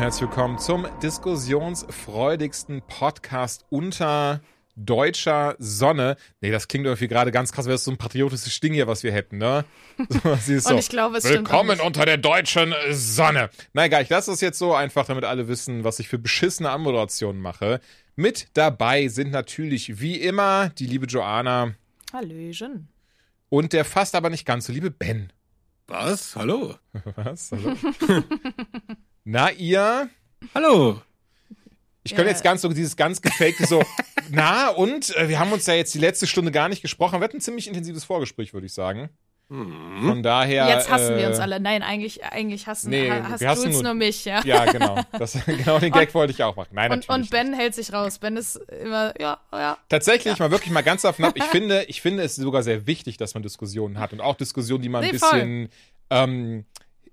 Herzlich willkommen zum diskussionsfreudigsten Podcast unter deutscher Sonne. Nee, das klingt irgendwie gerade ganz krass, wäre das so ein patriotisches Ding hier, was wir hätten, ne? So, sie ist Und so, ich glaube, es Willkommen unter der deutschen Sonne. Na egal, ich lasse das jetzt so einfach, damit alle wissen, was ich für beschissene Anmoderationen mache. Mit dabei sind natürlich wie immer die liebe Joanna Hallöchen. und der fast aber nicht ganz so liebe Ben. Was? Hallo? Was? Hallo? Na, ihr? Hallo? Ich könnte Ja. jetzt ganz so dieses ganz gefakte so, na und äh, wir haben uns ja jetzt die letzte Stunde gar nicht gesprochen. Wir hatten ein ziemlich intensives Vorgespräch, würde ich sagen. Hm? Von daher. Jetzt hassen äh, wir uns alle. Nein, eigentlich, eigentlich hassen, nee, ha- hast wir du hassen nur- nur mich, ja. Ja, genau. Das, genau den Gag wollte ich auch machen. Nein, und, natürlich. und Ben hält sich raus. Ben ist immer, ja, ja. Tatsächlich, mal wirklich mal ganz davon ab. Ich finde, ich finde es sogar sehr wichtig, dass man Diskussionen hat und auch Diskussionen, die mal ein Nee, voll. bisschen ähm,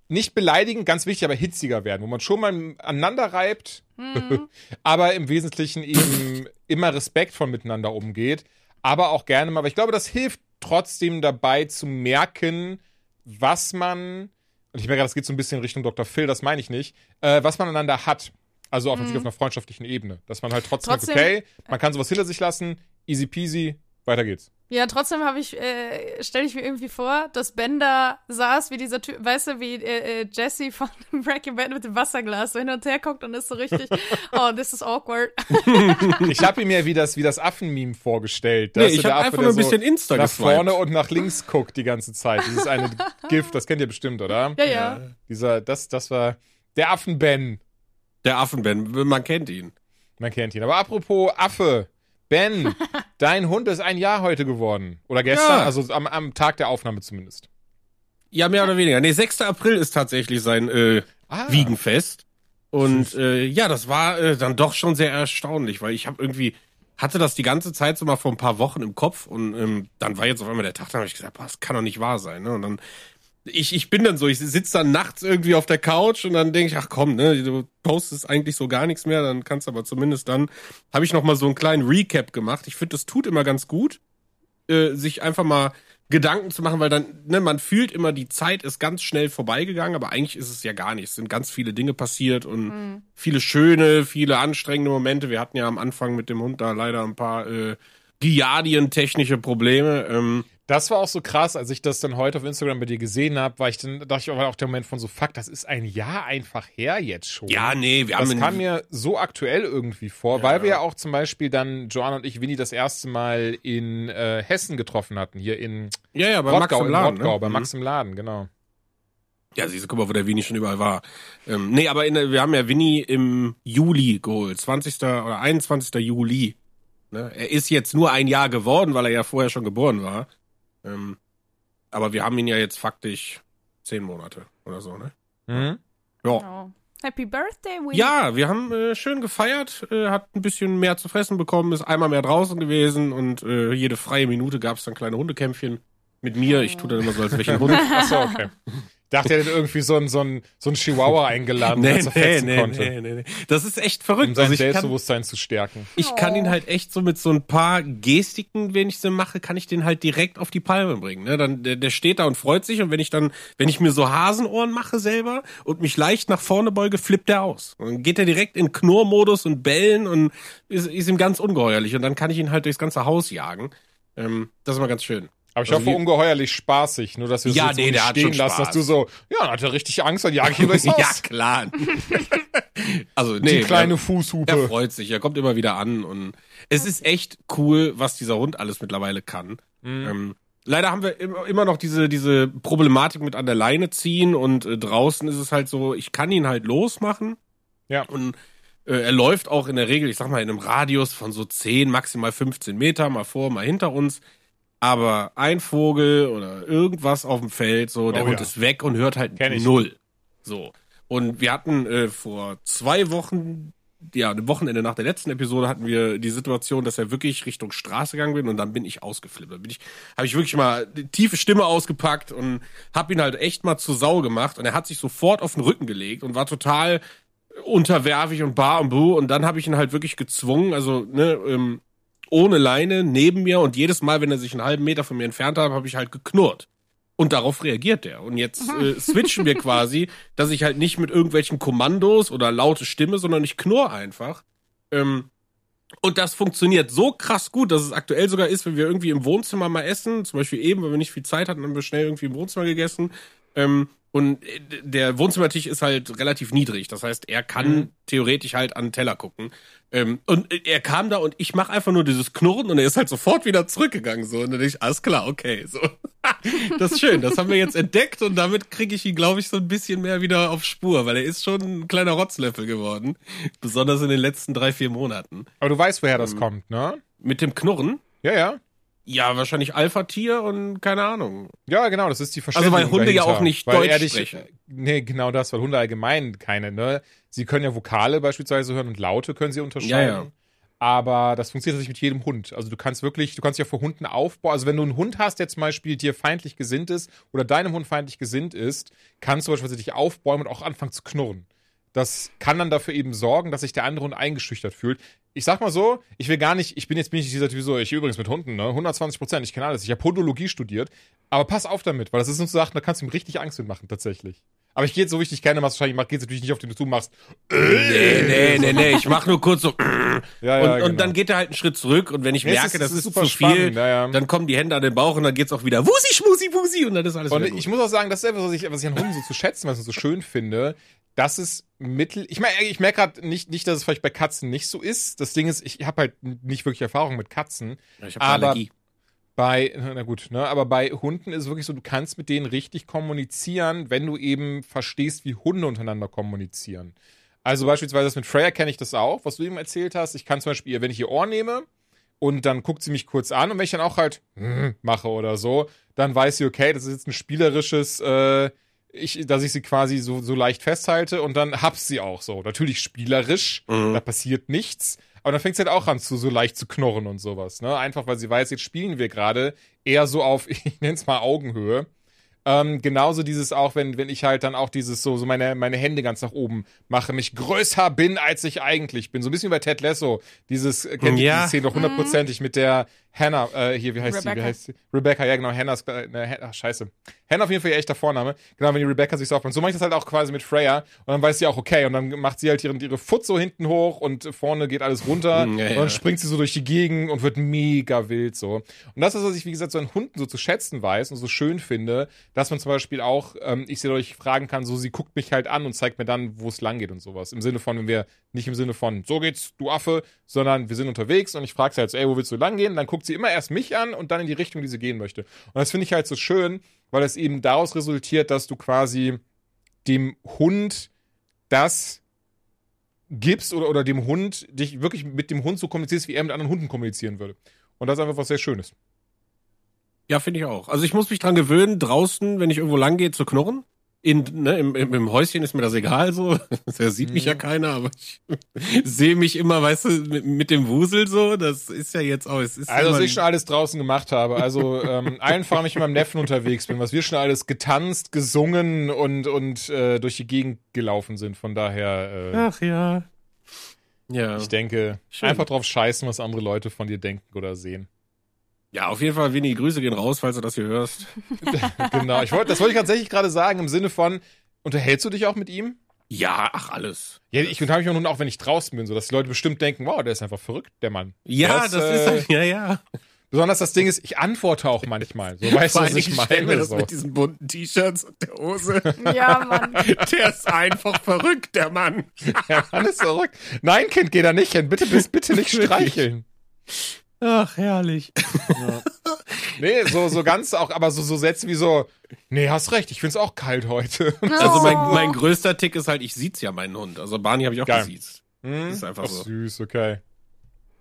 nicht beleidigen, ganz wichtig, aber hitziger werden, wo man schon mal aneinander reibt, Mhm. aber im Wesentlichen eben immer respektvoll miteinander umgeht, aber auch gerne mal, weil ich glaube, das hilft trotzdem dabei zu merken, was man, und ich merke, das geht so ein bisschen Richtung Dr. Phil, das meine ich nicht, äh, was man aneinander hat. Also offensichtlich auf einer freundschaftlichen Ebene. Dass man halt trotzdem, sagt, Mhm. Trotzdem- okay, man kann sowas hinter sich lassen, easy peasy, weiter geht's. Ja, trotzdem habe ich, äh, stelle ich mir irgendwie vor, dass Ben da saß, wie dieser Typ, weißt du, wie äh, äh, Jesse von Breaking Bad mit dem Wasserglas so hin und her guckt und ist so richtig, oh, this is awkward. Ich habe ihm ja wie das, wie das Affenmeme vorgestellt. Nee, ich der hab Affe, einfach nur ein bisschen Insta nach geswiped. vorne und nach links guckt die ganze Zeit. Dieses eine Gift, das kennt ihr bestimmt, oder? Ja, ja. Dieser, das, das war der Affen-Ben. Der Affenben, man kennt ihn. Man kennt ihn. Aber apropos Affe. Ben, dein Hund ist ein Jahr heute geworden. Oder gestern, Ja. also am, am Tag der Aufnahme zumindest. Ja, mehr oder weniger. Nee, 6. April ist tatsächlich sein äh, Ah. Wiegenfest. Und äh, ja, das war äh, dann doch schon sehr erstaunlich, weil ich habe irgendwie hatte das die ganze Zeit so mal vor ein paar Wochen im Kopf und ähm, dann war jetzt auf einmal der Tag, da habe ich gesagt, boah, das kann doch nicht wahr sein. Ne? Und dann ich, ich bin dann so, ich sitze dann nachts irgendwie auf der Couch und dann denke ich, ach komm, ne, du postest eigentlich so gar nichts mehr, dann kannst du aber zumindest dann, habe ich noch mal so einen kleinen Recap gemacht. Ich finde, das tut immer ganz gut, äh, sich einfach mal Gedanken zu machen, weil dann, ne, man fühlt immer, die Zeit ist ganz schnell vorbeigegangen, aber eigentlich ist es ja gar nicht. Es sind ganz viele Dinge passiert und viele schöne, viele anstrengende Momente. Wir hatten ja am Anfang mit dem Hund da leider ein paar äh, Giardien-technische Probleme. Ähm, Das war auch so krass, als ich das dann heute auf Instagram bei dir gesehen habe, war ich dann, dachte ich war auch der Moment von so, fuck, das ist ein Jahr einfach her jetzt schon. ja, nee, wir Das haben kam mir so aktuell irgendwie vor, weil wir ja auch zum Beispiel dann, Joanna und ich, Winnie, das erste Mal in äh, Hessen getroffen hatten, hier in ja, ja, bei Max Rottgau, im in Laden, Rottgau, ne? bei Mhm. Max im Laden, genau. Ja, siehst du, guck mal, wo der Winnie schon überall war. Ähm, nee, aber in, wir haben ja Winnie im Juli geholt. 20. oder 21. Juli. Ne? Er ist jetzt nur ein Jahr geworden, weil er ja vorher schon geboren war. Ähm, aber wir haben ihn ja jetzt faktisch zehn Monate oder so, ne? Mhm. Ja. Oh. Happy Birthday, Winnie. Ja, wir haben äh, schön gefeiert, äh, hat ein bisschen mehr zu fressen bekommen, ist einmal mehr draußen gewesen und äh, jede freie Minute gab es dann kleine Hundekämpfchen mit mir. Ich tue dann immer so, als wäre ich ein Hund. Achso, okay. Dachte, er hätte irgendwie so ein, so ein, so ein Chihuahua eingeladen, Nee, als er nee, nee, konnte. nee, nee, nee. Das ist echt Um verrückt. sein Also ich kann, Selbstbewusstsein zu stärken. ich kann ihn halt echt so mit so ein paar Gestiken, wenn ich sie mache, kann ich den halt direkt auf die Palme bringen. Ne? Dann, der, der steht da und freut sich und wenn ich dann, wenn ich mir so Hasenohren mache selber und mich leicht nach vorne beuge, flippt er aus. Und dann geht er direkt in Knurrmodus und bellen und ist, ist ihm ganz ungeheuerlich und dann kann ich ihn halt durchs ganze Haus jagen. Ähm, das ist mal ganz schön. Aber ich Also hoffe, ungeheuerlich spaßig, nur dass wir es Ja, nee, so hat stehen lassen, dass du so, ja, dann hat er richtig Angst, dann jage ich ihn durchs Haus. ja, klar. also, nee, Die kleine er- Fußhupe. Er freut sich, er kommt immer wieder an und es ist echt cool, was dieser Hund alles mittlerweile kann. Mhm. Ähm, leider haben wir immer, immer noch diese, diese Problematik mit an der Leine ziehen und äh, draußen ist es halt so, ich kann ihn halt losmachen Ja. und äh, er läuft auch in der Regel, ich sag mal, in einem Radius von so 10, maximal 15 Meter, mal vor, mal hinter uns. Aber ein Vogel oder irgendwas auf dem Feld, so, der Oh Hund ja. ist weg und hört halt null. So. Und wir hatten äh, vor zwei Wochen, ja, ein Wochenende nach der letzten Episode hatten wir die Situation, dass er wirklich Richtung Straße gegangen bin und dann bin ich ausgeflippt. Bin ich, habe ich wirklich mal die tiefe Stimme ausgepackt und habe ihn halt echt mal zur Sau gemacht und er hat sich sofort auf den Rücken gelegt und war total unterwerfig und bar und bu und dann habe ich ihn halt wirklich gezwungen, also ne, ähm, ohne Leine neben mir und jedes Mal, wenn er sich einen halben Meter von mir entfernt hat, habe ich halt geknurrt. Und darauf reagiert er. Und jetzt äh, switchen wir quasi, dass ich halt nicht mit irgendwelchen Kommandos oder laute Stimme, sondern ich knurr einfach. Ähm, und das funktioniert so krass gut, dass es aktuell sogar ist, wenn wir irgendwie im Wohnzimmer mal essen, zum Beispiel eben, weil wir nicht viel Zeit hatten, haben wir schnell irgendwie im Wohnzimmer gegessen. Ähm, und äh, der Wohnzimmertisch ist halt relativ niedrig. Das heißt, er kann Mhm. theoretisch halt an den Teller gucken. Ähm, und äh, er kam da und ich mache einfach nur dieses Knurren und er ist halt sofort wieder zurückgegangen. So. Und dann ich, alles klar, okay. So. das ist schön. Das haben wir jetzt entdeckt und damit kriege ich ihn, glaube ich, so ein bisschen mehr wieder auf Spur, weil er ist schon ein kleiner Rotzlöffel geworden. Besonders in den letzten drei, vier Monaten. Aber du weißt, woher das Mhm. kommt, ne? Mit dem Knurren? Ja, ja. Ja, wahrscheinlich Alpha-Tier und keine Ahnung. Ja, genau, das ist die Also Verständigung weil Hunde ja dahinter. auch nicht weil Deutsch dich, sprechen. Nee, genau das, weil Hunde allgemein keine, ne? Sie können ja Vokale beispielsweise hören und Laute können sie unterscheiden. Ja, ja. Aber das funktioniert nicht mit jedem Hund. Also du kannst wirklich, du kannst ja vor Hunden aufbauen. Also wenn du einen Hund hast, der zum Beispiel dir feindlich gesinnt ist oder deinem Hund feindlich gesinnt ist, kannst du beispielsweise dich aufbäumen und auch anfangen zu knurren. Das kann dann dafür eben sorgen, dass sich der andere Hund eingeschüchtert fühlt. Ich sag mal so, ich will gar nicht, ich bin jetzt bin ich dieser Typ so, ich übrigens mit Hunden, ne? 120 Prozent, ich kenne alles. Ich habe Podologie studiert, aber pass auf damit, weil das ist so Sachen, da kannst du ihm richtig Angst mit machen, tatsächlich. Aber ich gehe jetzt so, machst wahrscheinlich, mach, geht's natürlich nicht auf den du machst. Nee, nee, nee, nee. Ich mach nur kurz so. Ja, und, ja, und genau. dann geht er halt einen Schritt zurück und wenn ich Nee, merke, ist- das ist, super zu viel, ja, dann kommen die Hände an den Bauch und dann geht's auch wieder Wusi, Schmusi, Wusi und dann ist alles Und wieder gut. ich muss auch sagen, das ist etwas, was ich, was ich an Hunden so zu schätzen, was ich so schön finde, dass es mittel. Ich meine, ich merke gerade nicht, nicht, dass es vielleicht bei Katzen nicht so ist. Das Ding ist, ich habe halt nicht wirklich Erfahrung mit Katzen. ich hab aber- Allergie. Bei, na gut, ne, aber bei Hunden ist es wirklich so, du kannst mit denen richtig kommunizieren, wenn du eben verstehst, wie Hunde untereinander kommunizieren. Also beispielsweise das mit Freya kenne ich das auch, was du eben erzählt hast. Ich kann zum Beispiel, ihr, wenn ich ihr Ohr nehme und dann guckt sie mich kurz an und wenn ich dann auch halt hm, mache oder so, dann weiß sie, okay, das ist jetzt ein spielerisches, äh, ich, dass ich sie quasi so, so leicht festhalte und dann hab sie auch so. Natürlich spielerisch, Mhm. da passiert nichts. Aber dann fängt sie halt auch an, zu, so leicht zu knurren und sowas. Ne? Einfach, weil sie weiß, jetzt spielen wir gerade eher so auf, ich nenne es mal Augenhöhe. Ähm, genauso dieses auch, wenn, wenn ich halt dann auch dieses so, so meine, meine Hände ganz nach oben mache, mich größer bin, als ich eigentlich bin. So ein bisschen wie bei Ted Lasso. Dieses, äh, kennt Ja. diese Szene doch hundertprozentig mit der Hannah, äh, hier, wie heißt sie? Wie Rebecca. heißt sie? Rebecca, ja genau, Hannah ist, äh, ne, ach, scheiße. Hannah auf jeden Fall ihr echter Vorname. Genau, wenn die Rebecca sich so aufbaut. So mache ich das halt auch quasi mit Freya. Und dann weiß sie auch, okay, und dann macht sie halt ihre, ihre Foot so hinten hoch und vorne geht alles runter. Ja, und ja. dann springt sie so durch die Gegend und wird mega wild so. Und das ist, was ich, wie gesagt, so an Hunden so zu schätzen weiß und so schön finde, dass man zum Beispiel auch, ähm, ich sie dadurch fragen kann, so sie guckt mich halt an und zeigt mir dann, wo es lang geht und sowas. Im Sinne von, wenn wir, nicht im Sinne von, so geht's, du Affe, sondern wir sind unterwegs und ich frage sie halt so, ey, wo willst du lang gehen? Dann guckt sie immer erst mich an und dann in die Richtung, die sie gehen möchte. Und das finde ich halt so schön, weil es eben daraus resultiert, dass du quasi dem Hund das gibst oder, oder dem Hund, dich wirklich mit dem Hund so kommunizierst, wie er mit anderen Hunden kommunizieren würde. Und das ist einfach was sehr Schönes. Ja, finde ich auch. Also ich muss mich dran gewöhnen, draußen, wenn ich irgendwo lang gehe, zu knurren. In, ne, im, im, Im Häuschen ist mir das egal so. Da sieht mich ja Mhm. keiner, aber ich sehe mich immer, weißt du, mit, mit dem Wusel so. Das ist ja jetzt auch. Es ist Also, was ich schon alles draußen gemacht habe. Also, ähm, einfach, wenn ich mit meinem Neffen unterwegs bin, was wir schon alles getanzt, gesungen und, und äh, durch die Gegend gelaufen sind. Von daher, äh, Ach ja. Ja. ich denke, Schön. einfach drauf scheißen, was andere Leute von dir denken oder sehen. Ja, auf jeden Fall, Winnie, Grüße gehen raus, falls du das hier hörst. genau. Ich wollte, das wollte ich tatsächlich gerade sagen, im Sinne von, unterhältst du dich auch mit ihm? Ja, ach alles. Ja, ich unterhalte mich auch nun auch, wenn ich draußen bin, so dass die Leute bestimmt denken, wow, der ist einfach verrückt, der Mann. Ja, Das, das, äh, ist halt, ja, ja. Besonders das Ding ist, ich antworte auch manchmal. So, weißt du, was ich mir meine? das So. mit diesen bunten T-Shirts und der Hose. Ja, Mann. der ist einfach verrückt, der Mann. Ja, Mann ist verrückt. Nein, Kind, geh da nicht hin. Bitte, bitte, bitte nicht streicheln. Ach, herrlich. Nee, so, so ganz auch, aber so, so Sätze wie so, nee, hast recht, ich find's auch kalt heute. Also mein, Oh. mein größter Tick ist halt, ich sieht's ja meinen Hund. Also Barney habe ich auch Geil. gesiezt. Hm? ist einfach Ach, so. süß, okay.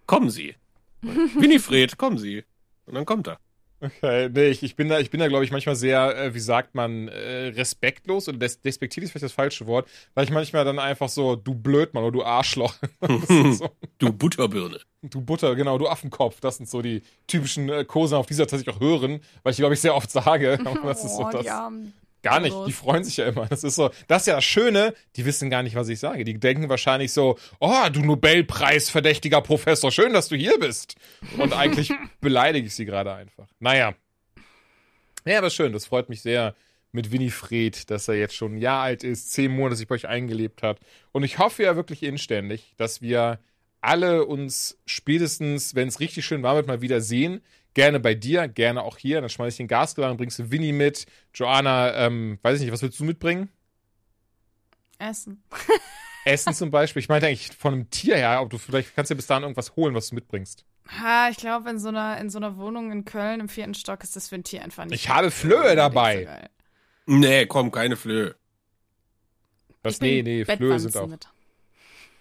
Kommen Sie. Winifred, kommen Sie. Und dann kommt er. Okay, nee, ich, ich bin da, ich bin da, glaube ich, manchmal sehr, äh, wie sagt man, äh, respektlos oder des despektierlich ist vielleicht das falsche Wort, weil ich manchmal dann einfach so, du Blödmann oder du Arschloch. so, Du Butterbirne. du Butter, genau, du Affenkopf. Das sind so die typischen äh, Kosen, auf die sie tatsächlich auch hören, weil ich, glaube ich, sehr oft sage. Das ist so oh, das. die armen Gar nicht, die freuen sich ja immer. Das ist so, das ist ja das Schöne, die wissen gar nicht, was ich sage. Die denken wahrscheinlich so, oh, du Nobelpreis-verdächtiger Professor, schön, dass du hier bist. Und eigentlich beleidige ich sie gerade einfach. Naja. Ja, aber schön, das freut mich sehr mit Winifred, dass er jetzt schon ein Jahr alt ist, zehn Monate sich bei euch eingelebt hat. Und ich hoffe ja wirklich inständig, dass wir alle uns spätestens, wenn es richtig schön warm wird, mal wieder sehen. Gerne bei dir, gerne auch hier. Dann schmeiß ich den Gasgrill an, bringst du Winnie mit. Joanna, ähm, weiß ich nicht, was willst du mitbringen? Essen. Essen zum Beispiel. Ich meinte eigentlich von einem Tier her, ob du vielleicht kannst dir bis dahin irgendwas holen, was du mitbringst. Ha, ich glaube, in so einer in so einer Wohnung in Köln im vierten Stock ist das für ein Tier einfach nicht. Ich habe Flöhe dabei. so. Nee, komm, keine Flöhe. Was? Nee, bring nee, Flöhe sind auch. mit.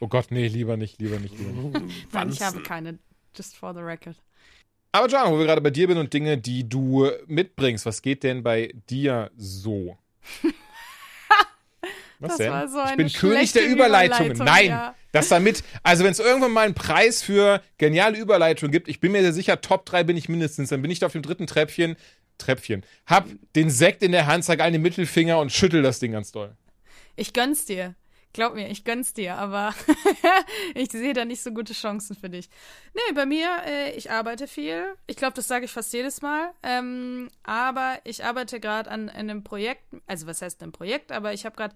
Oh Gott, nee, lieber nicht, lieber nicht, lieber nicht. Nein, ich habe keine. Just for the record. Aber Joanna, wo wir gerade bei dir sind und Dinge, die du mitbringst, was geht denn bei dir so? Was Das denn? so ich bin König der Überleitungen. Überleitung, Nein, ja. das damit, also wenn es irgendwann mal einen Preis für geniale Überleitung gibt, ich bin mir sehr sicher, Top 3 bin ich mindestens, dann bin ich da auf dem dritten Treppchen, Treppchen, hab den Sekt in der Hand, zeig einen Mittelfinger und schüttel das Ding ganz doll. Ich gönn's dir. Glaub mir, ich gönn's dir, aber ich sehe da nicht so gute Chancen für dich. Nee, bei mir, äh, ich arbeite viel. Ich glaube, das sage ich fast jedes Mal. Ähm, aber ich arbeite gerade an einem Projekt, also was heißt ein Projekt, aber ich habe gerade,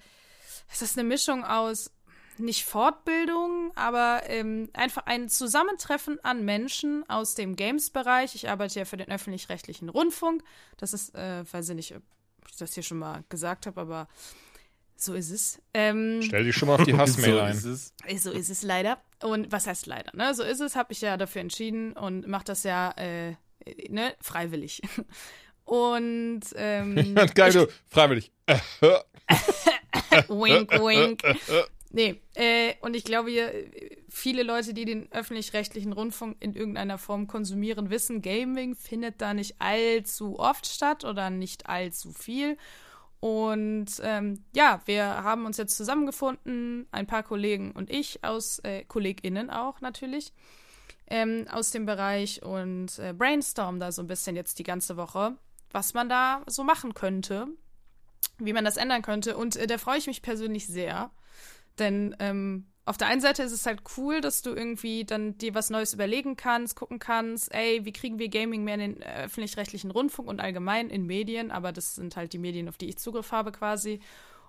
es ist eine Mischung aus nicht Fortbildung, aber ähm, einfach ein Zusammentreffen an Menschen aus dem Games-Bereich. Ich arbeite ja für den öffentlich-rechtlichen Rundfunk. Das ist, äh, weiß ich nicht, ob ich das hier schon mal gesagt habe, aber so ist es. Ähm, Stell dich schon mal auf die Hassmail So ein. ist es. so ist es leider. Und was heißt leider? Ne? So ist es, habe ich ja dafür entschieden und mache das ja äh, ne? freiwillig. Und ähm, Geil, du, freiwillig. Äh, wink, wink. Nee, äh, und ich glaube, hier, viele Leute, die den öffentlich-rechtlichen Rundfunk in irgendeiner Form konsumieren, wissen, Gaming findet da nicht allzu oft statt oder nicht allzu viel. Und ähm, ja, wir haben uns jetzt zusammengefunden, ein paar Kollegen und ich aus äh, KollegInnen auch natürlich ähm, aus dem Bereich und äh, brainstorm da so ein bisschen jetzt die ganze Woche, was man da so machen könnte, wie man das ändern könnte. Und äh, da freue ich mich persönlich sehr. Denn ähm, auf der einen Seite ist es halt cool, dass du irgendwie dann dir was Neues überlegen kannst, gucken kannst, ey, wie kriegen wir Gaming mehr in den äh, öffentlich-rechtlichen Rundfunk und allgemein in Medien, aber das sind halt die Medien, auf die ich Zugriff habe quasi.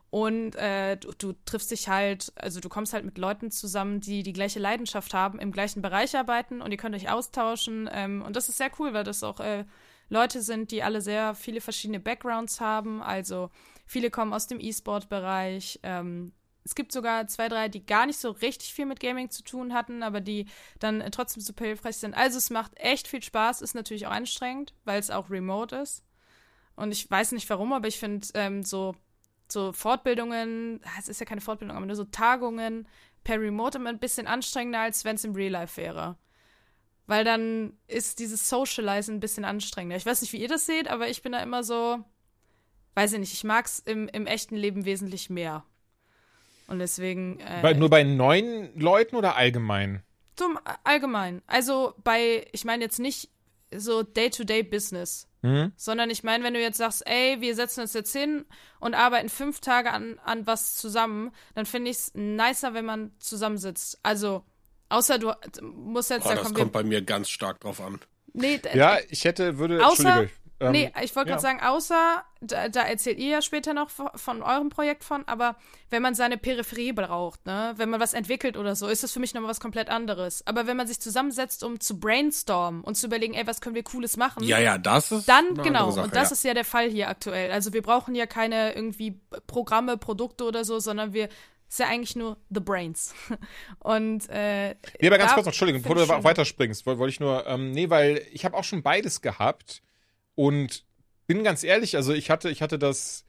Und äh, du, du triffst dich halt, also du kommst halt mit Leuten zusammen, die die gleiche Leidenschaft haben, im gleichen Bereich arbeiten und ihr könnt euch austauschen. Ähm, und das ist sehr cool, weil das auch äh, Leute sind, die alle sehr viele verschiedene Backgrounds haben. Also viele kommen aus dem E-Sport-Bereich. Ähm, es gibt sogar zwei, drei, die gar nicht so richtig viel mit Gaming zu tun hatten, aber die dann trotzdem super hilfreich sind. Also es macht echt viel Spaß, ist natürlich auch anstrengend, weil es auch remote ist. Und ich weiß nicht warum, aber ich finde ähm, so, so Fortbildungen, ah, es ist ja keine Fortbildung, aber nur so Tagungen per Remote immer ein bisschen anstrengender, als wenn es im Real Life wäre. Weil dann ist dieses Socializen ein bisschen anstrengender. Ich weiß nicht, wie ihr das seht, aber ich bin da immer so, weiß ich nicht, ich mag es im, im echten Leben wesentlich mehr. Und deswegen. Äh, bei, nur bei neuen Leuten oder allgemein? zum allgemein. Also bei, ich meine jetzt nicht so Day-to-Day-Business, Mhm. sondern ich meine, wenn du jetzt sagst, ey, wir setzen uns jetzt hin und arbeiten fünf Tage an, an was zusammen, dann finde ich es nicer, wenn man zusammensitzt. Also, außer du musst jetzt, Oh, da das kommt wir. bei mir ganz stark drauf an. Nee, Ja, ich hätte, würde. Außer- Entschuldige. Ähm, nee, ich wollte ja. gerade sagen, außer, da, da erzählt ihr ja später noch von, von eurem Projekt von, aber wenn man seine Peripherie braucht, ne, wenn man was entwickelt oder so, ist das für mich nochmal was komplett anderes. Aber wenn man sich zusammensetzt, um zu brainstormen und zu überlegen, ey, was können wir Cooles machen, Ja, ja, das ist. dann, genau, Sache, und das ja. ist ja der Fall hier aktuell. Also wir brauchen ja keine irgendwie Programme, Produkte oder so, sondern wir ist ja eigentlich nur the brains. Und äh, Nee, aber ganz kurz noch, Entschuldigung, bevor du weiterspringst, wollte wollte ich nur, ähm, nee, weil ich habe auch schon beides gehabt und bin ganz ehrlich, also ich hatte, ich hatte das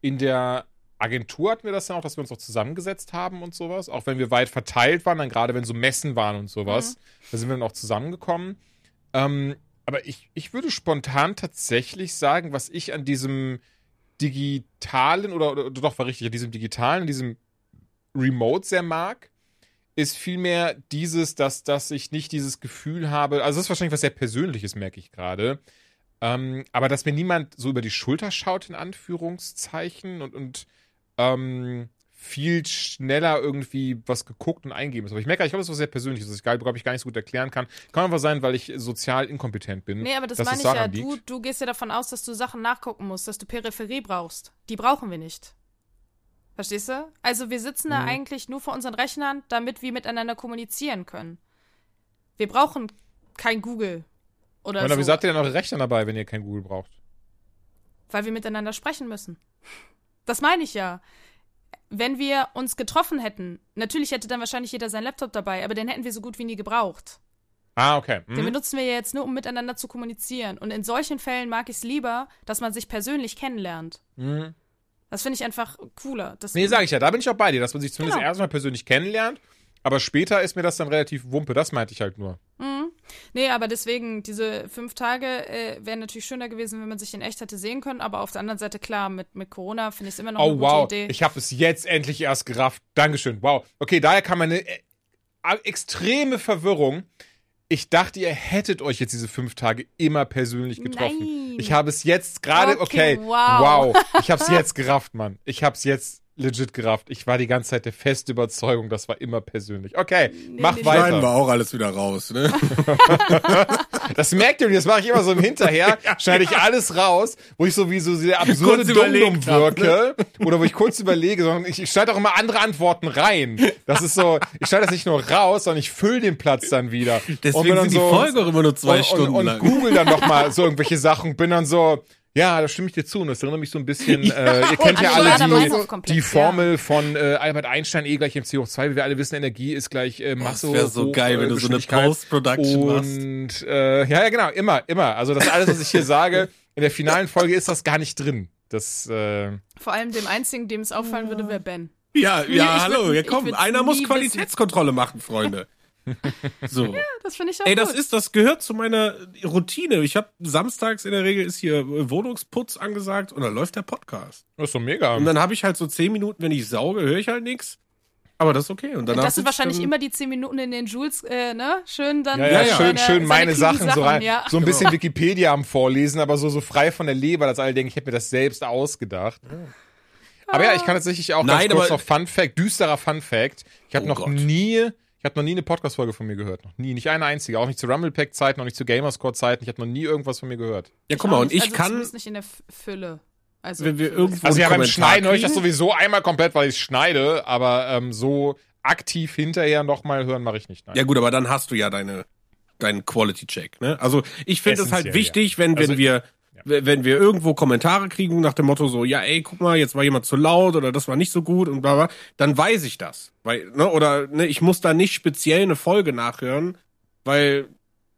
in der Agentur hatten wir das ja auch, dass wir uns auch zusammengesetzt haben und sowas, auch wenn wir weit verteilt waren, dann gerade wenn so Messen waren und sowas, Mhm. da sind wir dann auch zusammengekommen. Ähm, Aber ich, ich würde spontan tatsächlich sagen, was ich an diesem digitalen, oder, oder doch war richtig, an diesem digitalen, an diesem Remote sehr mag, ist vielmehr dieses, dass, dass ich nicht dieses Gefühl habe, also das ist wahrscheinlich was sehr Persönliches, merke ich gerade, ähm, aber dass mir niemand so über die Schulter schaut, in Anführungszeichen, und, und ähm, viel schneller irgendwie was geguckt und eingeben muss. Aber ich merke, ich glaube, das ist was sehr Persönliches, das ich, glaube ich, gar nicht so gut erklären kann. Kann einfach sein, weil ich sozial inkompetent bin. Nee, aber das meine ich ja. Du, du gehst ja davon aus, dass du Sachen nachgucken musst, dass du Peripherie brauchst. Die brauchen wir nicht. Verstehst du? Also wir sitzen da mhm. eigentlich nur vor unseren Rechnern, damit wir miteinander kommunizieren können. Wir brauchen kein Google oder Meine, so. Wie seid ihr denn eure Rechner dabei, wenn ihr kein Google braucht? Weil wir miteinander sprechen müssen. Das meine ich ja wenn wir uns getroffen hätten, natürlich hätte dann wahrscheinlich jeder seinen Laptop dabei, aber den hätten wir so gut wie nie gebraucht. Ah, okay. Mhm. Den benutzen wir ja jetzt nur, um miteinander zu kommunizieren. Und in solchen Fällen mag ich es lieber, dass man sich persönlich kennenlernt. Mhm. Das finde ich einfach cooler. Das nee, sage ich ja, da bin ich auch bei dir, dass man sich zumindest genau. erstmal persönlich kennenlernt. Aber später ist mir das dann relativ wumpe, das meinte ich halt nur. Mhm. Nee, aber deswegen, diese fünf Tage äh, wären natürlich schöner gewesen, wenn man sich in echt hätte sehen können. Aber auf der anderen Seite, klar, mit, mit Corona finde ich es immer noch oh, eine gute wow. Idee. Ich habe es jetzt endlich erst gerafft. Dankeschön. Wow. Okay, daher kam eine äh, extreme Verwirrung. Ich dachte, ihr hättet euch jetzt diese fünf Tage immer persönlich getroffen. Nein. Ich habe es jetzt gerade, okay, okay, wow. wow. Ich habe es jetzt gerafft, Mann. Ich habe es jetzt legit gerafft. Ich war die ganze Zeit der feste Überzeugung, das war immer persönlich. Okay, nee, mach nee, weiter. Schneiden wir auch alles wieder raus, ne? das merkt ihr, das mache ich immer so im Hinterher, schneide ich alles raus, wo ich so wie so sehr absurde Dummdum wirke ne? oder wo ich kurz überlege, sondern ich, ich schneide auch immer andere Antworten rein. Das ist so, ich schneide das nicht nur raus, sondern ich fülle den Platz dann wieder. Deswegen sind die so, Folge auch immer nur zwei und, Stunden und, und lang. google dann noch mal so irgendwelche Sachen, bin dann so, ja, da stimme ich dir zu. Und das erinnert mich so ein bisschen, äh, ihr kennt ja alle die, die Formel ja. von äh, Albert Einstein, E gleich MC2. Wie wir alle wissen, Energie ist gleich äh, Masse. Das wäre so geil, wenn du so eine Post-Production machst. Und äh, ja, ja, genau, immer, immer. Also das alles, was ich hier sage, in der finalen Folge ist das gar nicht drin. Das, äh, Vor allem dem einzigen, dem es auffallen würde, wäre Ben. Ja, ja, hallo, ja komm, einer muss Qualitätskontrolle wissen. machen, Freunde. So. Ja, das finde ich auch Ey, gut. das ist, das gehört zu meiner Routine. Ich habe samstags in der Regel ist hier Wohnungsputz angesagt und dann läuft der Podcast. Das ist so mega. Und dann habe ich halt so zehn Minuten, wenn ich sauge, höre ich halt nichts. Aber das ist okay. Und danach das sind wahrscheinlich immer die zehn Minuten in den Jules, äh, ne? Schön dann. Ja, ja, ja. schön, schön meine Sachen, Sachen, so rein. Ja. So ein bisschen genau. Wikipedia am Vorlesen, aber so, so frei von der Leber, dass alle denken, ich hätte mir das selbst ausgedacht. Aber ja, ich kann tatsächlich auch Nein, ganz kurz noch Fun Fact, düsterer Fun Fact. Ich habe oh noch Gott. nie ich habe noch nie eine Podcast-Folge von mir gehört. Noch nie. Nicht eine einzige. Auch nicht zu Rumblepack-Zeiten, noch nicht zu Gamerscore-Zeiten. Ich habe noch nie irgendwas von mir gehört. Ja, guck mal, und ich also kann. nicht in der Fülle. Also, wenn wir irgendwo also ja, beim Schneiden höre ich das sowieso einmal komplett, weil ich schneide, aber ähm, so aktiv hinterher nochmal hören mache ich nicht. Nein. Ja gut, aber dann hast du ja deine deinen Quality Check, ne? Also ich finde es halt wichtig, ja. wenn wenn also, wenn wir irgendwo Kommentare kriegen nach dem Motto so, ja, ey, guck mal, jetzt war jemand zu laut oder das war nicht so gut und bla bla, dann weiß ich das. Weil, ne, oder ne, ich muss da nicht speziell eine Folge nachhören, weil,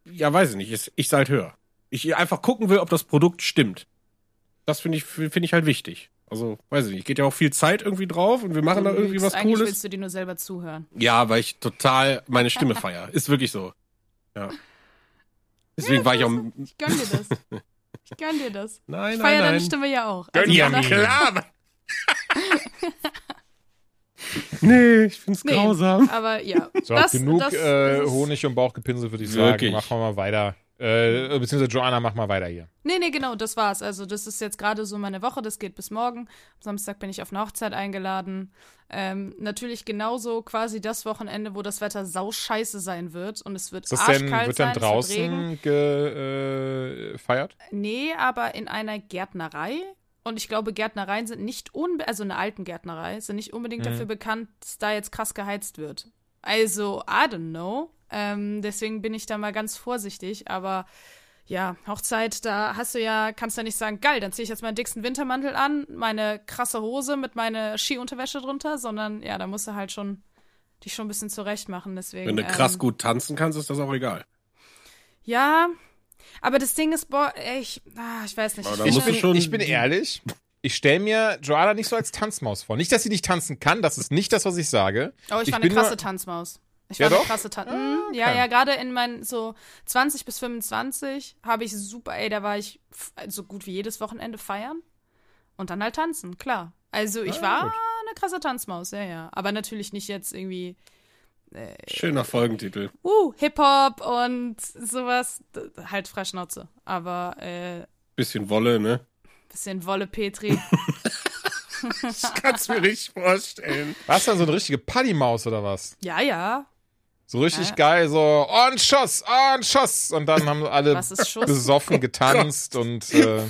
ja, weiß ich nicht, ich, ich halt höre. Ich einfach gucken will, ob das Produkt stimmt. Das finde ich, finde ich halt wichtig. Also, weiß ich nicht, geht ja auch viel Zeit irgendwie drauf und wir machen du da irgendwie was eigentlich Cooles. willst du dir nur selber zuhören. Ja, weil ich total meine Stimme feier. Ist wirklich so. Ja. Deswegen ja, war ich auch. Ich gönn dir das. Ich gönn dir das. Nein, ich nein, feier nein. deine Stimme ja auch. Gönn Also, daher- klar. Nee, ich find's Nee, grausam. Aber ja. So, das, genug das, äh, Honig und Bauchgepinsel, würde ich sagen. Wirklich. Machen wir mal weiter. Äh, beziehungsweise Joanna, mach mal weiter hier. Nee, nee, genau, das war's. Also, das ist jetzt gerade so meine Woche, das geht bis morgen. Am Samstag bin ich auf eine Hochzeit eingeladen. Ähm, natürlich genauso quasi das Wochenende, wo das Wetter sauscheiße sein wird und es wird Ist das arschkalt denn, wird sein, dann draußen gefeiert? Nee, aber in einer Gärtnerei. Und ich glaube, Gärtnereien sind nicht unbedingt, also eine alten Gärtnerei, sind nicht unbedingt Mhm. dafür bekannt, dass da jetzt krass geheizt wird. Also, I don't know. Ähm, deswegen bin ich da mal ganz vorsichtig. Aber ja, Hochzeit, da hast du ja, kannst du ja nicht sagen, geil, dann ziehe ich jetzt meinen dicksten Wintermantel an, meine krasse Hose mit meiner Skiunterwäsche drunter, sondern ja, da musst du halt schon dich schon ein bisschen zurecht machen. Deswegen, Wenn du krass ähm, gut tanzen kannst, ist das auch egal. Ja, aber das Ding ist, boah, ey, ich, ah, ich weiß nicht. Ich bin, schon- ich bin ehrlich. Ich stelle mir Joanna nicht so als Tanzmaus vor. Nicht, dass sie nicht tanzen kann, das ist nicht das, was ich sage. Oh, ich, Ich war eine bin krasse nur- Tanzmaus. Ich Ja, war eine doch? krasse Tanz. Ah, Mm, Ja, ja, gerade in meinen so 20 bis 25 habe ich super, ey, da war ich so gut wie jedes Wochenende feiern und dann halt tanzen, klar. Also ich Ah, war gut. eine krasse Tanzmaus, ja, ja. Aber natürlich nicht jetzt irgendwie, Schöner Folgentitel. uh, Hip-Hop und sowas, halt Freischnauze. Aber äh, Bisschen Wolle, ne? bisschen Wolle Petri. Das kannst du mir richtig vorstellen. Warst du dann so eine richtige Paddymaus oder was? ja, ja. So richtig Ja. geil, so und Schuss, und Schuss. Und dann haben alle besoffen getanzt und äh,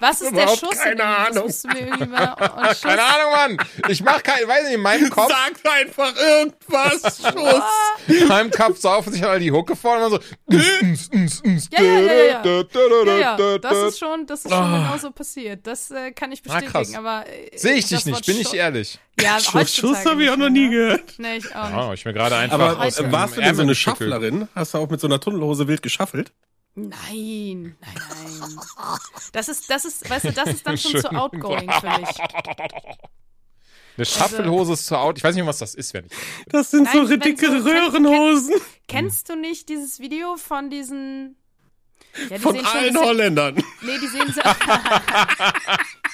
Was ist der Schuss? keine Ahnung. Schuss? keine Ahnung, Mann. Ich mach kein, weiß nicht, in meinem Kopf, Sag einfach irgendwas, Schuss. in meinem Kopf saufen sich alle die Hucke vor und man so. Ja, ja, ja, ja, Ja, ja, das ist schon, das ist schon genauso passiert. Das äh, kann ich Ah, krass. bestätigen, aber äh, Sehe ich dich nicht, bin ich ehrlich. Ja, Schuss, Schuss habe ich auch noch nicht nie ne? gehört. Nee, ich auch nicht. Oh, ich mir gerade einfach. Aber warst du denn so eine. Schafflerin? Hast du auch mit so einer Tunnellose wild geschaffelt? Nein, nein, nein. Das ist, das ist, weißt du, das ist dann schon zu outgoing für mich. Eine Schaffelhose ist zu out. Ich weiß nicht, was das ist, wenn ich. Das sind Nein, so dicke so- kenn- Röhrenhosen Kennst du nicht dieses Video von diesen. Ja, die von allen bisschen- Holländern. Nee, die sehen so.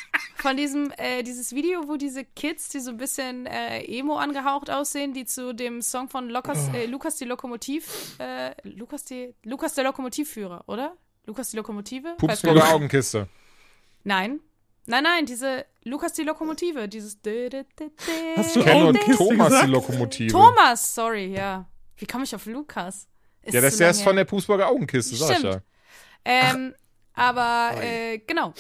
Von diesem, äh, dieses Video, wo diese Kids, die so ein bisschen äh, emo angehaucht aussehen, die zu dem Song von Lukas, Oh. äh, Lukas die Lokomotiv, äh, Lukas die, Lukas der Lokomotivführer, oder? Lukas die Lokomotive? Pupsburger nicht. Augenkiste. Nein. Nein, nein, diese Lukas die Lokomotive, dieses. Hast du nur Augenkiste Thomas gesagt? die Lokomotive. Thomas, sorry, ja. Wie komme ich auf Lukas? Ist Ja, das ist lange von der Pupsburger Augenkiste, sag ich Stimmt. ja. Ähm, aber äh, genau,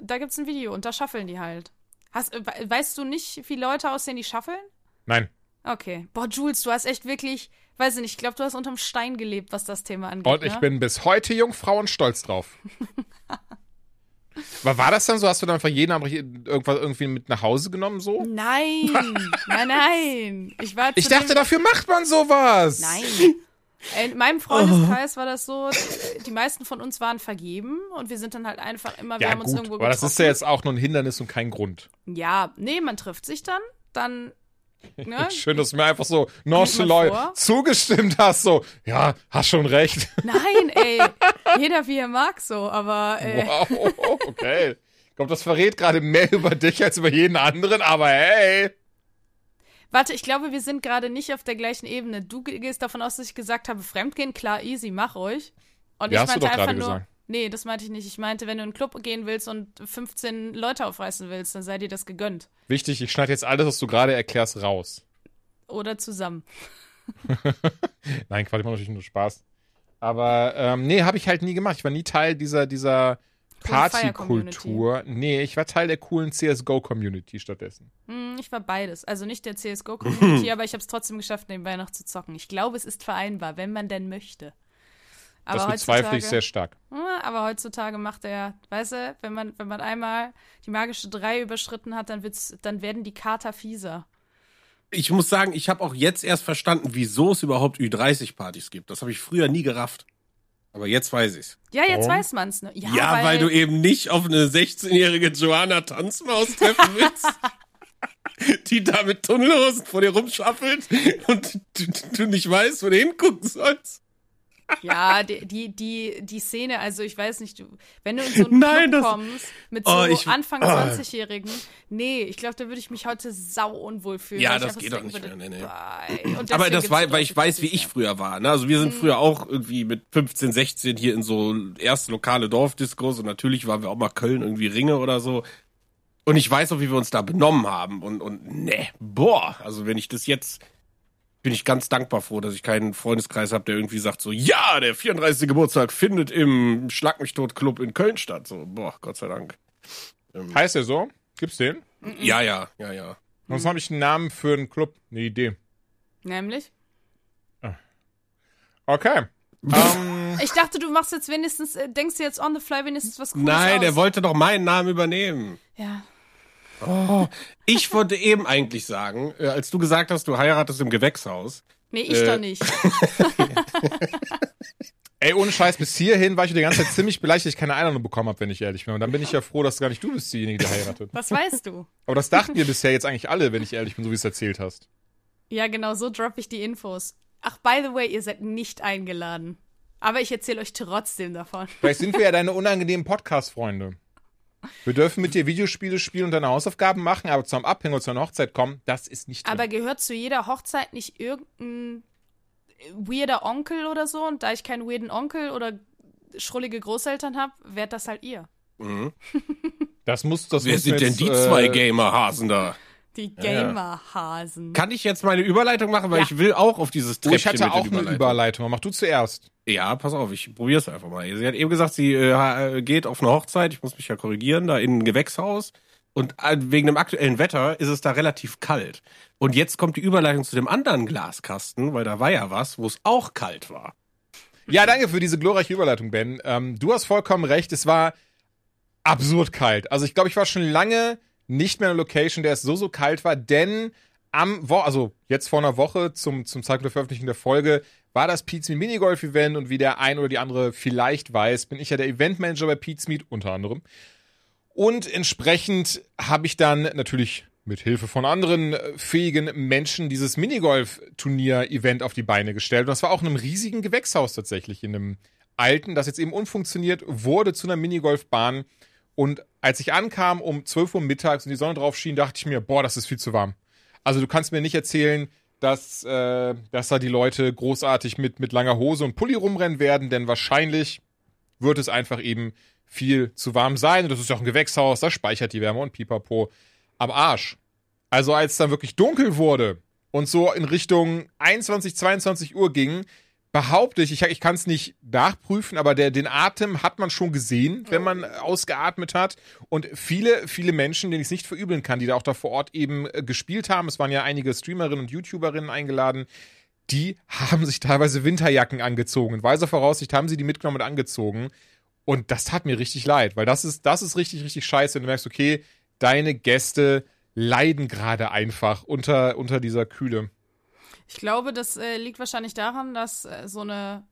da gibt's ein Video und da schaffeln die halt. Hast, we- weißt du nicht, wie Leute aussehen, die schaffeln? Nein. Okay. Boah, Jules, du hast echt wirklich, weiß ich nicht, ich glaube, du hast unterm Stein gelebt, was das Thema angeht. Und ich ne? bin bis heute Jungfrau und stolz drauf. Aber war das dann so? Hast du dann einfach jeden Abend irgendwas irgendwie mit nach Hause genommen so? Nein, nein, nein. Ich war Ich dachte, dafür macht man sowas. Nein. In meinem Freundeskreis war das so, die meisten von uns waren vergeben und wir sind dann halt einfach immer, wir Ja haben uns gut, irgendwo aber das getroffen. ist ja jetzt auch nur ein Hindernis und kein Grund. Ja, nee, man trifft sich dann, dann. Ne? Schön, dass du mir einfach so nonchalant zugestimmt hast. So, ja, hast schon recht. Nein, ey. Jeder wie er mag so, aber äh, Wow, okay. Ich glaube, das verrät gerade mehr über dich als über jeden anderen, aber hey. Warte, ich glaube, wir sind gerade nicht auf der gleichen Ebene. Du ge- gehst davon aus, dass ich gesagt habe, Fremdgehen, klar, easy, mach ruhig. Und Ja, ich meinte einfach nur. gesagt. Nee, das meinte ich nicht. Ich meinte, wenn du in einen Club gehen willst und 15 Leute aufreißen willst, dann sei dir das gegönnt. Wichtig, ich schneide jetzt alles, was du gerade erklärst, raus. Oder zusammen. Nein, Quatsch, ich mache natürlich nur Spaß. Aber ähm, nee, habe ich halt nie gemacht. Ich war nie Teil dieser, dieser Partykultur. Nee, ich war Teil der coolen CSGO-Community stattdessen. Hm, ich war beides. Also nicht der CSGO-Community, aber ich habe es trotzdem geschafft, nebenbei noch zu zocken. Ich glaube, es ist vereinbar, wenn man denn möchte. Aber das bezweifle ich heutzutage- sehr stark. Ja, aber heutzutage macht er, weißt du, wenn man, wenn man einmal die magische 3 überschritten hat, dann, wird's, dann werden die Kater fieser. Ich muss sagen, ich habe auch jetzt erst verstanden, wieso es überhaupt Ü30-Partys gibt. Das habe ich früher nie gerafft. Aber jetzt weiß ich's. Ja, jetzt Warum? weiß man's. Ne? Ja, Ja, weil, du eben nicht auf eine 16-jährige Joanna Tanzmaus treffen willst, die da mit Tunnelhosen vor dir rumschaffelt und du, du nicht weißt, wo du hingucken sollst. Ja, die, die, die, die Szene, also ich weiß nicht, du, wenn du in so einen Nein, Club das- kommst mit so Oh, ich- Anfang oh. 20-Jährigen, nee, ich glaube, da würde ich mich heute sau unwohl fühlen. Ja, das geht doch nicht würde, mehr, nee, nee. Aber das war, weil ich weiß, wie ich früher war. Ne? Also wir sind früher auch irgendwie mit 15, 16 hier in so erste lokale Dorfdiskos und natürlich waren wir auch mal Köln irgendwie Ringe oder so. Und ich weiß auch, wie wir uns da benommen haben. Und, und ne, boah, also wenn ich das jetzt, bin ich ganz dankbar froh, dass ich keinen Freundeskreis habe, der irgendwie sagt so, ja, der 34. Geburtstag findet im Schlag mich tot Club in Köln statt. So, boah, Gott sei Dank. Heißt der so? Gibt's den? Ja, ja, ja, ja. Sonst habe ich einen Namen für einen Club. Eine Idee. Nämlich? Okay. ähm, Ich dachte, du machst jetzt wenigstens, äh, denkst du jetzt on the fly wenigstens was Cooles Nein, aus. der wollte doch meinen Namen übernehmen. Ja. Ich wollte eben eigentlich sagen, äh, als du gesagt hast, du heiratest im Gewächshaus. Nee, ich Äh. doch nicht. ey, ohne Scheiß, bis hierhin war ich die ganze Zeit ziemlich beleidigt, dass ich keine Einladung bekommen habe, wenn ich ehrlich bin. Und dann bin ich ja froh, dass gar nicht du bist diejenige, die heiratet. Was weißt du? Aber das dachten wir bisher jetzt eigentlich alle, wenn ich ehrlich bin, so wie du es erzählt hast. Ja, genau, so droppe ich die Infos. Ach, by the way, ihr seid nicht eingeladen. Aber ich erzähle euch trotzdem davon. Vielleicht sind wir ja deine unangenehmen Podcast-Freunde. Wir dürfen mit dir Videospiele spielen und deine Hausaufgaben machen, aber zum Abhängen oder zu einer Hochzeit kommen, das ist nicht drin. Aber gehört zu jeder Hochzeit nicht irgendein weirder Onkel oder so? Und da ich keinen weirden Onkel oder schrullige Großeltern habe, wärt das halt ihr. das muss das Wer muss sind mir denn jetzt, die äh, zwei Gamer-Hasen da? Die Gamer-Hasen. Kann ich jetzt meine Überleitung machen, weil Ja. ich will auch auf dieses Oh, Treppchen ich hatte mit auch den eine Überleitung. Mach du zuerst. Ja, pass auf, ich probier's einfach mal. Sie hat eben gesagt, sie äh, geht auf eine Hochzeit, ich muss mich ja korrigieren, da in ein Gewächshaus. Und äh, wegen dem aktuellen Wetter ist es da relativ kalt. Und jetzt kommt die Überleitung zu dem anderen Glaskasten, weil da war ja was, wo es auch kalt war. Ja, danke für diese glorreiche Überleitung, Ben. Ähm, du hast vollkommen recht. Es war absurd kalt. Also ich glaube, ich war schon lange nicht mehr in einer Location, der es so, so kalt war, denn am Wo also jetzt vor einer Woche zum, zum Zeitpunkt der Veröffentlichung der Folge war das Pete's Meet Minigolf Event und wie der ein oder die andere vielleicht weiß, bin ich ja der Eventmanager bei Pete's Meet unter anderem. Und entsprechend habe ich dann natürlich mit Hilfe von anderen äh, fähigen Menschen dieses Minigolf-Turnier-Event auf die Beine gestellt. Und das war auch in einem riesigen Gewächshaus tatsächlich, in einem alten, das jetzt eben unfunktioniert wurde zu einer Minigolfbahn. Und als ich ankam um 12 Uhr mittags und die Sonne drauf schien, dachte ich mir, boah, das ist viel zu warm. Also du kannst mir nicht erzählen, dass, äh, dass da die Leute großartig mit, mit langer Hose und Pulli rumrennen werden, denn wahrscheinlich wird es einfach eben viel zu warm sein. Und das ist ja auch ein Gewächshaus, das speichert die Wärme und pipapo am Arsch. Also als es dann wirklich dunkel wurde und so in Richtung 21, 22 Uhr ging, behaupte ich, ich, ich kann es nicht nachprüfen, aber der, den Atem hat man schon gesehen, wenn man ausgeatmet hat. Und viele, viele Menschen, denen ich es nicht verübeln kann, die da auch da vor Ort eben äh, gespielt haben, es waren ja einige Streamerinnen und YouTuberinnen eingeladen, die haben sich teilweise Winterjacken angezogen. In weiser Voraussicht haben sie die mitgenommen und angezogen. Und das tat mir richtig leid, weil das ist, das ist richtig, richtig scheiße, wenn du merkst, okay, deine Gäste leiden gerade einfach unter, unter dieser Kühle. Ich glaube, das äh, liegt wahrscheinlich daran, dass äh, so eine,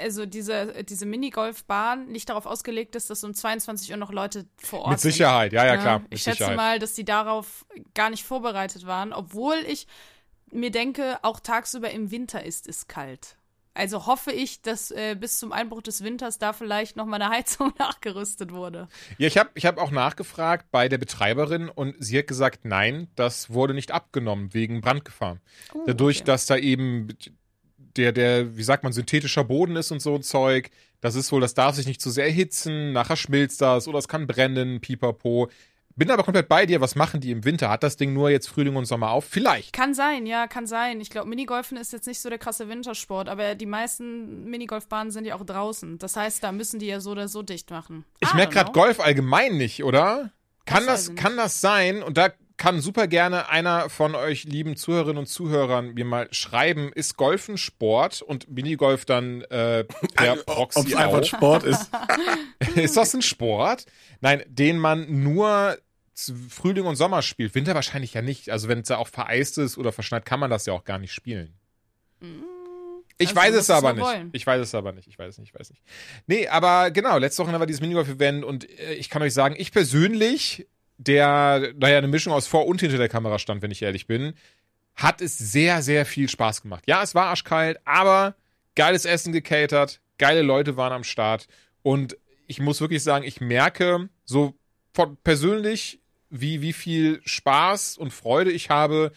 also diese, diese Minigolfbahn nicht darauf ausgelegt ist, dass um 22 Uhr noch Leute vor Ort Mit sind. Sicherheit, ja, ja, Ja, klar. Mit ich schätze Sicherheit. mal, dass die darauf gar nicht vorbereitet waren, obwohl ich mir denke, auch tagsüber im Winter ist es kalt. Also hoffe ich, dass äh, bis zum Einbruch des Winters da vielleicht noch mal eine Heizung nachgerüstet wurde. Ja, ich habe ich hab auch nachgefragt bei der Betreiberin und sie hat gesagt, nein, das wurde nicht abgenommen wegen Brandgefahr. Oh, Dadurch, okay. dass da eben der, der, wie sagt man, synthetischer Boden ist und so ein Zeug, das ist wohl, das darf sich nicht zu sehr erhitzen, nachher schmilzt das oder es kann brennen, pipapo. Bin aber komplett bei dir, was machen die im Winter? Hat das Ding nur jetzt Frühling und Sommer auf? Vielleicht. Kann sein, ja, kann sein. Ich glaube, Minigolfen ist jetzt nicht so der krasse Wintersport, aber die meisten Minigolfbahnen sind ja auch draußen. Das heißt, da müssen die ja so oder so dicht machen. Ich merke gerade. Golf allgemein nicht, oder? Kann Das das, kann das sein? Und da kann super gerne einer von euch lieben Zuhörerinnen und Zuhörern mir mal schreiben, ist Golf ein Sport und Minigolf dann äh, per Proxy Ob es einfach? Sport ist. ist das ein Sport? Nein, den man nur Frühling und Sommer spielt. Winter wahrscheinlich ja nicht. Also wenn es ja auch vereist ist oder verschneit, kann man das ja auch gar nicht spielen. Ich Also, weiß es aber nicht. wollen. Ich weiß es aber nicht. Ich weiß es nicht. Ich weiß nicht. Nee, aber genau, letzte Woche war dieses Minigolf-Event und äh, ich kann euch sagen, ich persönlich, der, naja, eine Mischung aus vor und hinter der Kamera stand, wenn ich ehrlich bin, hat es sehr, sehr viel Spaß gemacht. Ja, es war arschkalt, aber geiles Essen gecatert, geile Leute waren am Start und ich muss wirklich sagen, ich merke so persönlich, wie, wie viel Spaß und Freude ich habe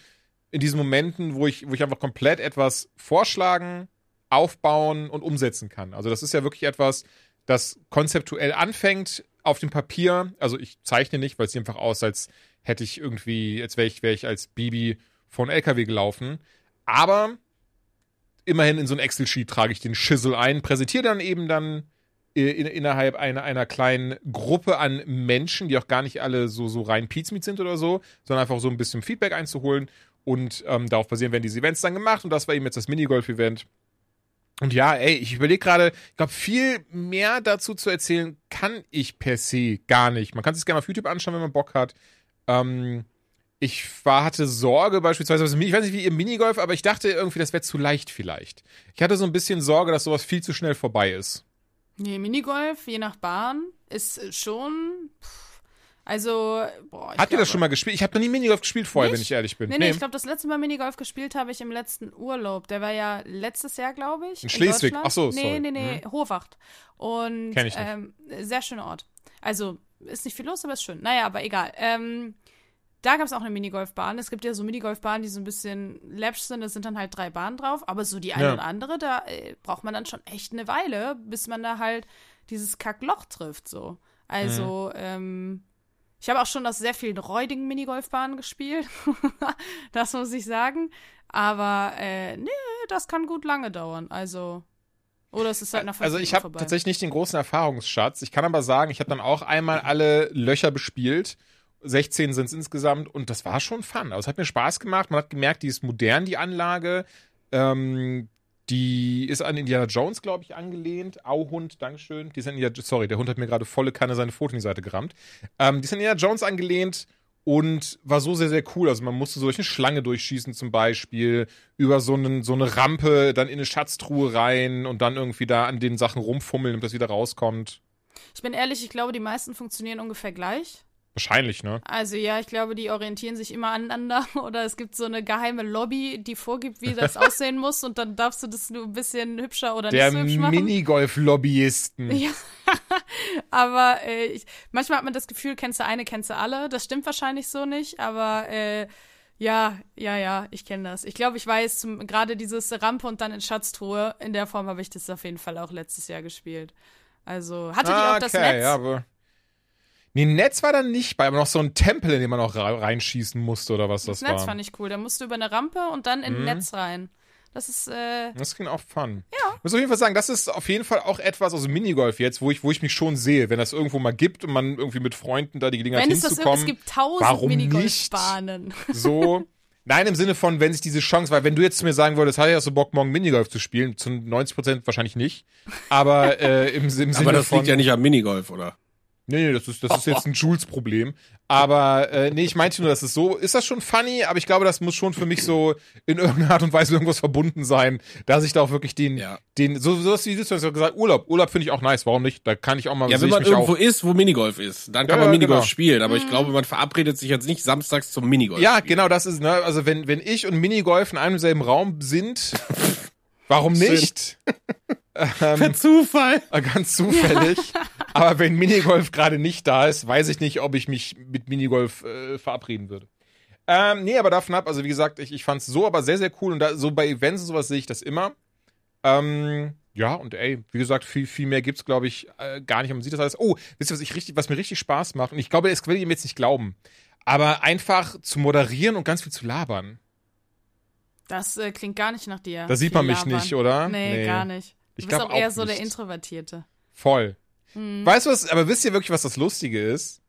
in diesen Momenten, wo ich, wo ich einfach komplett etwas vorschlagen, aufbauen und umsetzen kann. Also das ist ja wirklich etwas, das konzeptuell anfängt auf dem Papier. Also ich zeichne nicht, weil es sieht einfach aus, als hätte ich irgendwie, als wäre ich, wäre ich als Bibi von LKW gelaufen. Aber immerhin in so ein Excel-Sheet trage ich den Schissel ein, präsentiere dann eben dann in, innerhalb einer, einer kleinen Gruppe an Menschen, die auch gar nicht alle so, so rein Pizmeet sind oder so, sondern einfach so ein bisschen Feedback einzuholen. Und ähm, darauf basieren werden diese Events dann gemacht. Und das war eben jetzt das Minigolf-Event. Und ja, ey, ich überlege gerade, ich glaube, viel mehr dazu zu erzählen kann ich per se gar nicht. Man kann sich gerne auf YouTube anschauen, wenn man Bock hat. Ähm, ich war, hatte Sorge beispielsweise, ich weiß nicht wie ihr Minigolf, aber ich dachte irgendwie, das wäre zu leicht vielleicht. Ich hatte so ein bisschen Sorge, dass sowas viel zu schnell vorbei ist. Nee, Minigolf, je nach Bahn, ist schon. Pff, Also, boah. Habt ihr das schon mal gespielt? Ich habe noch nie Minigolf gespielt vorher, Nicht? wenn ich ehrlich bin. Nee, nee, ich glaube, das letzte Mal Minigolf gespielt habe ich im letzten Urlaub. Der war ja letztes Jahr, glaube ich. In Schleswig. Deutschland. Ach so, Nee, sorry. nee, nee, Hohwacht. Und Kenn ich nicht. Ähm, sehr schöner Ort. Also, ist nicht viel los, aber ist schön. Naja, aber egal. Ähm, da gab es auch eine Minigolfbahn. Es gibt ja so Minigolfbahnen, die so ein bisschen läppsch sind. Da sind dann halt drei Bahnen drauf. Aber so die eine Ja. oder andere, da äh, braucht man dann schon echt eine Weile, bis man da halt dieses Kackloch trifft. So. Also, Mhm. ähm, ich habe auch schon aus sehr vielen räudigen Minigolfbahnen gespielt. das muss ich sagen. Aber äh, nee, das kann gut lange dauern. Also. Oder es ist halt nach Also ich habe tatsächlich nicht den großen Erfahrungsschatz. Ich kann aber sagen, ich habe dann auch einmal alle Löcher bespielt. 16 sind es insgesamt und das war schon fun. Also es hat mir Spaß gemacht. Man hat gemerkt, die ist modern, die Anlage. Ähm, die ist an Indiana Jones, glaube ich, angelehnt. Auhund, Dankeschön. Die ist an Indiana, sorry, der Hund hat mir gerade volle Kanne seine Foto in die Seite gerammt. Ähm, die ist an Indiana Jones angelehnt und war so sehr, sehr cool. Also man musste so durch eine Schlange durchschießen zum Beispiel, über so, einen, so eine Rampe, dann in eine Schatztruhe rein und dann irgendwie da an den Sachen rumfummeln, damit das wieder rauskommt. Ich bin ehrlich, ich glaube, die meisten funktionieren ungefähr gleich. Wahrscheinlich, ne? Also ja, ich glaube, die orientieren sich immer aneinander oder es gibt so eine geheime Lobby, die vorgibt, wie das aussehen muss und dann darfst du das nur ein bisschen hübscher oder Der nicht so hübsch machen. Minigolf-Lobbyisten. Ja. aber äh, ich, manchmal hat man das Gefühl, kennst du eine, kennst du alle. Das stimmt wahrscheinlich so nicht, aber äh, ja, ja, ja, ich kenne das. Ich glaube, ich weiß gerade dieses Rampe und dann in Schatztruhe, in der Form habe ich das auf jeden Fall auch letztes Jahr gespielt. Also, hatte die Ah, auch das okay, Netz? Ja, aber Nee, Netz war dann nicht bei, aber noch so ein Tempel, in den man auch reinschießen musste oder was das, das Netz war. fand ich cool. Da musst du über eine Rampe und dann in ein Netz rein. Das ist, äh, Das klingt auch fun. Ja. Ich muss auf jeden Fall sagen, das ist auf jeden Fall auch etwas, also Minigolf jetzt, wo ich, wo ich mich schon sehe, wenn das irgendwo mal gibt und man irgendwie mit Freunden da die Gelegenheit wenn es das hinzukommen. es gibt tausend warum Minigolfbahnen. so. Nein, im Sinne von, wenn sich diese Chance, weil wenn du jetzt zu mir sagen würdest, hast du ja so Bock, morgen Minigolf zu spielen, zu 90 Prozent wahrscheinlich nicht. Aber äh, im, im Sinne Aber das von. liegt ja nicht am Minigolf, oder? Nee, nee, das ist, das ist jetzt ein Jules-Problem. Aber äh, nee, ich meinte nur, das ist so, ist das schon funny, aber ich glaube, das muss schon für mich so in irgendeiner Art und Weise irgendwas verbunden sein, dass ich da auch wirklich den, Ja. den, so, so was wie du hast ja gesagt, Urlaub. Urlaub finde ich auch nice, warum nicht? Da kann ich auch mal, Ja, wenn man irgendwo auch. ist, wo Minigolf ist, dann kann Ja, man ja, Minigolf genau. spielen. Aber ich glaube, man verabredet sich jetzt nicht samstags zum Minigolf. Ja, genau, das ist, ne, also wenn, wenn ich und Minigolf in einem selben Raum sind, warum nicht? Per Zufall. Äh, Ganz zufällig. Aber wenn Minigolf gerade nicht da ist, weiß ich nicht, ob ich mich mit Minigolf äh, verabreden würde. Ähm, nee, aber davon ab, also wie gesagt, ich, ich fand's so aber sehr, sehr cool. Und da, so bei Events und sowas sehe ich das immer. Ähm, ja, und ey, wie gesagt, viel, viel mehr gibt's, glaube ich, äh, gar nicht. Man sieht das alles. Oh, wisst ihr, was, ich richtig, was mir richtig Spaß macht? Und ich glaube, werdet ihr mir jetzt nicht glauben. Aber einfach zu moderieren und ganz viel zu labern. Das äh, klingt gar nicht nach dir. Da sieht man mich labern. nicht, oder? Nee, Nee. gar nicht. Du Ich bist auch eher auch so der nicht. Introvertierte. Voll. Hm. Weißt du was, aber wisst ihr wirklich, was das Lustige ist?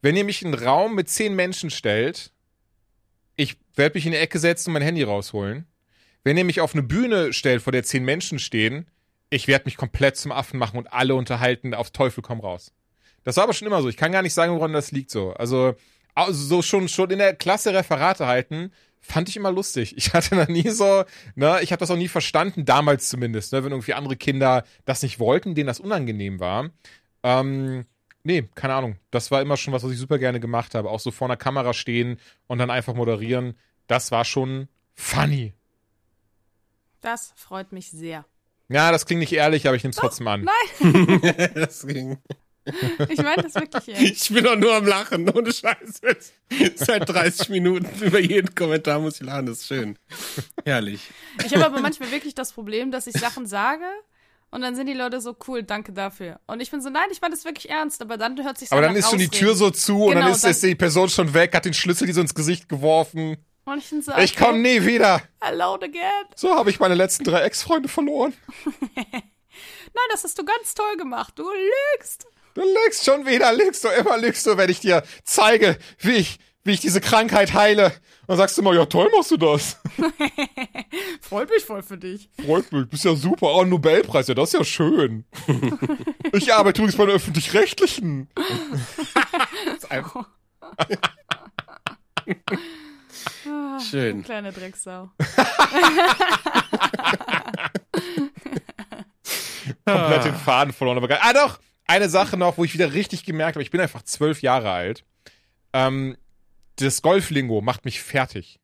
Wenn ihr mich in einen Raum mit zehn Menschen stellt, ich werde mich in die Ecke setzen und mein Handy rausholen. Wenn ihr mich auf eine Bühne stellt, vor der zehn Menschen stehen, ich werde mich komplett zum Affen machen und alle unterhalten, auf Teufel komm raus. Das war aber schon immer so. Ich kann gar nicht sagen, woran das liegt so. Also, also so schon, schon in der Klasse Referate halten, fand ich immer lustig. Ich hatte da nie so, ne, ich habe das auch nie verstanden, damals zumindest, ne, wenn irgendwie andere Kinder das nicht wollten, denen das unangenehm war. Ähm, nee, keine Ahnung. Das war immer schon was, was ich super gerne gemacht habe. Auch so vor einer Kamera stehen und dann einfach moderieren. Das war schon funny. Das freut mich sehr. Ja, das klingt nicht ehrlich, aber ich nehme es trotzdem an. das ging. Ich meine das wirklich ernst. Ich bin doch nur am Lachen, ohne Scheiß. Jetzt. Seit 30 Minuten über jeden Kommentar muss ich lachen, das ist schön. Herrlich. Ich habe aber manchmal wirklich das Problem, dass ich Sachen sage und dann sind die Leute so cool, danke dafür. Und ich bin so, nein, ich meine das wirklich ernst, aber dann hört sich Aber dann ist schon die Tür so zu und dann Genau, ist, dann- ist die Person schon weg, hat den Schlüssel die so ins Gesicht geworfen. Und ich bin so, Ich komme nie wieder. Alone again. So habe ich meine letzten drei Ex-Freunde verloren. Nein, das hast du ganz toll gemacht. Du lügst. Du lügst schon wieder, lügst du, immer lügst du, wenn ich dir zeige, wie ich, wie ich diese Krankheit heile. Dann sagst du immer, ja toll machst du das. Freut mich voll für dich. Freut mich, bist ja super. Oh, ein Nobelpreis, ja, das ist ja schön. ich arbeite übrigens bei den Öffentlich-Rechtlichen. Schön. Kleine Drecksau. Komplett den Faden verloren. Aber geil. Ah doch, eine Sache noch, wo ich wieder richtig gemerkt habe, ich bin einfach zwölf Jahre alt. Ähm, das Golflingo macht mich fertig.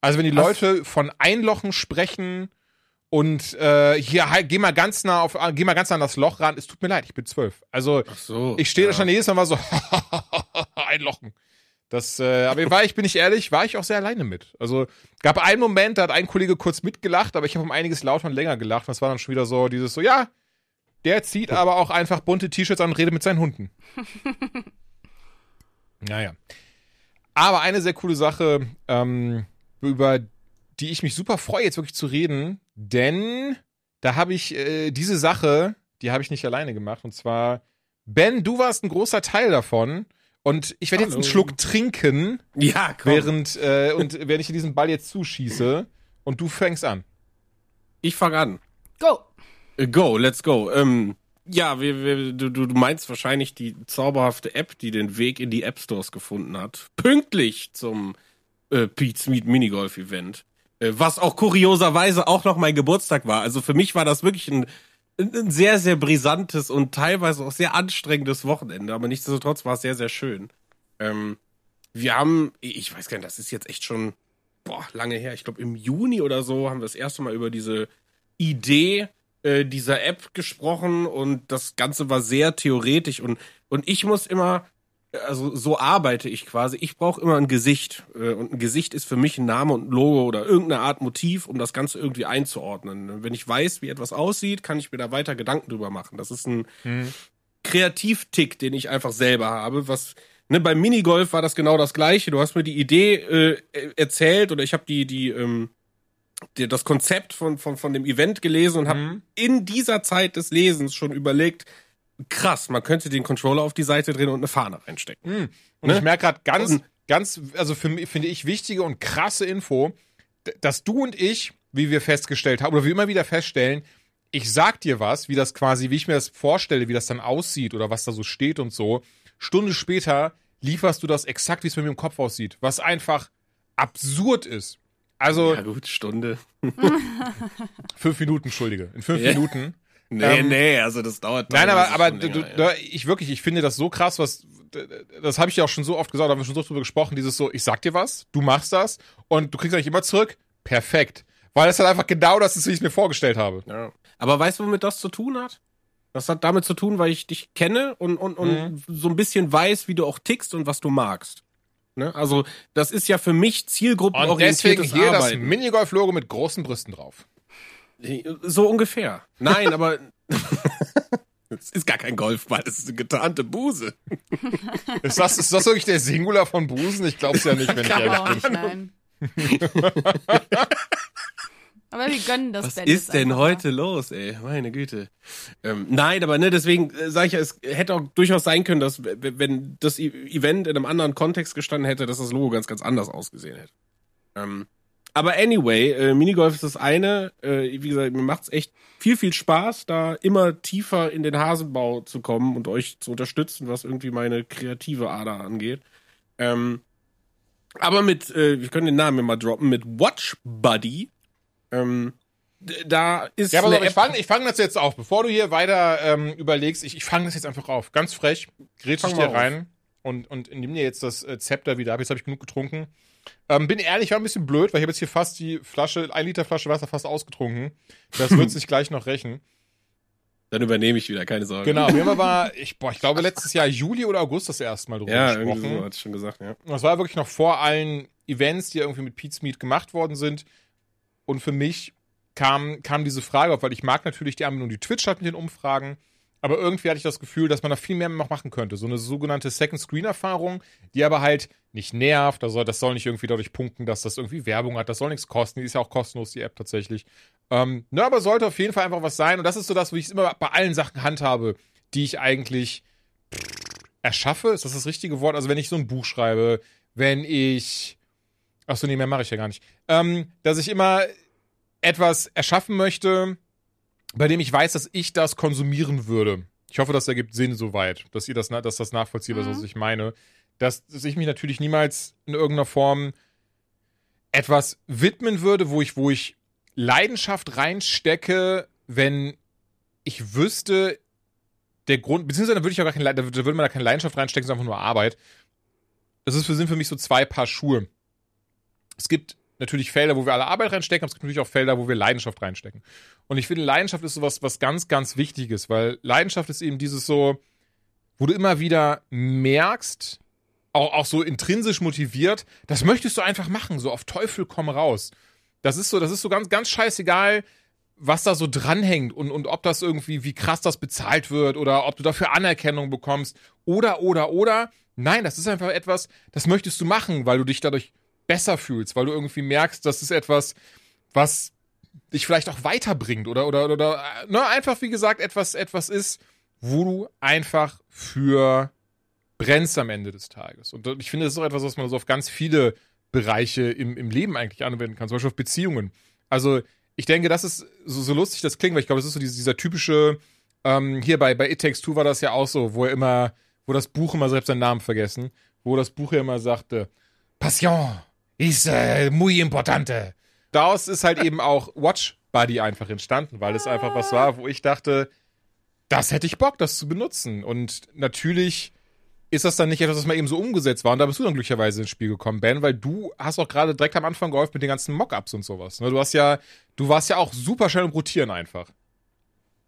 Also wenn die Was? Leute von Einlochen sprechen und äh, hier halt, geh mal ganz nah auf, geh mal ganz nah an das Loch ran. Es tut mir leid, ich bin zwölf. Also so. ich stehe da ja. schon jedes Mal war so einlochen. Das, äh, aber war ich, bin ich ehrlich, war ich auch sehr alleine mit. Also gab einen Moment, da hat ein Kollege kurz mitgelacht, aber ich habe um einiges lauter und länger gelacht. Und das war dann schon wieder so dieses so, ja, der zieht aber auch einfach bunte T-Shirts an und redet mit seinen Hunden. naja. Aber eine sehr coole Sache, ähm, über die ich mich super freue, jetzt wirklich zu reden, denn da habe ich äh, diese Sache, die habe ich nicht alleine gemacht. Und zwar, Ben, du warst ein großer Teil davon. Und ich werde jetzt einen. Schluck trinken, Ja, komm. während, äh, und während ich dir diesen Ball jetzt zuschieße. Und du fängst an. ich fange an. Go! Go, let's go. Ähm, ja, wir, wir, du, du meinst wahrscheinlich die zauberhafte App, die den Weg in die App Stores gefunden hat. Pünktlich zum äh, Pete's Meet Minigolf Event. Äh, was auch kurioserweise auch noch mein Geburtstag war. Also für mich war das wirklich ein, ein, ein sehr, sehr brisantes und teilweise auch sehr anstrengendes Wochenende. Aber nichtsdestotrotz war es sehr, sehr schön. Ähm, wir haben, ich weiß gar nicht, das ist jetzt echt schon boah, lange her. Ich glaube, im Juni oder so haben wir das erste Mal über diese Idee äh, dieser App gesprochen und das Ganze war sehr theoretisch und, und ich muss immer, also so arbeite ich quasi, ich brauche immer ein Gesicht äh, und ein Gesicht ist für mich ein Name und ein Logo oder irgendeine Art Motiv, um das Ganze irgendwie einzuordnen. Wenn ich weiß, wie etwas aussieht, kann ich mir da weiter Gedanken drüber machen. Das ist ein Kreativtick, den ich einfach selber habe, was Ne, beim Minigolf war das genau das gleiche. Du hast mir die Idee äh, erzählt oder ich habe die die ähm, die, das Konzept von, von, von dem Event gelesen und habe Mhm. in dieser Zeit des Lesens schon überlegt, krass, man könnte den Controller auf die Seite drehen und eine Fahne reinstecken. Und Ne? ich merke gerade ganz, Und- ganz, also für mich finde ich wichtige und krasse Info, dass du und ich, wie wir festgestellt haben, oder wie immer wieder feststellen, ich sag dir was, wie das quasi, wie ich mir das vorstelle, wie das dann aussieht oder was da so steht und so. Stunde später lieferst du das exakt, wie es bei mir im Kopf aussieht, was einfach absurd ist. Also Ja gut, Stunde. fünf Minuten, Entschuldige, in fünf Ja. Minuten. Nee, Ähm, nee, also das dauert Nein, aber, aber du, länger, du, ja. ich wirklich, ich finde das so krass, was, das habe ich ja auch schon so oft gesagt, da haben wir schon so oft drüber gesprochen, dieses so, ich sag dir was, du machst das und du kriegst eigentlich immer zurück, perfekt. Weil es halt einfach genau das ist, wie ich es mir vorgestellt habe. Ja. Aber weißt du, womit das zu tun hat? Das hat damit zu tun, weil ich dich kenne und, und, und Mhm. so ein bisschen weiß, wie du auch tickst und was du magst. Ne? Also, das ist ja für mich Und zielgruppenorientiertes deswegen hier das Arbeiten. Minigolf-Logo mit großen Brüsten drauf. So ungefähr. Nein, aber es ist gar kein Golfball, es ist eine getarnte Buse. Ist das, ist das wirklich der Singular von Busen? Ich glaub's ja nicht, wenn ich ehrlich auch bin. nicht, nein. Aber wir gönnen das Was jetzt ist denn heute los, ey? Meine Güte. Ähm, nein, aber ne, deswegen äh, sage ich ja, es hätte auch durchaus sein können, dass wenn das E- Event in einem anderen Kontext gestanden hätte, dass das Logo ganz, ganz anders ausgesehen hätte. Ähm, aber anyway, äh, Minigolf ist das eine. Äh, wie gesagt, mir macht's echt viel, viel Spaß, da immer tiefer in den Hasenbau zu kommen und euch zu unterstützen, was irgendwie meine kreative Ader angeht. Ähm, aber mit, äh, wir können den Namen mal droppen, mit Watch Buddy. Ähm, da ist Ja, aber ich fange fang das jetzt auf. Bevor du hier weiter ähm, überlegst, ich, ich fange das jetzt einfach auf. Ganz frech, grätsch ich dir auf. rein und, und nimm dir jetzt das äh, Zepter wieder ab. Jetzt habe ich genug getrunken. Ähm, bin ehrlich, war ein bisschen blöd, weil ich habe jetzt hier fast die Flasche, ein Liter Flasche Wasser fast ausgetrunken. Das wird sich gleich noch rächen. Dann übernehme ich wieder, keine Sorge. Genau, mir war, ich, boah, ich glaube letztes Jahr Juli oder August das erste Mal drüber Ja, irgendwie gesprochen. so, hat schon gesagt, ja. Und das war wirklich noch vor allen Events, die irgendwie mit Pete's Meat gemacht worden sind. Und für mich kam, kam diese Frage auf, weil ich mag natürlich die Anbindung, die Twitch hat mit den Umfragen. Aber irgendwie hatte ich das Gefühl, dass man da viel mehr noch machen könnte. So eine sogenannte Second-Screen-Erfahrung, die aber halt nicht nervt. Also das soll nicht irgendwie dadurch punkten, dass das irgendwie Werbung hat. Das soll nichts kosten. Die ist ja auch kostenlos, die App tatsächlich. Ähm, ne, aber sollte auf jeden Fall einfach was sein. Und das ist so das, wie ich es immer bei allen Sachen handhabe, die ich eigentlich erschaffe. Ist das das richtige Wort? Also wenn ich so ein Buch schreibe, wenn ich Achso, nee, mehr mache ich ja gar nicht. Ähm, dass ich immer etwas erschaffen möchte, bei dem ich weiß, dass ich das konsumieren würde. Ich hoffe, das ergibt Sinn soweit, dass ihr das, dass das nachvollziehbar ist, Mhm. was ich meine. Dass, dass ich mich natürlich niemals in irgendeiner Form etwas widmen würde, wo ich, wo ich Leidenschaft reinstecke, wenn ich wüsste, der Grund, beziehungsweise da würde ich auch gar keine, da würde man da keine Leidenschaft reinstecken, sondern einfach nur Arbeit. das ist für, sind für mich so zwei Paar Schuhe. Es gibt natürlich Felder, wo wir alle Arbeit reinstecken, aber es gibt natürlich auch Felder, wo wir Leidenschaft reinstecken. Und ich finde, Leidenschaft ist sowas, was ganz, ganz Wichtiges, weil Leidenschaft ist eben dieses so, wo du immer wieder merkst, auch, auch so intrinsisch motiviert, das möchtest du einfach machen, so auf Teufel komm raus. Das ist so, das ist so ganz, ganz scheißegal, was da so dranhängt und, und ob das irgendwie, wie krass das bezahlt wird oder ob du dafür Anerkennung bekommst oder, oder, oder. Nein, das ist einfach etwas, das möchtest du machen, weil du dich dadurch besser fühlst, weil du irgendwie merkst, das ist etwas, was dich vielleicht auch weiterbringt oder, oder, oder, ne, einfach wie gesagt, etwas, etwas ist, wo du einfach für brennst am Ende des Tages. Und ich finde, das ist auch etwas, was man so auf ganz viele Bereiche im, im Leben eigentlich anwenden kann, zum Beispiel auf Beziehungen. Also, ich denke, das ist so, so lustig das klingt, weil ich glaube, das ist so dieser, dieser typische, ähm, hier bei, bei It Takes Two war das ja auch so, wo er immer, wo das Buch immer, selbst seinen Namen vergessen, wo das Buch ja immer sagte, Passion ist äh, muy importante. Daraus ist halt eben auch Watch Buddy einfach entstanden, weil es einfach was war, wo ich dachte, das hätte ich Bock, das zu benutzen. Und natürlich ist das dann nicht etwas, was mal eben so umgesetzt war. Und da bist du dann glücklicherweise ins Spiel gekommen, Ben, weil du hast auch gerade direkt am Anfang geholfen mit den ganzen Mockups und sowas. Ne? Du hast ja, du warst ja auch super schnell im Rotieren einfach.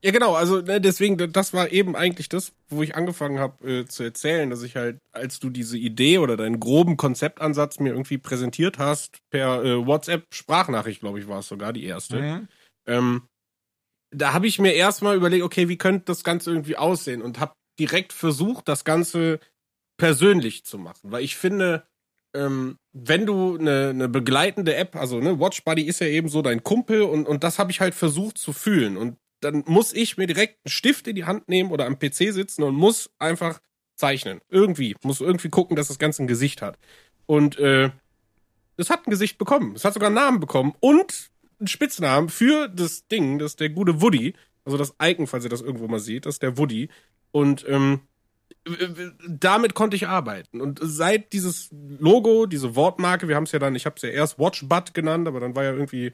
Ja, genau, also ne, deswegen, das war eben eigentlich das, wo ich angefangen habe äh, zu erzählen, dass ich halt, als du diese Idee oder deinen groben Konzeptansatz mir irgendwie präsentiert hast, per äh, WhatsApp-Sprachnachricht, glaube ich, war es sogar die erste, Mhm. ähm, da habe ich mir erstmal überlegt, okay, wie könnte das Ganze irgendwie aussehen? Und habe direkt versucht, das Ganze persönlich zu machen, weil ich finde, ähm, wenn du eine, eine begleitende App, also ne, Watch Buddy ist ja eben so dein Kumpel und, und das habe ich halt versucht zu fühlen. Und dann muss ich mir direkt einen Stift in die Hand nehmen oder am PC sitzen und muss einfach zeichnen. Irgendwie. Muss irgendwie gucken, dass das Ganze ein Gesicht hat. Und äh, es hat ein Gesicht bekommen. Es hat sogar einen Namen bekommen und einen Spitznamen für das Ding, das ist der gute Woody. Also das Icon, falls ihr das irgendwo mal seht, das ist der Woody. Und ähm, damit konnte ich arbeiten. Und seit dieses Logo, diese Wortmarke, wir haben es ja dann, ich habe es ja erst WatchBud genannt, aber dann war ja irgendwie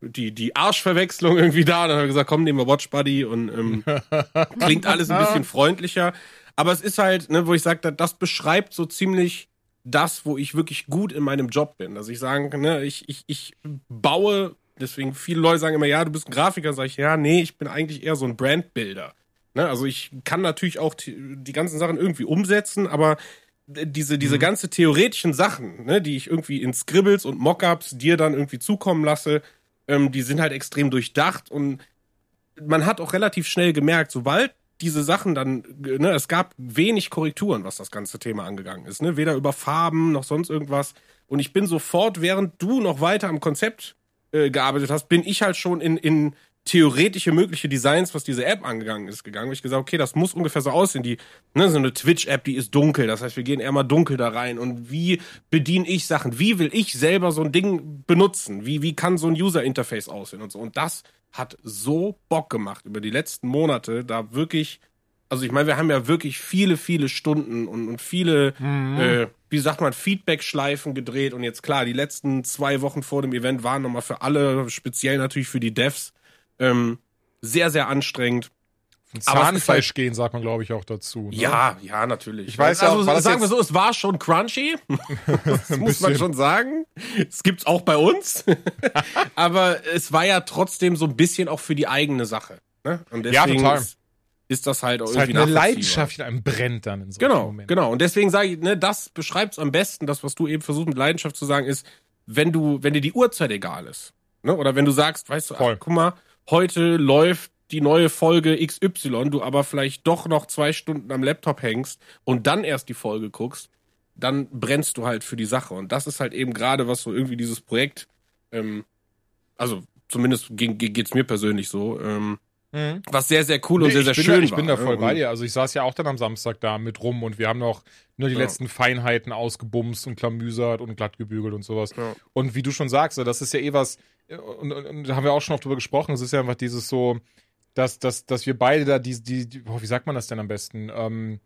die, die Arschverwechslung irgendwie da. Dann haben wir gesagt, komm, nehmen wir Watch Buddy und ähm, klingt alles ein bisschen freundlicher. Aber es ist halt, ne, wo ich sage, das beschreibt so ziemlich das, wo ich wirklich gut in meinem Job bin. Also ich sage, ne, ich, ich, ich baue, deswegen viele Leute sagen immer, ja, du bist ein Grafiker, sage ich, ja, nee, ich bin eigentlich eher so ein Brandbuilder. Ne, also ich kann natürlich auch die, die ganzen Sachen irgendwie umsetzen, aber diese, diese ganze theoretischen Sachen, ne, die ich irgendwie in Scribbles und Mockups dir dann irgendwie zukommen lasse, ähm, die sind halt extrem durchdacht und man hat auch relativ schnell gemerkt, sobald diese Sachen dann, ne, es gab wenig Korrekturen, was das ganze Thema angegangen ist, ne, weder über Farben noch sonst irgendwas. Und ich bin sofort, während du noch weiter am Konzept äh, gearbeitet hast, bin ich halt schon in, in theoretische mögliche Designs, was diese App angegangen ist, gegangen. Ich gesagt, okay, das muss ungefähr so aussehen. Die, ne, so eine Twitch-App, die ist dunkel. Das heißt, wir gehen eher mal dunkel da rein. Und wie bediene ich Sachen? Wie will ich selber so ein Ding benutzen? Wie, wie kann so ein User-Interface aussehen und so? Und das hat so Bock gemacht über die letzten Monate, da wirklich, also ich meine, wir haben ja wirklich viele, viele Stunden und, und viele, äh, wie sagt man, Feedback-Schleifen gedreht. Und jetzt klar, die letzten zwei Wochen vor dem Event waren nochmal für alle, speziell natürlich für die Devs, ähm, sehr, sehr anstrengend. Zahnfleisch gehen, sagt man, glaube ich, auch dazu. Ne? Ja, ja, natürlich. Ich weiß ja also, war das sagen wir so, es war schon crunchy. das muss man schon sagen. Es gibt's auch bei uns. Aber es war ja trotzdem so ein bisschen auch für die eigene Sache. Ne? Und Ja, deswegen total. Ist, ist das halt auch ist halt irgendwie eine nachvollziehbar. Leidenschaft, die einem brennt dann in so Genau, Momenten. genau. Und deswegen sage ich, ne, das beschreibt's am besten. Das, was du eben versuchst mit Leidenschaft zu sagen, ist, wenn du, wenn dir die Uhrzeit egal ist, ne, oder wenn du sagst, weißt du, ach, guck mal, heute läuft die neue Folge XY, du aber vielleicht doch noch zwei Stunden am Laptop hängst und dann erst die Folge guckst, dann brennst du halt für die Sache. Und das ist halt eben gerade, was so irgendwie dieses Projekt, ähm, also zumindest ge- ge- geht's mir persönlich so, ähm, Mhm. was sehr, sehr cool und Nee, sehr, sehr ich bin schön da, ich war. bin da ne? voll Und- bei dir. Also ich saß ja auch dann am Samstag da mit rum und wir haben noch nur die Ja. letzten Feinheiten ausgebumst und klamüsert und glatt gebügelt und sowas. Ja. Und wie du schon sagst, das ist ja eh was, und, und, und da haben wir auch schon oft drüber gesprochen, es ist ja einfach dieses so, dass, dass, dass wir beide da die, die, die oh, wie sagt man das denn am besten? Ähm,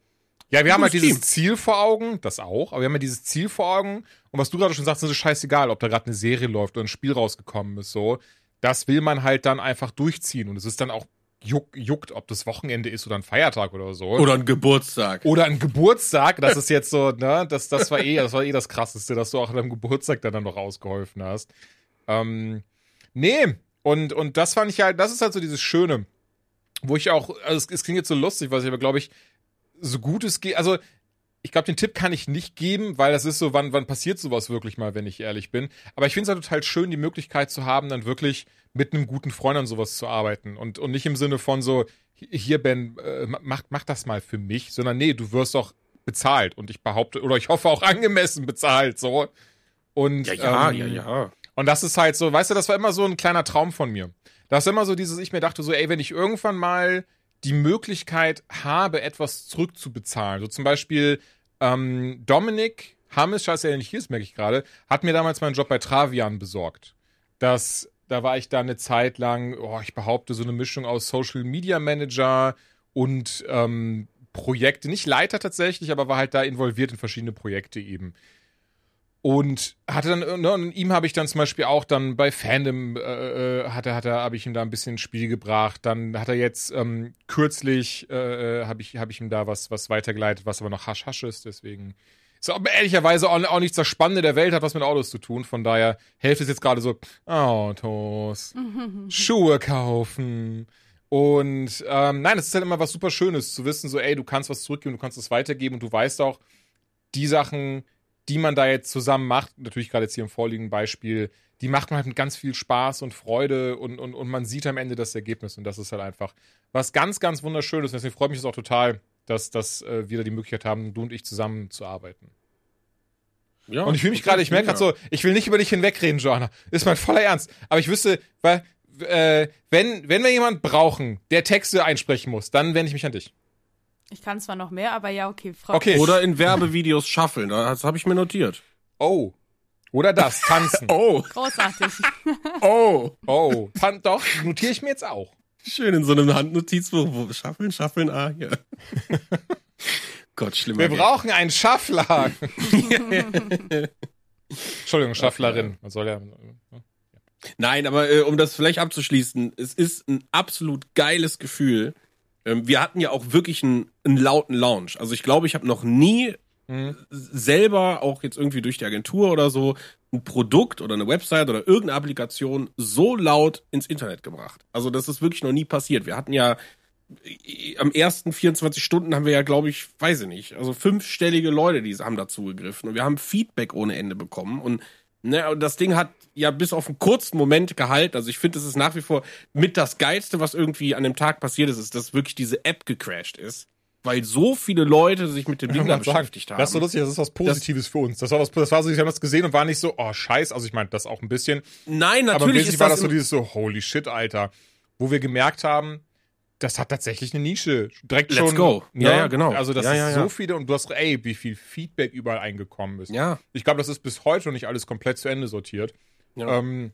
ja, wir haben halt dieses. Ziel vor Augen, das auch, aber wir haben ja dieses Ziel vor Augen und was du gerade schon sagst, ist es scheißegal, ob da gerade eine Serie läuft oder ein Spiel rausgekommen ist, so. Das will man halt dann einfach durchziehen und es ist dann auch juck, juckt, ob das Wochenende ist oder ein Feiertag oder so. Oder ein Geburtstag. Oder ein Geburtstag, das ist jetzt so, ne, das, das war eh, das war eh das krasseste, dass du auch an deinem Geburtstag dann, dann noch ausgeholfen hast. Ähm, nee, und, und das fand ich halt, das ist halt so dieses Schöne, wo ich auch, also es, es klingt jetzt so lustig, was ich aber glaube ich, so gut es geht, also ich glaube, den Tipp kann ich nicht geben, weil das ist so, wann, wann passiert sowas wirklich mal, wenn ich ehrlich bin. Aber ich finde es halt total schön, die Möglichkeit zu haben, dann wirklich mit einem guten Freund an sowas zu arbeiten. Und, und nicht im Sinne von so, hier, Ben, äh, mach, mach das mal für mich, sondern nee, du wirst doch bezahlt. Und ich behaupte, oder ich hoffe auch angemessen bezahlt, so. Und, Ja, ja, ähm, ja, ja. Und das ist halt so, weißt du, das war immer so ein kleiner Traum von mir. Das ist immer so dieses, ich mir dachte so, ey, wenn ich irgendwann mal die Möglichkeit habe, etwas zurückzubezahlen, so zum Beispiel ähm, Dominik Hammes, scheiße, der nicht hier ist, merke ich gerade, hat mir damals meinen Job bei Travian besorgt. Das, da war ich da eine Zeit lang, oh, ich behaupte, so eine Mischung aus Social Media Manager und ähm, Projekte, nicht Leiter tatsächlich, aber war halt da involviert in verschiedene Projekte eben. Und hatte dann, ne, und ihm habe ich dann zum Beispiel auch dann bei Fandom, äh, äh, hatte, hatte, habe ich ihm da ein bisschen ins Spiel gebracht. Dann hat er jetzt ähm, kürzlich, äh, habe ich, habe ich ihm da was, was weitergeleitet, was aber noch hasch hasch ist. Deswegen ist aber ehrlicherweise auch, auch nichts das Spannende der Welt, hat was mit Autos zu tun. Von daher Hälfte ist jetzt gerade so Autos, Schuhe kaufen. Und ähm, nein, es ist halt immer was super Schönes zu wissen, so, ey, du kannst was zurückgeben, du kannst es weitergeben und du weißt auch, die Sachen, die man da jetzt zusammen macht, natürlich gerade jetzt hier im vorliegenden Beispiel, die macht man halt mit ganz viel Spaß und Freude und, und, und man sieht am Ende das Ergebnis und das ist halt einfach was ganz, ganz wunderschönes. Deswegen freut mich das auch total, dass, dass äh, wir da die Möglichkeit haben, du und ich zusammen zu arbeiten. ja. Und ich fühle mich gerade, ich merke gerade so, ich will nicht über dich hinwegreden, Joanna. Ist mein voller Ernst. Aber ich wüsste, weil, äh, wenn, wenn wir jemanden brauchen, der Texte einsprechen muss, dann wende ich mich an dich. Ich kann zwar noch mehr, aber ja, okay. Frau Okay. Oder in Werbevideos schaffeln, das habe ich mir notiert. Oh. Oder das, tanzen. Oh, Großartig. oh. Oh. Tan doch, notiere ich mir jetzt auch. Schön in so einem Handnotizbuch. Wo, schaffeln, schaffeln, ah, hier. Gott, schlimmer. Wir Gag. brauchen einen Schaffler. Entschuldigung, Schafflerin. Man soll ja. Nein, aber äh, um das vielleicht abzuschließen, es ist ein absolut geiles Gefühl. Ähm, wir hatten ja auch wirklich einen, einen lauten Launch. Also ich glaube, ich habe noch nie Mhm. selber, auch jetzt irgendwie durch die Agentur oder so, ein Produkt oder eine Website oder irgendeine Applikation so laut ins Internet gebracht. Also das ist wirklich noch nie passiert. Wir hatten ja äh, am ersten 24 Stunden haben wir ja, glaube ich, weiß ich nicht, also fünfstellige Leute, die haben dazu gegriffen und wir haben Feedback ohne Ende bekommen und ne, und das Ding hat ja bis auf einen kurzen Moment gehalten. Also ich finde, es ist nach wie vor mit das Geilste, was irgendwie an dem Tag passiert ist, ist, dass wirklich diese App gecrashed ist. Weil so viele Leute sich mit dem Ding da Kann man sagen. beschäftigt haben. Das ist so lustig, das ist was Positives für uns. Das war was, das war so, ich habe das gesehen und war nicht so, oh scheiß, also ich meine das auch ein bisschen, Nein, aber natürlich natürlich ist war das, das so dieses so, holy shit, Alter. Wo wir gemerkt haben, das hat tatsächlich eine Nische. Direkt Let's schon. go. Ja, ne? ja, genau. Also das Ja, ist ja, so ja. viele und du hast, ey, wie viel Feedback überall eingekommen ist. Ja. Ich glaube, das ist bis heute noch nicht alles komplett zu Ende sortiert. Ja. Ähm,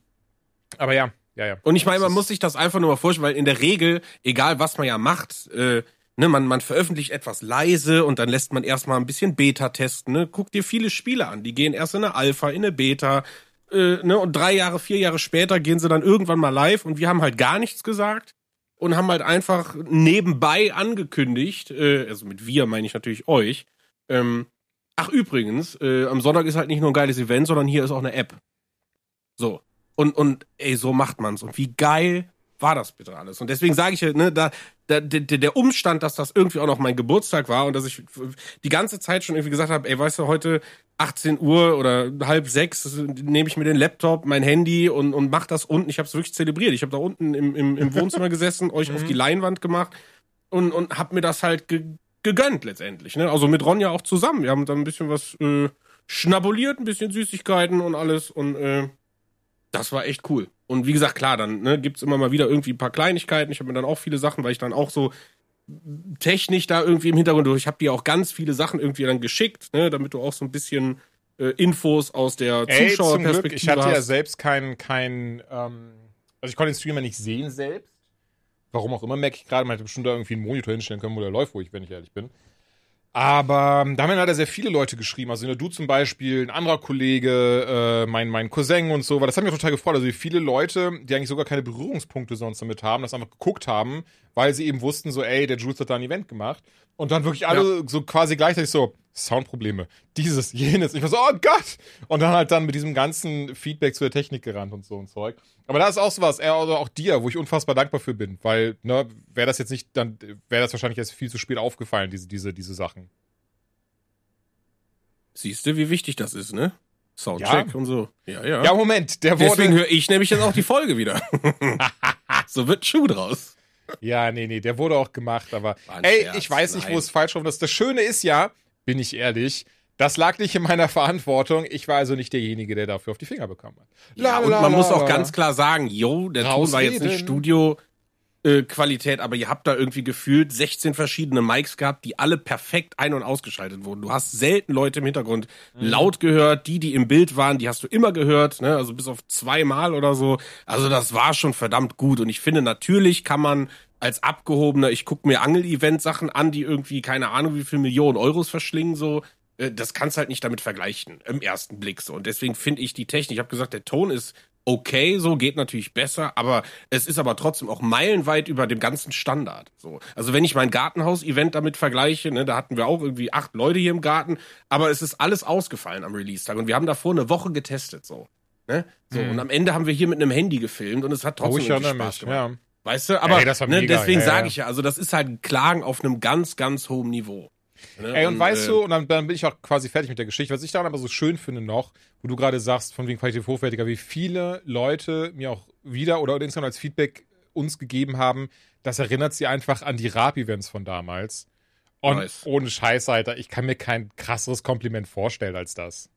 aber ja, ja, ja. Und ich meine, Das man ist- muss sich das einfach nur mal vorstellen, weil in der Regel, egal was man ja macht, äh, ne, man, man veröffentlicht etwas leise und dann lässt man erstmal ein bisschen Beta testen. Ne? Guck dir viele Spiele an, die gehen erst in eine Alpha, in eine Beta, äh, ne, und drei Jahre, vier Jahre später gehen sie dann irgendwann mal live und wir haben halt gar nichts gesagt und haben halt einfach nebenbei angekündigt, äh, also mit wir meine ich natürlich euch, ähm, ach übrigens, äh, am Sonntag ist halt nicht nur ein geiles Event, sondern hier ist auch eine App. So. Und, und ey, so macht man's. Und wie geil war das bitte alles? Und deswegen sage ich ja, ne, da, da, der, der Umstand, dass das irgendwie auch noch mein Geburtstag war und dass ich die ganze Zeit schon irgendwie gesagt habe, ey, weißt du, heute 18 Uhr oder halb sechs nehme ich mir den Laptop, mein Handy und, und mach das unten. Ich habe es wirklich zelebriert. Ich habe da unten im, im, im Wohnzimmer gesessen, euch auf die Leinwand gemacht und, und hab mir das halt ge gegönnt letztendlich. Ne? Also mit Ronja auch zusammen. Wir haben dann ein bisschen was äh, schnabuliert, ein bisschen Süßigkeiten und alles und äh, das war echt cool. Und wie gesagt, klar, dann ne, gibt's immer mal wieder irgendwie ein paar Kleinigkeiten. Ich habe mir dann auch viele Sachen, weil ich dann auch so technisch da irgendwie im Hintergrund durch. Ich habe dir auch ganz viele Sachen irgendwie dann geschickt, ne, damit du auch so ein bisschen äh, Infos aus der Ey, zum Glück, Zuschauerperspektive ich hatte ja hast. selbst kein, kein ähm, also ich konnte den Streamer nicht sehen selbst. Warum auch immer, merke ich gerade, man hätte bestimmt da irgendwie einen Monitor hinstellen können, wo der läuft, wo ich, wenn ich ehrlich bin. Aber ähm, da haben leider sehr viele Leute geschrieben. Also du zum Beispiel, ein anderer Kollege, äh, mein, mein Cousin und so. Weil das hat mich total gefreut. Also wie viele Leute, die eigentlich sogar keine Berührungspunkte sonst damit haben, das einfach geguckt haben, weil sie eben wussten, so, ey, der Jules hat da ein Event gemacht. Und dann wirklich alle ja. so quasi gleichzeitig so, Soundprobleme, dieses, jenes. Ich war so, oh Gott! Und dann halt dann mit diesem ganzen Feedback zu der Technik gerannt und so ein Zeug. Aber da ist auch sowas, also auch dir, wo ich unfassbar dankbar für bin, weil, ne, wäre das jetzt nicht, dann wäre das wahrscheinlich erst viel zu spät aufgefallen, diese, diese, diese Sachen. Siehst du, wie wichtig das ist, ne? Soundcheck ja. und so. Ja, ja. Ja, Moment, der wurde. Deswegen höre ich nämlich jetzt auch die Folge wieder. so wird ein Schuh draus. Ja, nee, nee, der wurde auch gemacht, aber ey, Scherz, ich weiß nicht, nein. wo es falsch rum ist. Das Schöne ist ja, bin ich ehrlich, das lag nicht in meiner Verantwortung. Ich war also nicht derjenige, der dafür auf die Finger bekommen hat. Ja, und man muss auch ganz klar sagen, yo, der Ton war jetzt nicht Studio äh, Qualität, aber ihr habt da irgendwie gefühlt 16 verschiedene Mics gehabt, die alle perfekt ein- und ausgeschaltet wurden. Du hast selten Leute im Hintergrund mhm. laut gehört. Die, die im Bild waren, die hast du immer gehört, ne? also bis auf zweimal oder so. Also das war schon verdammt gut. Und ich finde, natürlich kann man als abgehobener, ich gucke mir Angel-Event-Sachen an, die irgendwie, keine Ahnung, wie viel Millionen Euros verschlingen, so. Äh, das kannst halt nicht damit vergleichen, im ersten Blick so. Und deswegen finde ich die Technik, ich habe gesagt, der Ton ist okay, so geht natürlich besser, aber es ist aber trotzdem auch meilenweit über dem ganzen Standard. So, also wenn ich mein Gartenhaus-Event damit vergleiche, ne, da hatten wir auch irgendwie acht Leute hier im Garten, aber es ist alles ausgefallen am Release-Tag und wir haben davor eine Woche getestet, so. Ne? So, mhm. und am Ende haben wir hier mit einem Handy gefilmt und es hat trotzdem oh, Spaß gemacht. Ja. Weißt du, aber Ey, ne, deswegen ja, sage ich ja, also das ist halt ein Klagen auf einem ganz, ganz hohen Niveau. Ne? Ey, und, und weißt äh, du, und dann, dann, bin ich auch quasi fertig mit der Geschichte. Was ich daran aber so schön finde noch, wo du gerade sagst, von wegen qualitativ hochwertiger, wie viele Leute mir auch wieder oder insgesamt als Feedback uns gegeben haben, das erinnert sie einfach an die Rap-Events von damals. Und nice. ohne Scheiß, Alter, ich kann mir kein krasseres Kompliment vorstellen als das.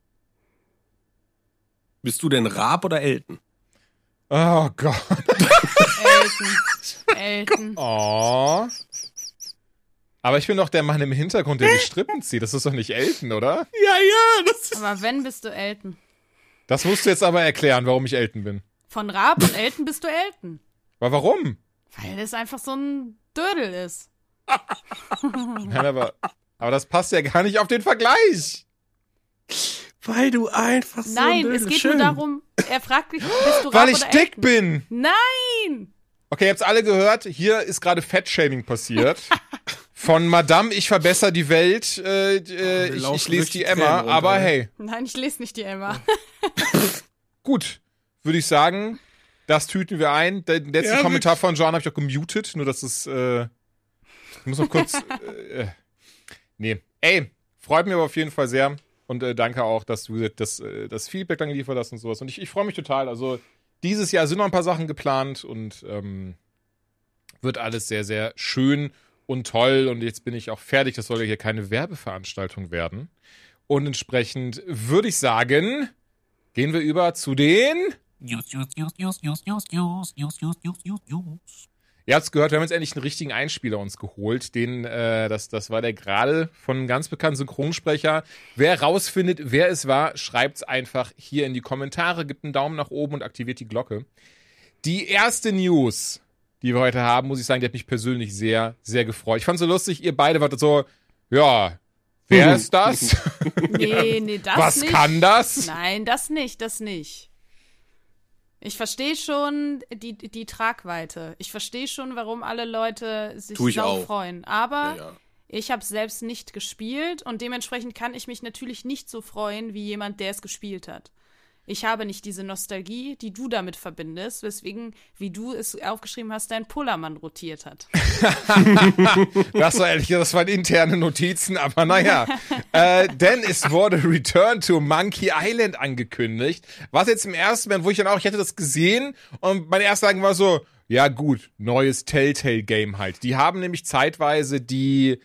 Bist du denn Raab oder Elton? Oh Gott. Elton. Elton. Oh. Aber ich bin doch der Mann im Hintergrund, der die Strippen zieht. Das ist doch nicht Elton, oder? Ja, ja. Das ist aber wenn, bist du Elton. Das musst du jetzt aber erklären, warum ich Elton bin. Von Raab und Elton bist du Elton. Aber warum? Weil das einfach so ein Dödel ist. Nein, aber, aber das passt ja gar nicht auf den Vergleich. Weil du einfach so Nein, es geht schön. nur darum, er fragt mich, bist du Raab Weil ich dick Elton? bin. Nein! Okay, ihr habt's alle gehört, hier ist gerade Fettshaming passiert. Von Madame, ich verbessere die Welt, äh, äh, ich, ich lese die Emma, runter, aber hey. Nein, ich lese nicht die Emma. Gut, würde ich sagen, das tüten wir ein. Den letzten ja, Kommentar von John habe ich auch gemutet, nur dass es, äh, ich muss noch kurz, äh, äh, nee. Ey, freut mich aber auf jeden Fall sehr und äh, danke auch, dass du das, äh, das Feedback dann geliefert hast und sowas. Und ich, ich freue mich total, also dieses Jahr sind noch ein paar Sachen geplant und ähm, wird alles sehr, sehr schön und toll. Und jetzt bin ich auch fertig. Das soll ja hier keine Werbeveranstaltung werden. Und entsprechend würde ich sagen, gehen wir über zu den. News, news, news, news, news, news, news, news, news, news, news. Ihr habt es gehört, wir haben jetzt endlich einen richtigen Einspieler uns geholt. Den, äh, das, das war der gerade von einem ganz bekannten Synchronsprecher. Wer rausfindet, wer es war, schreibt es einfach hier in die Kommentare, gibt einen Daumen nach oben und aktiviert die Glocke. Die erste News, die wir heute haben, muss ich sagen, die hat mich persönlich sehr, sehr gefreut. Ich fand so lustig, ihr beide wart so, ja, wer ist das? nee, nee, das Was nicht. Was kann das? Nein, das nicht, das nicht. Ich verstehe schon die, die Tragweite. Ich verstehe schon, warum alle Leute sich so freuen. Aber ja, ja. ich habe selbst nicht gespielt und dementsprechend kann ich mich natürlich nicht so freuen wie jemand, der es gespielt hat. Ich habe nicht diese Nostalgie, die du damit verbindest, weswegen, wie du es aufgeschrieben hast, dein Pullermann rotiert hat. das war ehrlich, das waren interne Notizen, aber naja. äh, denn es wurde Return to Monkey Island angekündigt, was jetzt im ersten Moment, wo ich dann auch, ich hätte das gesehen und mein erster Gedanke war so, ja gut, neues Telltale-Game halt. Die haben nämlich zeitweise die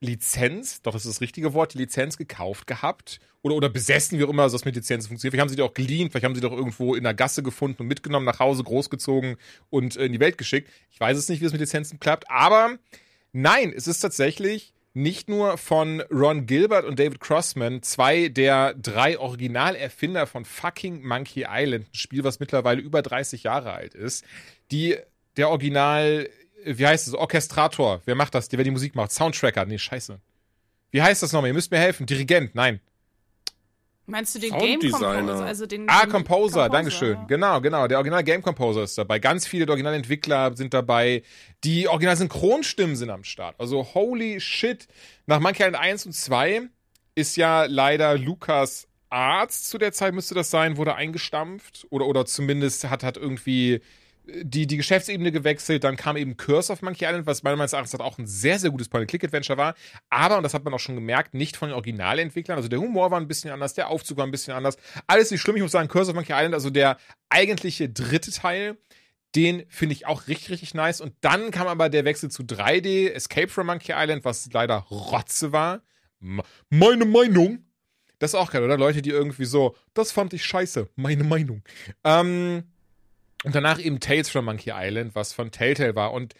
Lizenz, doch ist das richtige Wort, die Lizenz gekauft gehabt oder, oder besessen, wie auch immer das mit Lizenzen funktioniert. Vielleicht haben sie die auch geliehen, vielleicht haben sie die doch irgendwo in der Gasse gefunden und mitgenommen, nach Hause großgezogen und in die Welt geschickt. Ich weiß es nicht, wie es mit Lizenzen klappt, aber nein, es ist tatsächlich nicht nur von Ron Gilbert und David Crossman, zwei der drei Originalerfinder von fucking Monkey Island, ein Spiel, was mittlerweile über 30 Jahre alt ist, die der Original, wie heißt es, Orchestrator, wer macht das, der wer die Musik macht, Soundtracker, nee, scheiße. Wie heißt das nochmal? Ihr müsst mir helfen. Dirigent, nein. Meinst du den Game. Composer? Also den, Ah, den Composer, Dankeschön. ja. Genau, genau. Der Original Game Composer ist dabei. Ganz viele Originalentwickler sind dabei. Die Original Synchronstimmen sind am Start. Also holy shit. Nach Monkey Island 1 und 2 ist ja leider Lukas Arzt zu der Zeit müsste das sein, wurde eingestampft oder oder zumindest hat hat irgendwie die, die Geschäftsebene gewechselt, dann kam eben Curse of Monkey Island, was meiner Meinung nach auch ein sehr, sehr gutes Point-and-Click-Adventure war. Aber, und das hat man auch schon gemerkt, nicht von den Originalentwicklern. Also der Humor war ein bisschen anders, der Aufzug war ein bisschen anders. Alles nicht schlimm, ich muss sagen, Curse of Monkey Island, also der eigentliche dritte Teil, den finde ich auch richtig, richtig nice. Und dann kam aber der Wechsel zu 3D, Escape from Monkey Island, was leider Rotze war. Meine Meinung. Das ist auch geil, oder? Leute, die irgendwie so, das fand ich scheiße, meine Meinung. Ähm, und danach eben Tales from Monkey Island, was von Telltale war. Und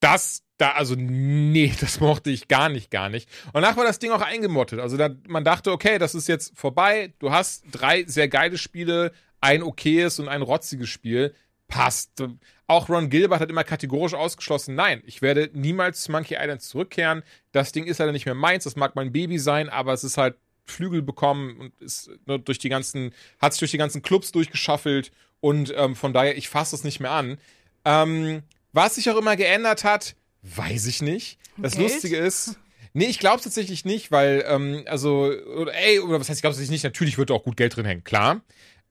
das, da, also, nee, das mochte ich gar nicht, gar nicht. Und danach war das Ding auch eingemottet. Also, da, man dachte, okay, das ist jetzt vorbei. Du hast drei sehr geile Spiele, ein okayes und ein rotziges Spiel. Passt. Auch Ron Gilbert hat immer kategorisch ausgeschlossen, nein, ich werde niemals zu Monkey Island zurückkehren. Das Ding ist leider nicht mehr meins. Das mag mein Baby sein, aber es ist halt Flügel bekommen und ist ne, durch die ganzen, hat sich durch die ganzen Clubs durchgeschaffelt und ähm, von daher, ich fasse es nicht mehr an. Ähm, was sich auch immer geändert hat, weiß ich nicht. Das Geld? Lustige ist, nee, ich glaube tatsächlich nicht, weil, ähm, also, oder, ey, oder was heißt, ich glaube tatsächlich nicht, natürlich wird da auch gut Geld drin hängen, klar.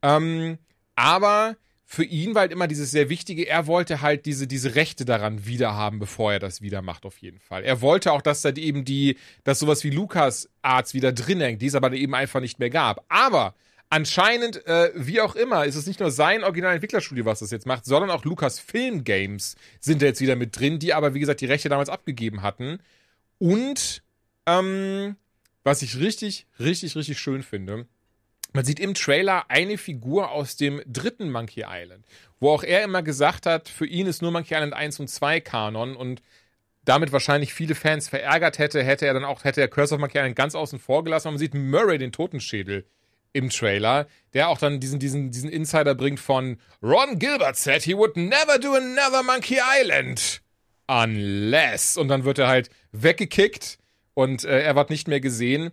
Ähm, aber für ihn war halt immer dieses sehr Wichtige, er wollte halt diese, diese Rechte daran wieder haben, bevor er das wieder macht, auf jeden Fall. Er wollte auch, dass da eben die, dass sowas wie Lukas Arts wieder drin hängt, die es aber eben einfach nicht mehr gab. Aber anscheinend, äh, wie auch immer, ist es nicht nur sein Originalentwicklerstudio, was das jetzt macht, sondern auch Lukas Film Games sind da jetzt wieder mit drin, die aber, wie gesagt, die Rechte damals abgegeben hatten. Und, ähm, was ich richtig, richtig, richtig schön finde, man sieht im Trailer eine Figur aus dem dritten Monkey Island, wo auch er immer gesagt hat, für ihn ist nur Monkey Island 1 und 2 Kanon und damit wahrscheinlich viele Fans verärgert hätte, hätte er dann auch, hätte er Curse of Monkey Island ganz außen vor gelassen. Und man sieht Murray, den Totenschädel, im Trailer, der auch dann diesen, diesen, diesen Insider bringt von Ron Gilbert said he would never do another Monkey Island. Unless. Und dann wird er halt weggekickt und äh, er wird nicht mehr gesehen.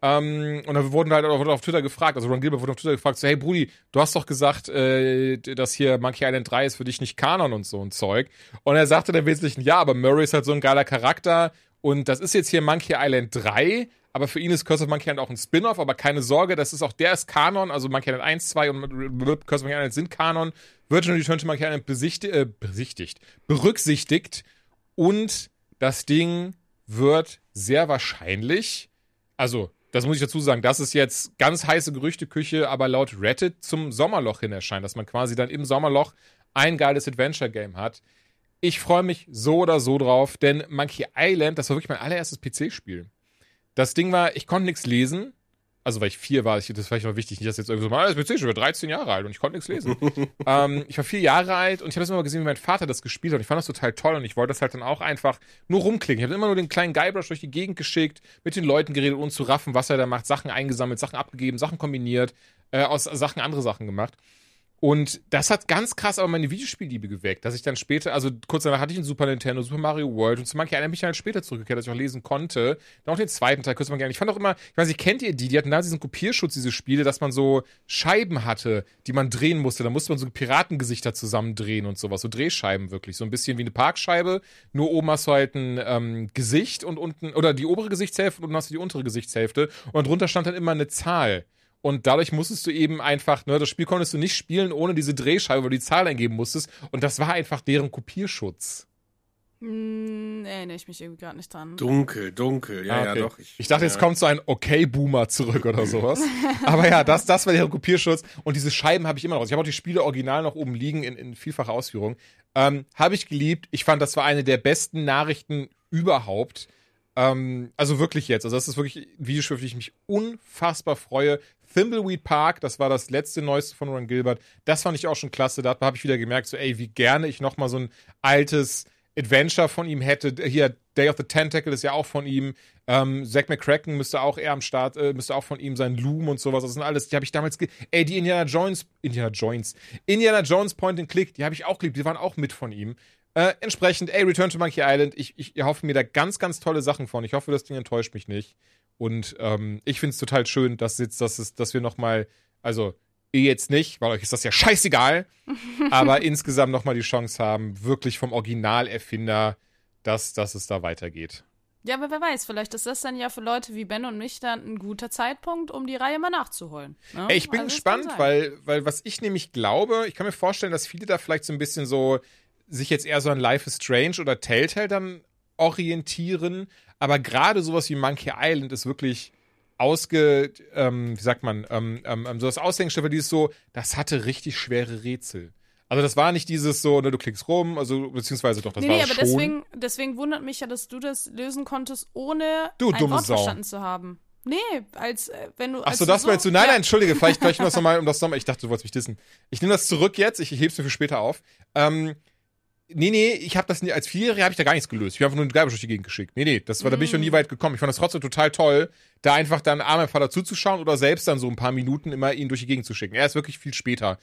Ähm, und dann wurden halt auch auf Twitter gefragt, also Ron Gilbert wurde auf Twitter gefragt, so, hey Brudi, du hast doch gesagt, äh, dass hier Monkey Island 3 ist für dich nicht Kanon und so ein Zeug. Und er sagte dann wesentlich, ja, aber Murray ist halt so ein geiler Charakter und das ist jetzt hier Monkey Island 3, aber für ihn ist Curse of Monkey Island auch ein Spin-off, aber keine Sorge, das ist auch, der ist Kanon, also Monkey Island 1, 2 und Curse of Monkey Island sind Kanon, Virtual Return to Monkey Island besichtigt, äh, besichtigt, berücksichtigt und das Ding wird sehr wahrscheinlich, also das muss ich dazu sagen, das ist jetzt ganz heiße Gerüchteküche, aber laut Reddit zum Sommerloch hin erscheint, dass man quasi dann im Sommerloch ein geiles Adventure-Game hat. Ich freue mich so oder so drauf, denn Monkey Island, das war wirklich mein allererstes PC-Spiel. Das Ding war, ich konnte nichts lesen. Also, weil ich vier war, ich, das war vielleicht noch wichtig, nicht, dass jetzt irgendwie so, mal, das PC schon 13 Jahre alt und ich konnte nichts lesen. ähm, ich war vier Jahre alt und ich habe das immer gesehen, wie mein Vater das gespielt hat. Und ich fand das total toll und ich wollte das halt dann auch einfach nur rumklicken. Ich habe immer nur den kleinen Guybrush durch die Gegend geschickt, mit den Leuten geredet, ohne zu raffen, was er da macht, Sachen eingesammelt, Sachen abgegeben, Sachen kombiniert, äh, aus Sachen andere Sachen gemacht. Und das hat ganz krass aber meine Videospielliebe geweckt, dass ich dann später, also kurz danach hatte ich einen Super Nintendo, Super Mario World und zu Monkey Island bin ich dann später zurückgekehrt, dass ich auch lesen konnte. Dann auch den zweiten Teil, kurz mal gerne. Ich fand auch immer, ich weiß nicht, kennt ihr die? Die hatten da diesen Kopierschutz, diese Spiele, dass man so Scheiben hatte, die man drehen musste. Da musste man so Piratengesichter zusammendrehen und sowas, so Drehscheiben wirklich. So ein bisschen wie eine Parkscheibe, nur oben hast du halt ein ähm, Gesicht und unten, oder die obere Gesichtshälfte und unten hast du die untere Gesichtshälfte und drunter stand dann immer eine Zahl. Und dadurch musstest du eben einfach, ne, das Spiel konntest du nicht spielen ohne diese Drehscheibe, weil du die Zahl eingeben musstest. Und das war einfach deren Kopierschutz. Hm, erinnere ich mich irgendwie gerade nicht dran. Dunkel, dunkel, ja, Ah, ja, okay. doch. Ich dachte, jetzt ja. kommt so ein Okay-Boomer zurück oder sowas. Aber ja, das, das war deren Kopierschutz. Und diese Scheiben habe ich immer noch. Ich habe auch die Spiele original noch oben liegen in, in vielfacher Ausführung. Ähm, habe ich geliebt. Ich fand, das war eine der besten Nachrichten überhaupt. Ähm, also wirklich jetzt. Also das ist wirklich ein Videospiel, auf das ich mich unfassbar freue. Thimbleweed Park, das war das letzte Neueste von Ron Gilbert. Das fand ich auch schon klasse. Da habe ich wieder gemerkt, so ey, wie gerne ich noch mal so ein altes Adventure von ihm hätte. Hier, Day of the Tentacle ist ja auch von ihm. Ähm, Zack McCracken müsste auch eher am Start, äh, müsste auch von ihm sein. Loom und sowas. Das sind alles, die habe ich damals. Ey, die Indiana Jones, Indiana Jones, Indiana Jones Point and Click, die habe ich auch geliebt. Die waren auch mit von ihm. Äh, entsprechend, ey, Return to Monkey Island, ich, ich hoffe mir da ganz, ganz tolle Sachen von. Ich hoffe, das Ding enttäuscht mich nicht. Und ähm, ich finde es total schön, dass, jetzt, dass, es, dass wir nochmal, also ihr jetzt nicht, weil euch ist das ja scheißegal, aber insgesamt nochmal die Chance haben, wirklich vom Originalerfinder, dass, dass es da weitergeht. Ja, aber wer weiß, vielleicht ist das dann ja für Leute wie Ben und mich dann ein guter Zeitpunkt, um die Reihe mal nachzuholen. Ne? Ey, ich bin also gespannt, weil, weil was ich nämlich glaube, ich kann mir vorstellen, dass viele da vielleicht so ein bisschen so sich jetzt eher so an Life is Strange oder Telltale dann orientieren, aber gerade sowas wie Monkey Island ist wirklich ausge, ähm, wie sagt man, ähm, ähm, ähm so das Aushängeschild, die ist so, das hatte richtig schwere Rätsel. Also das war nicht dieses so, ne, du klickst rum, also beziehungsweise doch, das nee, war nee, aber schon. Deswegen, deswegen wundert mich ja, dass du das lösen konntest, ohne du, ein Wort Sau. verstanden zu haben. Nee, als äh, wenn du. Achso, das so, meinst du? Nein, ja. nein, entschuldige, vielleicht gleich noch mal um das nochmal. Ich dachte, du wolltest mich dissen. Ich nehme das zurück jetzt, ich heb's mir für später auf. Ähm, Nee, nee, ich habe das nie, als Vierjähriger habe ich da gar nichts gelöst. Ich habe einfach nur eine Gabel durch die Gegend geschickt. Nee, nee, das war, da bin ich noch nie mm. weit gekommen. Ich fand das trotzdem total toll, da einfach dann A, meinem Vater zuzuschauen oder selbst dann so ein paar Minuten immer ihn durch die Gegend zu schicken. Er ist wirklich viel später.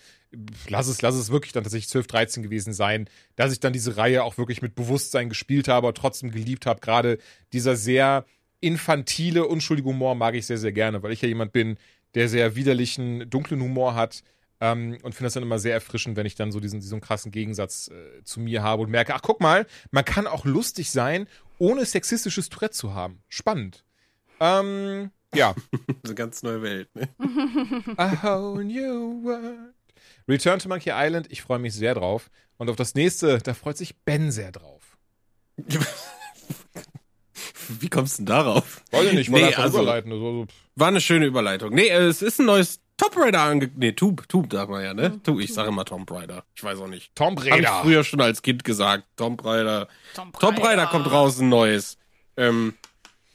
Lass es, lass es wirklich dann tatsächlich 12, 13 gewesen sein, dass ich dann diese Reihe auch wirklich mit Bewusstsein gespielt habe, aber trotzdem geliebt habe. Gerade dieser sehr infantile, unschuldige Humor mag ich sehr, sehr gerne, weil ich ja jemand bin, der sehr widerlichen, dunklen Humor hat ähm, und finde das dann immer sehr erfrischend, wenn ich dann so diesen, diesen krassen Gegensatz äh, zu mir habe und merke, ach guck mal, man kann auch lustig sein, ohne sexistisches Tourette zu haben. Spannend. Ähm, ja. eine ganz neue Welt. Ne? A whole new world. Return to Monkey Island, ich freue mich sehr drauf. Und auf das nächste, da freut sich Ben sehr drauf. Wie kommst du denn darauf? Weiß ich nicht, war nee, also, überleiten. War eine schöne Überleitung. Nee, es ist ein neues Tomb Raider ange... Nee, Tomb, Tomb sagt man ja, ne? Mhm. Tu, ich sage immer Tomb Raider. Ich weiß auch nicht. Tomb Raider. Hab ich früher schon als Kind gesagt. Tomb Raider. Tomb Raider, Tomb Raider kommt raus, ein neues. Ähm,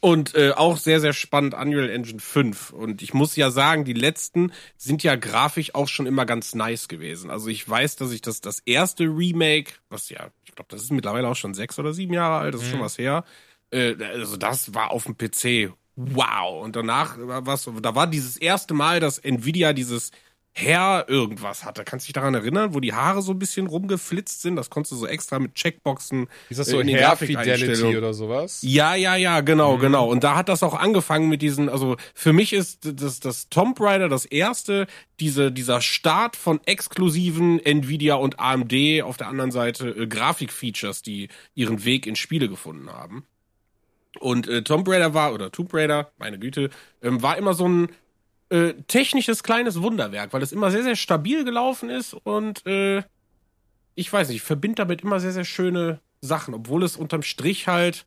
und äh, auch sehr, sehr spannend Unreal Engine 5. Und ich muss ja sagen, die letzten sind ja grafisch auch schon immer ganz nice gewesen. Also ich weiß, dass ich das, das erste Remake, was ja, ich glaube, das ist mittlerweile auch schon sechs oder sieben Jahre alt, das ist mhm. schon was her. Äh, also das war auf dem PC wow. Und danach was, da war dieses erste Mal, dass Nvidia dieses Hair irgendwas hatte. Kannst du dich daran erinnern, wo die Haare so ein bisschen rumgeflitzt sind? Das konntest du so extra mit Checkboxen. Ist das so äh, in Hair Fidelity oder sowas? Ja, ja, ja, genau, mhm. genau. Und da hat das auch angefangen mit diesen, also für mich ist das, das Tomb Raider das erste, diese, dieser Start von exklusiven Nvidia und AMD auf der anderen Seite äh, Grafikfeatures, die ihren Weg in Spiele gefunden haben. Und äh, Tomb Raider war, oder Tomb Raider, meine Güte, ähm, war immer so ein äh, technisches kleines Wunderwerk, weil es immer sehr, sehr stabil gelaufen ist und äh, ich weiß nicht, ich verbinde damit immer sehr, sehr schöne Sachen, obwohl es unterm Strich halt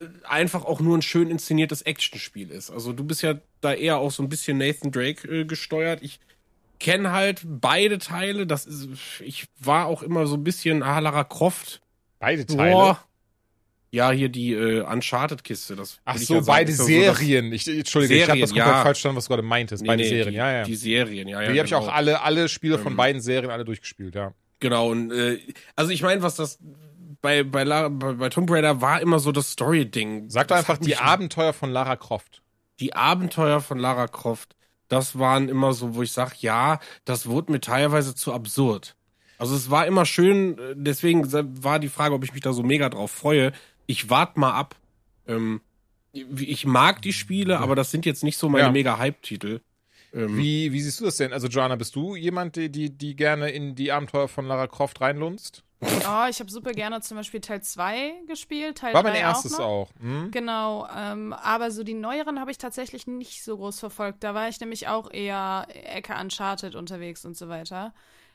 äh, einfach auch nur ein schön inszeniertes Actionspiel ist. Also du bist ja da eher auch so ein bisschen Nathan Drake äh, gesteuert. Ich kenne halt beide Teile. Das ist, ich war auch immer so ein bisschen ah, Lara Croft. Beide Teile? Boah, ja, hier die äh, Uncharted-Kiste. Das Ach so, ja beide sagen, Serien. So, ich, Entschuldige, Serien, ich habe das komplett ja. falsch verstanden, was du gerade meintest. Nee, beide nee, Serien, die, ja, ja. Die Serien, ja, ja. Die habe ich auch genau. alle, alle Spiele von ähm, beiden Serien alle durchgespielt, ja. Genau, und äh, also ich meine, was das bei, bei, bei, bei Tomb Raider war immer so das Story-Ding. Sag doch einfach die Abenteuer von Lara Croft. Die Abenteuer von Lara Croft, das waren immer so, wo ich sag, ja, das wurde mir teilweise zu absurd. Also es war immer schön, äh, deswegen war die Frage, ob ich mich da so mega drauf freue ich warte mal ab. Ähm, ich mag die Spiele, aber das sind jetzt nicht so meine ja. mega Hype-Titel. Ähm, wie, wie siehst du das denn? Also, Joanna, bist du jemand, die, die, die gerne in die Abenteuer von Lara Croft reinlunzt? Oh, ich habe super gerne zum Beispiel Teil 2 gespielt, Teil War mein erstes auch. auch. Hm? Genau, ähm, aber so die neueren habe ich tatsächlich nicht so groß verfolgt. Da war ich nämlich auch eher Ecke Uncharted unterwegs und so weiter.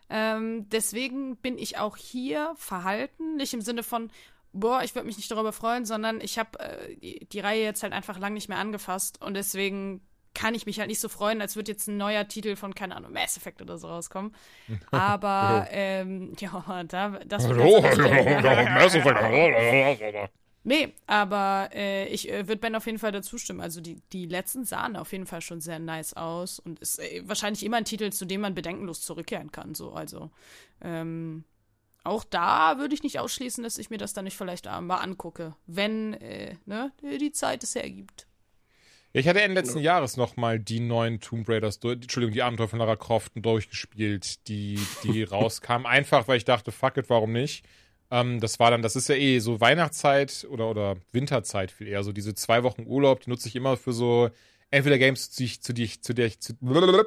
Ähm, deswegen bin ich auch hier verhalten, nicht im Sinne von, boah, ich würde mich nicht darüber freuen, sondern ich habe äh, die, die, Reihe jetzt halt einfach lang nicht mehr angefasst und deswegen kann ich mich halt nicht so freuen, als würde jetzt ein neuer Titel von, keine Ahnung, Mass Effect oder so rauskommen. Aber, ähm, ja, da, das wird Mass Effect. Nee, aber äh, ich äh, würde Ben auf jeden Fall dazu stimmen. Also die, die letzten sahen auf jeden Fall schon sehr nice aus und ist äh, wahrscheinlich immer ein Titel, zu dem man bedenkenlos zurückkehren kann. So, also ähm, auch da würde ich nicht ausschließen, dass ich mir das dann nicht vielleicht mal angucke, wenn äh, ne, die Zeit es hergibt. Ja, ich hatte Ende letzten Jahres nochmal die neuen Tomb Raiders, durch, Entschuldigung, die Abenteuer von Lara Croft durchgespielt, die, die rauskamen. Einfach, weil ich dachte, fuck it, warum nicht? Ähm, das war dann, das ist ja eh so Weihnachtszeit oder, oder Winterzeit viel eher. So diese zwei Wochen Urlaub, die nutze ich immer für so entweder Games, zu, zu, die ich, zu, der ich, zu,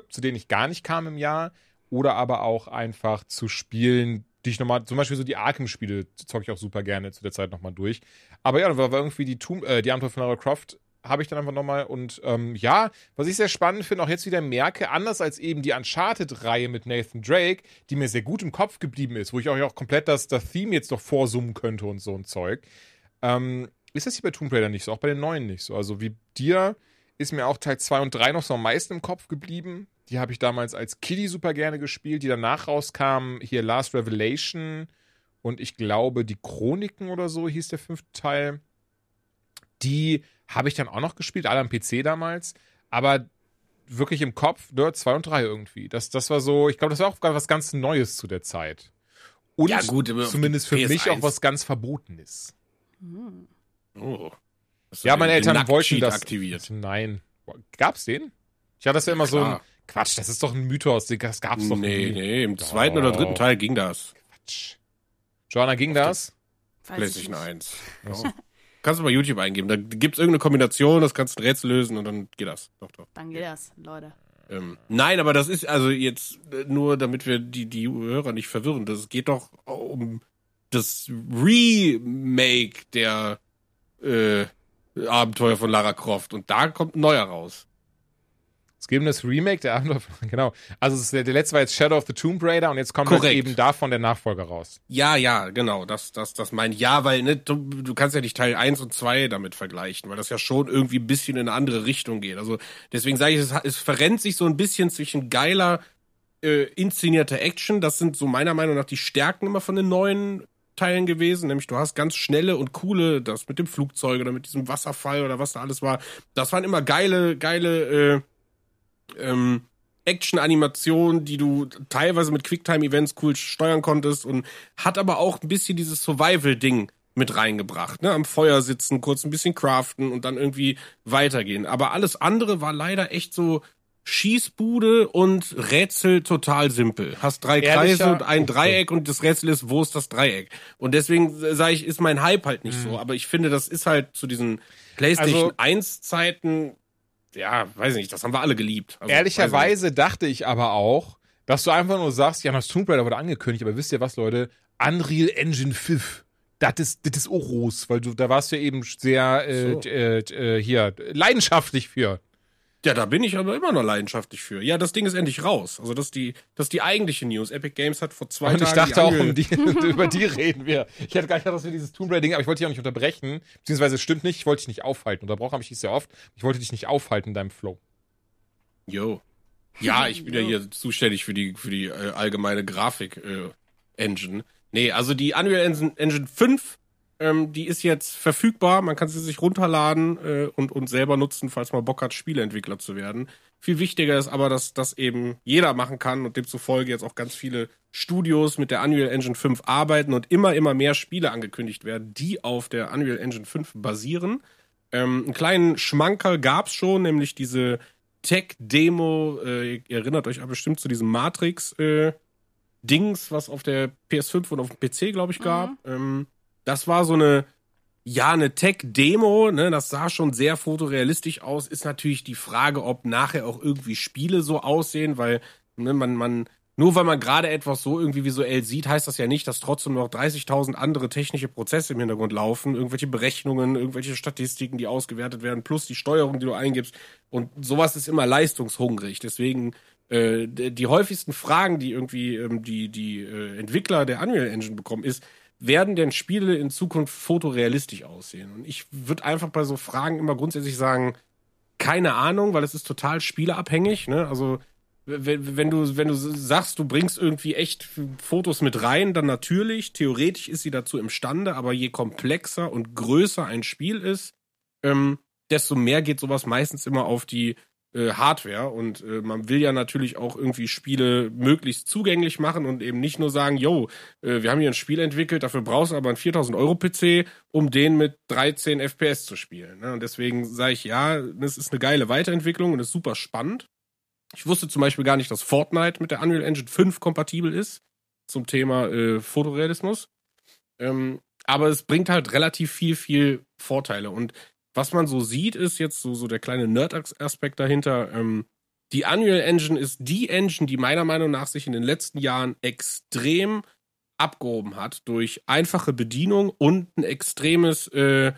zu denen ich gar nicht kam im Jahr, oder aber auch einfach zu Spielen, die ich nochmal, zum Beispiel so die Arkham-Spiele zocke ich auch super gerne zu der Zeit nochmal durch. Aber ja, war, war irgendwie die, Tomb, äh, die Abenteuer von Lara Croft habe ich dann einfach nochmal. Und ähm, ja, was ich sehr spannend finde, auch jetzt wieder merke, anders als eben die Uncharted-Reihe mit Nathan Drake, die mir sehr gut im Kopf geblieben ist, wo ich auch, auch komplett das, das Theme jetzt noch vorsummen könnte und so ein Zeug, ähm, ist das hier bei Tomb Raider nicht so, auch bei den neuen nicht so. Also wie dir ist mir auch Teil 2 und 3 noch so am meisten im Kopf geblieben. Die habe ich damals als Kiddie super gerne gespielt, die danach rauskamen. Hier Last Revelation und ich glaube die Chroniken oder so hieß der fünfte Teil. Die habe ich dann auch noch gespielt, alle am PC damals. Aber wirklich im Kopf, Dirt 2 und 3 irgendwie. Das, das war so, ich glaube, das war auch was ganz Neues zu der Zeit. Und Ja, gut, zumindest für PS1. mich auch was ganz Verbotenes. Oh. Ja, meine Eltern wollten das. aktiviert. Nein. Gab's den? Ich hatte das ja immer so ein klar. Quatsch, das ist doch ein Mythos, das gab's doch Nee, nie. nee, im zweiten oder dritten Teil ging das. Quatsch. Joanna, ging das? Weiß ich PlayStation nicht. 1. Ja. Kannst du bei YouTube eingeben. Da gibt's irgendeine Kombination, das kannst du ein Rätsel lösen und dann geht das. Doch, doch. Dann geht das, Leute. Ähm, nein, aber das ist also jetzt äh, nur, damit wir die, die Hörer nicht verwirren. Das geht doch um das Remake der äh, Abenteuer von Lara Croft und da kommt ein neuer raus. Es gibt das Remake der Abenteuer, genau. Also der, der letzte war jetzt Shadow of the Tomb Raider und jetzt kommt halt eben davon der Nachfolger raus. Ja, ja, genau, das, das, das mein Ja, weil ne, du, du kannst ja nicht Teil 1 und 2 damit vergleichen, weil das ja schon irgendwie ein bisschen in eine andere Richtung geht. Also deswegen sage ich, es, es verrennt sich so ein bisschen zwischen geiler äh, inszenierter Action, das sind so meiner Meinung nach die Stärken immer von den neuen Teilen gewesen, nämlich du hast ganz schnelle und coole, das mit dem Flugzeug oder mit diesem Wasserfall oder was da alles war, das waren immer geile, geile äh, ähm, Action-Animationen, die du teilweise mit Quicktime-Events cool steuern konntest und hat aber auch ein bisschen dieses Survival-Ding mit reingebracht. Ne? Am Feuer sitzen, kurz ein bisschen craften und dann irgendwie weitergehen. Aber alles andere war leider echt so Schießbude und Rätsel total simpel. Hast drei Ehrlicher- Kreise und ein. Dreieck und das Rätsel ist, wo ist das Dreieck? Und deswegen sage ich, ist mein Hype halt nicht so. Aber ich finde, das ist halt zu diesen PlayStation Also- 1 Zeiten, ja, weiß nicht, das haben wir alle geliebt. Also, Ehrlicherweise dachte ich aber auch, dass du einfach nur sagst, ja, das Tomb Raider wurde angekündigt, aber wisst ihr was, Leute? Unreal Engine 5. Das ist, das ist Oros, weil du, da warst du ja eben sehr, äh, So. äh, äh, hier, leidenschaftlich für. Ja, da bin ich aber immer noch leidenschaftlich für. Ja, das Ding ist endlich raus. Also das ist die, das ist die eigentliche News. Epic Games hat vor zwei Und ich Tagen dachte auch, um die, über die reden wir. Ich hatte gar nicht gedacht, dass wir dieses Tomb Raider-Ding, aber ich wollte dich auch nicht unterbrechen. Beziehungsweise es stimmt nicht, ich wollte dich nicht aufhalten. Unterbrochen habe ich dich sehr oft. Ich wollte dich nicht aufhalten in deinem Flow. Yo. Ja, ich bin ja hier zuständig für die, für die äh, allgemeine Grafik-Engine. nee, also die Unreal Engine, Engine 5, ähm, die ist jetzt verfügbar. Man kann sie sich runterladen äh, und, und selber nutzen, falls man Bock hat, Spieleentwickler zu werden. Viel wichtiger ist aber, dass das eben jeder machen kann und demzufolge jetzt auch ganz viele Studios mit der Unreal Engine 5 arbeiten und immer, immer mehr Spiele angekündigt werden, die auf der Unreal Engine 5 basieren. Ähm, einen kleinen Schmankerl gab's schon, nämlich diese Tech-Demo. Äh, ihr erinnert euch aber bestimmt zu diesem Matrix-Dings, was auf der PS5 und auf dem PC, glaube ich, gab. Ähm, das war so eine, ja, eine Tech-Demo, ne? Das sah schon sehr fotorealistisch aus. Ist natürlich die Frage, ob nachher auch irgendwie Spiele so aussehen, weil ne, man, man, nur weil man gerade etwas so irgendwie visuell sieht, heißt das ja nicht, dass trotzdem noch 30.000 andere technische Prozesse im Hintergrund laufen, irgendwelche Berechnungen, irgendwelche Statistiken, die ausgewertet werden, plus die Steuerung, die du eingibst. Und sowas ist immer leistungshungrig. Deswegen äh, die häufigsten Fragen, die irgendwie ähm, die, die äh, Entwickler der Unreal Engine bekommen, ist, werden denn Spiele in Zukunft fotorealistisch aussehen? Und ich würde einfach bei so Fragen immer grundsätzlich sagen, keine Ahnung, weil es ist total spieleabhängig. Ne? Also wenn, wenn du wenn du sagst, du bringst irgendwie echt Fotos mit rein, dann natürlich. Theoretisch ist sie dazu imstande, aber je komplexer und größer ein Spiel ist, ähm, desto mehr geht sowas meistens immer auf die äh, Hardware und äh, man will ja natürlich auch irgendwie Spiele möglichst zugänglich machen und eben nicht nur sagen, yo, äh, wir haben hier ein Spiel entwickelt, dafür brauchst du aber einen 4000 Euro PC, um den mit 13 FPS zu spielen. Ne? Und deswegen sage ich, ja, das ist eine geile Weiterentwicklung und ist super spannend. Ich wusste zum Beispiel gar nicht, dass Fortnite mit der Unreal Engine 5 kompatibel ist zum Thema äh, Fotorealismus. Ähm, aber es bringt halt relativ viel, viel Vorteile. Und was man so sieht, ist jetzt so, so der kleine Nerd-Aspekt dahinter. Ähm, die Unreal Engine ist die Engine, die meiner Meinung nach sich in den letzten Jahren extrem abgehoben hat durch einfache Bedienung und ein extremes, äh,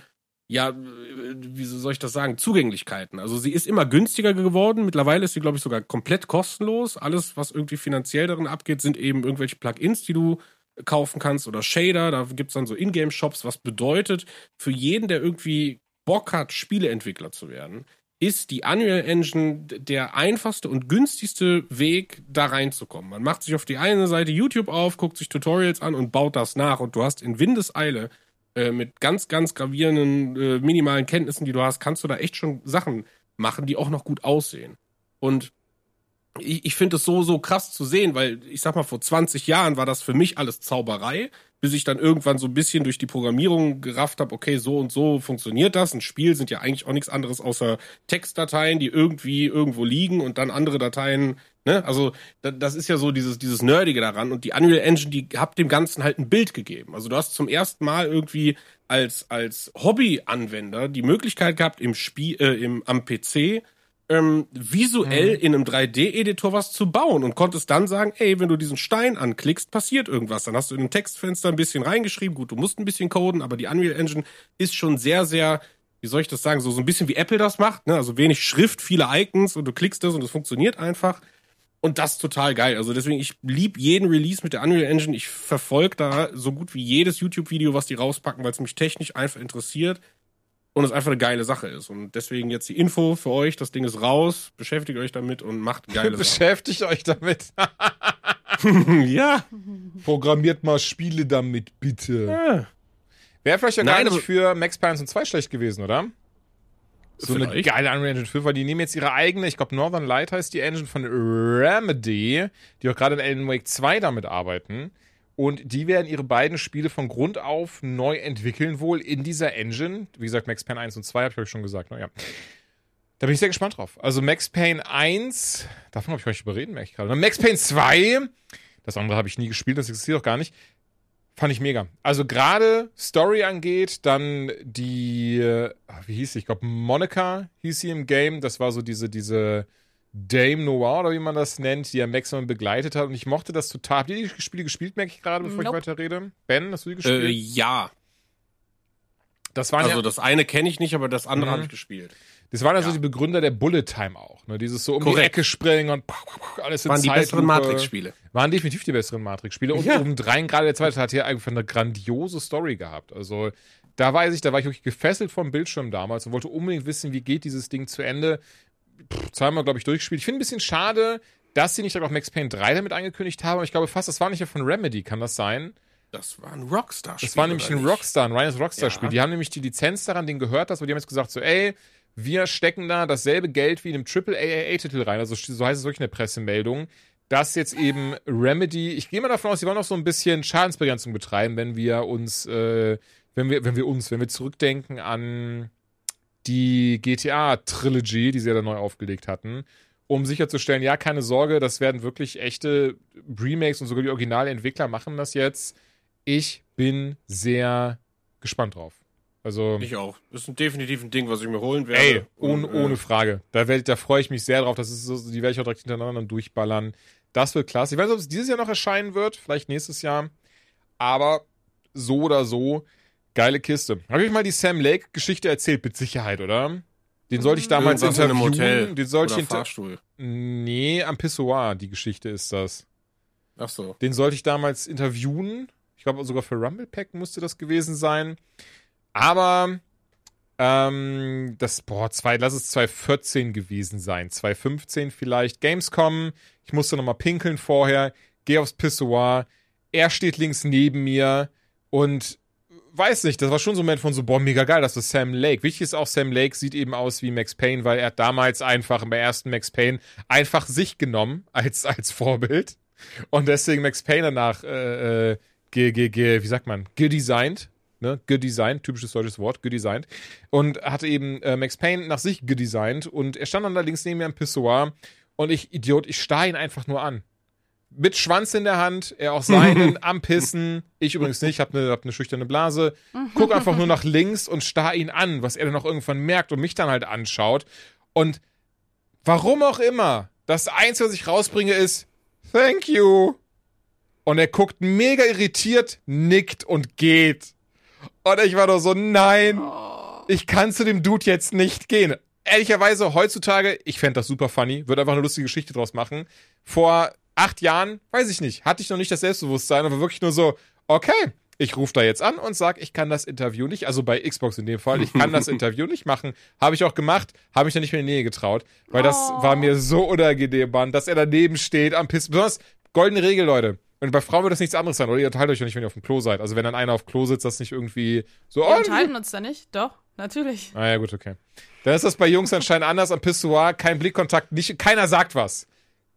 ja, wie soll ich das sagen, Zugänglichkeiten. Also sie ist immer günstiger geworden. Mittlerweile ist sie, glaube ich, sogar komplett kostenlos. Alles, was irgendwie finanziell darin abgeht, sind eben irgendwelche Plugins, die du kaufen kannst oder Shader. Da gibt es dann so Ingame-Shops, was bedeutet, für jeden, der irgendwie Bock hat, Spieleentwickler zu werden, ist die Unreal Engine der einfachste und günstigste Weg, da reinzukommen. Man macht sich auf die eine Seite YouTube auf, guckt sich Tutorials an und baut das nach. Und du hast in Windeseile äh, mit ganz, ganz gravierenden, äh, minimalen Kenntnissen, die du hast, kannst du da echt schon Sachen machen, die auch noch gut aussehen. Und ich, ich finde es so, so krass zu sehen, weil ich sag mal, vor 20 Jahren war das für mich alles Zauberei, bis ich dann irgendwann so ein bisschen durch die Programmierung gerafft habe, okay, so und so funktioniert das. Ein Spiel sind ja eigentlich auch nichts anderes außer Textdateien, die irgendwie irgendwo liegen und dann andere Dateien, ne? Also das ist ja so dieses, dieses Nerdige daran und die Unreal Engine, die hat dem Ganzen halt ein Bild gegeben. Also du hast zum ersten Mal irgendwie als, als Hobby-Anwender die Möglichkeit gehabt, im Spiel, äh, im, am PC ähm, visuell mhm. in einem 3D-Editor was zu bauen und konntest dann sagen, ey, wenn du diesen Stein anklickst, passiert irgendwas. Dann hast du in einem Textfenster ein bisschen reingeschrieben. Gut, du musst ein bisschen coden, aber die Unreal Engine ist schon sehr, sehr, wie soll ich das sagen, so, so ein bisschen wie Apple das macht. Ne? Also wenig Schrift, viele Icons und du klickst das und es funktioniert einfach. Und das ist total geil. Also deswegen, ich lieb jeden Release mit der Unreal Engine. Ich verfolge da so gut wie jedes YouTube-Video, was die rauspacken, weil es mich technisch einfach interessiert und es einfach eine geile Sache ist. Und deswegen jetzt die Info für euch, das Ding ist raus, beschäftigt euch damit und macht geile Beschäftigt euch damit. ja. Programmiert mal Spiele damit, bitte. Ja. Wäre vielleicht ja gar nicht für Max Payne und 2 schlecht gewesen, oder? So vielleicht. eine geile Unreal Engine 5, weil die nehmen jetzt ihre eigene, ich glaube Northern Light heißt die Engine von Remedy, die auch gerade in Alan Wake 2 damit arbeiten. Und die werden ihre beiden Spiele von Grund auf neu entwickeln, wohl in dieser Engine. Wie gesagt, Max Payne 1 und 2 habe ich euch schon gesagt. Naja. Da bin ich sehr gespannt drauf. Also Max Payne 1, davon habe ich euch überreden, merke ich gerade. Max Payne 2, das andere habe ich nie gespielt, das existiert auch gar nicht. Fand ich mega. Also gerade Story angeht, dann die, wie hieß sie? Ich glaube, Monica hieß sie im Game. Das war so diese, diese Dame Noir oder wie man das nennt, die ja Maximum begleitet hat. Und ich mochte das total. Habt ihr die Spiele gespielt, merke ich gerade, bevor nope. ich weiter rede? Ben, hast du die gespielt? Äh, ja. Das waren also ja, das eine kenne ich nicht, aber das andere mhm. habe ich gespielt. Das waren ja, so die Begründer der Bullet Time auch. Ne? Dieses so um Korrekt. die Ecke springen und alles in Waren die besseren Matrix-Spiele. Waren definitiv die besseren Matrix-Spiele. Und ja. obendrein, gerade der zweite hat hier einfach eine grandiose Story gehabt. Also da weiß ich, da war ich wirklich gefesselt vom Bildschirm damals und wollte unbedingt wissen, wie geht dieses Ding zu Ende zweimal, glaube ich, durchgespielt. Ich finde ein bisschen schade, dass sie nicht auch Max Payne 3 damit angekündigt haben. Ich glaube fast, das war nicht ja von Remedy, kann das sein? Das war ein Rockstar-Spiel. Das war nämlich ein Rockstar, ein reines Rockstar-Spiel. Ja. Die haben nämlich die Lizenz daran, den gehört das, aber die haben jetzt gesagt so, ey, wir stecken da dasselbe Geld wie in einem Triple-AAA-Titel rein. Also so heißt es wirklich in der Pressemeldung. Dass jetzt eben Remedy, ich gehe mal davon aus, die wollen auch so ein bisschen Schadensbegrenzung betreiben, wenn wir uns, äh, wenn wir, wenn wir uns, wenn wir zurückdenken an die GTA-Trilogy, die sie ja dann neu aufgelegt hatten, um sicherzustellen, ja, keine Sorge, das werden wirklich echte Remakes und sogar die Originalentwickler machen das jetzt. Ich bin sehr gespannt drauf. Also, ich auch. Das ist definitiv ein Ding, was ich mir holen werde. Ey, ohne, und, äh, ohne Frage. Da, da freue ich mich sehr drauf. Das ist so, die werde ich auch direkt hintereinander durchballern. Das wird klasse. Ich weiß nicht, ob es dieses Jahr noch erscheinen wird, vielleicht nächstes Jahr. Aber so oder so, Geile Kiste. Habe ich mal die Sam Lake-Geschichte erzählt? Mit Sicherheit, oder? Den sollte ich damals Irgendwas interviewen. In einem Hotel. Den sollte oder ich Fahrstuhl. Nee, am Pissoir, die Geschichte ist das. Ach so. Den sollte ich damals interviewen. Ich glaube sogar für Rumble Pack musste das gewesen sein. Aber ähm, das, boah, zwei, lass es 2014 gewesen sein. 2015 vielleicht. Gamescom. Ich musste nochmal pinkeln vorher. Geh aufs Pissoir. Er steht links neben mir und weiß nicht, das war schon so ein Moment von so, boah, mega geil, das ist Sam Lake. Wichtig ist auch, Sam Lake sieht eben aus wie Max Payne, weil er hat damals einfach im ersten Max Payne einfach sich genommen als, als Vorbild. Und deswegen Max Payne danach, äh, äh, ge, ge, ge, wie sagt man, gedesigned. Ne, gedesigned, typisches deutsches Wort, gedesigned. Und hatte eben äh, Max Payne nach sich gedesigned. Und er stand dann allerdings neben mir im Pissoir. Und ich, Idiot, ich starr ihn einfach nur an mit Schwanz in der Hand, er auch seinen am Pissen. Ich übrigens nicht, hab eine hab ne schüchterne Blase. Guck einfach nur nach links und starr ihn an, was er dann auch irgendwann merkt und mich dann halt anschaut. Und warum auch immer, das Einzige, was ich rausbringe, ist Thank you. Und er guckt mega irritiert, nickt und geht. Und ich war doch so, nein, ich kann zu dem Dude jetzt nicht gehen. Ehrlicherweise, heutzutage, ich fände das super funny, würde einfach eine lustige Geschichte draus machen. Vor acht Jahren, weiß ich nicht, hatte ich noch nicht das Selbstbewusstsein, aber wirklich nur so, okay, ich rufe da jetzt an und sag, ich kann das Interview nicht, also bei Xbox in dem Fall, ich kann das Interview nicht machen. Habe ich auch gemacht, habe ich dann nicht mehr in die Nähe getraut, weil das Oh. war mir so unangenehm, Mann, dass er daneben steht am Piss. Besonders goldene Regel, Leute. Und bei Frauen wird das nichts anderes sein, oder ihr teilt euch ja nicht, wenn ihr auf dem Klo seid. Also wenn dann einer auf Klo sitzt, das nicht irgendwie so, Wir oh, unterhalten uns da nicht? Doch, natürlich. Ah ja, gut, okay. Dann ist das bei Jungs anscheinend anders am Pissoir, kein Blickkontakt, nicht, keiner sagt was.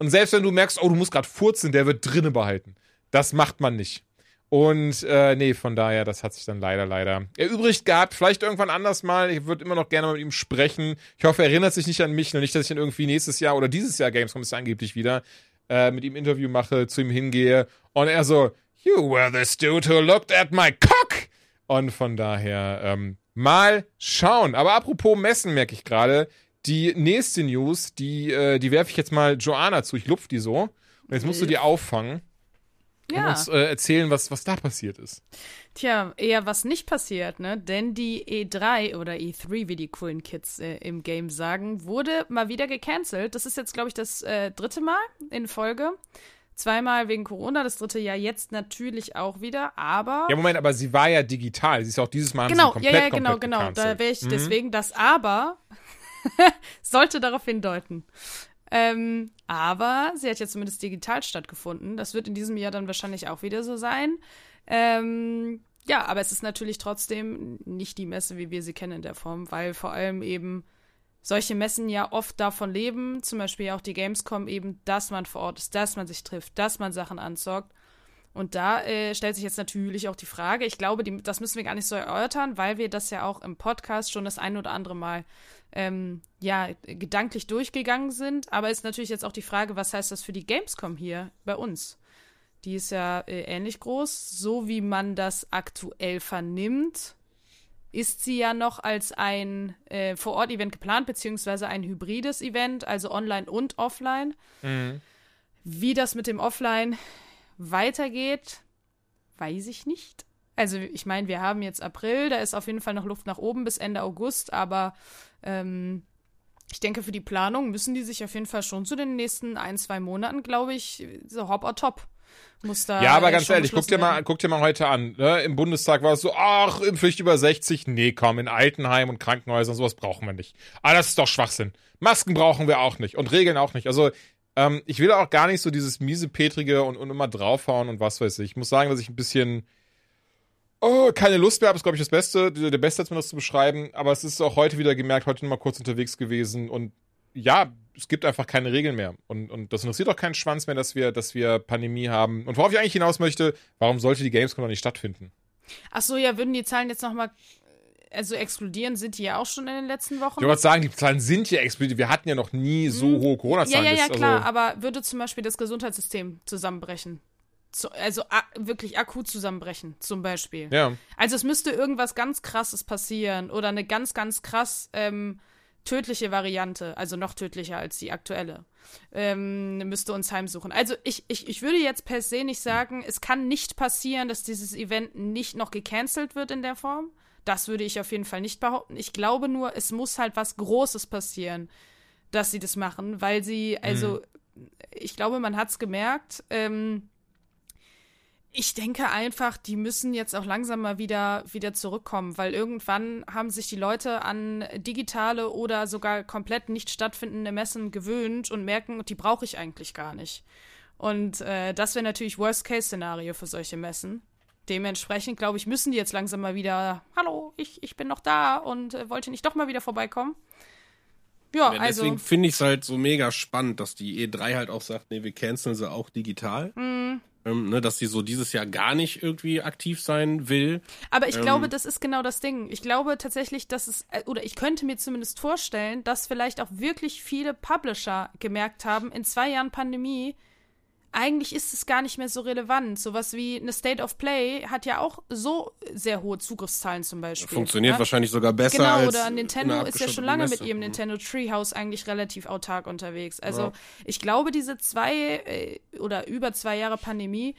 Und selbst wenn du merkst, oh, du musst gerade furzen, der wird drinne behalten. Das macht man nicht. Und äh, nee, von daher, das hat sich dann leider, leider erübrigt gehabt. Vielleicht irgendwann anders mal. Ich würde immer noch gerne mal mit ihm sprechen. Ich hoffe, er erinnert sich nicht an mich und nicht, dass ich dann irgendwie nächstes Jahr oder dieses Jahr Gamescom ist ja angeblich wieder, äh, mit ihm Interview mache, zu ihm hingehe und er so, You were this dude who looked at my cock. Und von daher, ähm, mal schauen. Aber apropos Messen, merke ich gerade, die nächste News, die, äh, die werfe ich jetzt mal Joanna zu. Ich lupf die so. Und jetzt musst du die auffangen und Ja. uns äh, erzählen, was, was da passiert ist. Tja, eher was nicht passiert, ne? Denn die E3 oder E3, wie die coolen Kids äh, im Game sagen, wurde mal wieder gecancelt. Das ist jetzt, glaube ich, das äh, dritte Mal in Folge. Zweimal wegen Corona, das dritte Jahr jetzt natürlich auch wieder, aber. Ja, Moment, aber sie war ja digital. Sie ist auch dieses Mal sie genau, komplett, ja, ja, genau, genau. Da wäre ich Mhm. deswegen das Aber sollte darauf hindeuten. Ähm, aber sie hat ja zumindest digital stattgefunden. Das wird in diesem Jahr dann wahrscheinlich auch wieder so sein. Ähm, ja, aber es ist natürlich trotzdem nicht die Messe, wie wir sie kennen in der Form, weil vor allem eben solche Messen ja oft davon leben, zum Beispiel auch die Gamescom eben, dass man vor Ort ist, dass man sich trifft, dass man Sachen anzockt. Und da äh, stellt sich jetzt natürlich auch die Frage, ich glaube, die, das müssen wir gar nicht so erörtern, weil wir das ja auch im Podcast schon das ein oder andere Mal ähm, ja, gedanklich durchgegangen sind. Aber ist natürlich jetzt auch die Frage, was heißt das für die Gamescom hier bei uns? Die ist ja äh, ähnlich groß. So wie man das aktuell vernimmt, ist sie ja noch als ein äh, Vor-Ort-Event geplant, beziehungsweise ein hybrides Event, also online und offline. Wie das mit dem Offline weitergeht, weiß ich nicht. Also ich meine, wir haben jetzt April, da ist auf jeden Fall noch Luft nach oben bis Ende August, aber ähm, ich denke, für die Planung müssen die sich auf jeden Fall schon zu den nächsten ein, zwei Monaten, glaube ich, so hopp or top. Muss da Ja, aber äh, ganz ehrlich, guck dir, mal, guck dir mal heute an. Ne? Im Bundestag war es so, ach, Impfpflicht über 60. Nee, komm, in Altenheim und Krankenhäusern, sowas brauchen wir nicht. Aber das ist doch Schwachsinn. Masken brauchen wir auch nicht und Regeln auch nicht. Also, ähm, ich will auch gar nicht so dieses miese Petrige und, und immer draufhauen und was weiß ich. Ich muss sagen, dass ich ein bisschen oh, keine Lust mehr habe, ist, glaube ich, das Beste, der Beste, als mir das zu beschreiben. Aber es ist auch heute wieder gemerkt, heute noch mal kurz unterwegs gewesen und ja, es gibt einfach keine Regeln mehr. Und, und das interessiert auch keinen Schwanz mehr, dass wir, dass wir Pandemie haben. Und worauf ich eigentlich hinaus möchte, warum sollte die Gamescom noch nicht stattfinden? Ach so, ja, würden die Zahlen jetzt noch mal also explodieren, sind die ja auch schon in den letzten Wochen. Ich wollte sagen, die Zahlen sind ja explodiert. Wir hatten ja noch nie so hohe Mhm. Ja, Corona-Zahlen. ja, ja, Das- klar, also, aber würde zum Beispiel das Gesundheitssystem zusammenbrechen? Zu, also wirklich akut zusammenbrechen, zum Beispiel. ja. Also es müsste irgendwas ganz krasses passieren oder eine ganz, ganz krass ähm, tödliche Variante, also noch tödlicher als die aktuelle, ähm, müsste uns heimsuchen. Also ich, ich, ich würde jetzt per se nicht sagen, es kann nicht passieren, dass dieses Event nicht noch gecancelt wird in der Form. Das würde ich auf jeden Fall nicht behaupten. Ich glaube nur, es muss halt was Großes passieren, dass sie das machen, weil sie, also, ich glaube, man hat es gemerkt, ähm, ich denke einfach, die müssen jetzt auch langsam mal wieder, wieder zurückkommen, weil irgendwann haben sich die Leute an digitale oder sogar komplett nicht stattfindende Messen gewöhnt und merken, die brauche ich eigentlich gar nicht. Und äh, das wäre natürlich Worst-Case-Szenario für solche Messen. Dementsprechend, glaube ich, müssen die jetzt langsam mal wieder, hallo, ich, ich bin noch da und äh, wollte nicht doch mal wieder vorbeikommen. Ja, Ja, also. deswegen finde ich es halt so mega spannend, dass die E3 halt auch sagt, nee, wir canceln sie auch digital. Mhm. Ähm, ne, dass sie so dieses Jahr gar nicht irgendwie aktiv sein will. Aber ich Ähm, glaube, das ist genau das Ding. Ich glaube tatsächlich, dass es, äh, oder ich könnte mir zumindest vorstellen, dass vielleicht auch wirklich viele Publisher gemerkt haben, in zwei Jahren Pandemie, eigentlich ist es gar nicht mehr so relevant. Sowas wie eine State of Play hat ja auch so sehr hohe Zugriffszahlen zum Beispiel. Funktioniert ja? wahrscheinlich sogar besser Genau, als oder Nintendo ist ja schon lange mit Messe. ihrem Nintendo Treehouse eigentlich relativ autark unterwegs. Also Ja. ich glaube, diese zwei äh, oder über zwei Jahre Pandemie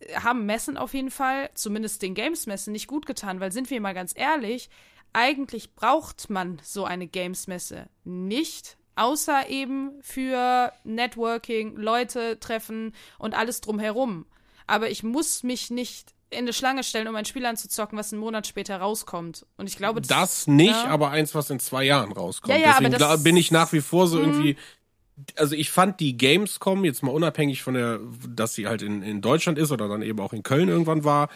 äh, haben Messen auf jeden Fall, zumindest den Games-Messen, nicht gut getan, weil sind wir mal ganz ehrlich, eigentlich braucht man so eine Games-Messe nicht, außer eben für Networking, Leute treffen und alles drumherum. Aber ich muss mich nicht in eine Schlange stellen, um ein Spiel anzuzocken, was einen Monat später rauskommt. Und ich glaube, Das nicht, ja. aber eins, was in zwei Jahren rauskommt. Ja, ja, aber Deswegen das- gla- bin ich nach wie vor so Mhm. irgendwie. Also ich fand die Gamescom jetzt mal unabhängig von der, dass sie halt in, in Deutschland ist oder dann eben auch in Köln irgendwann war.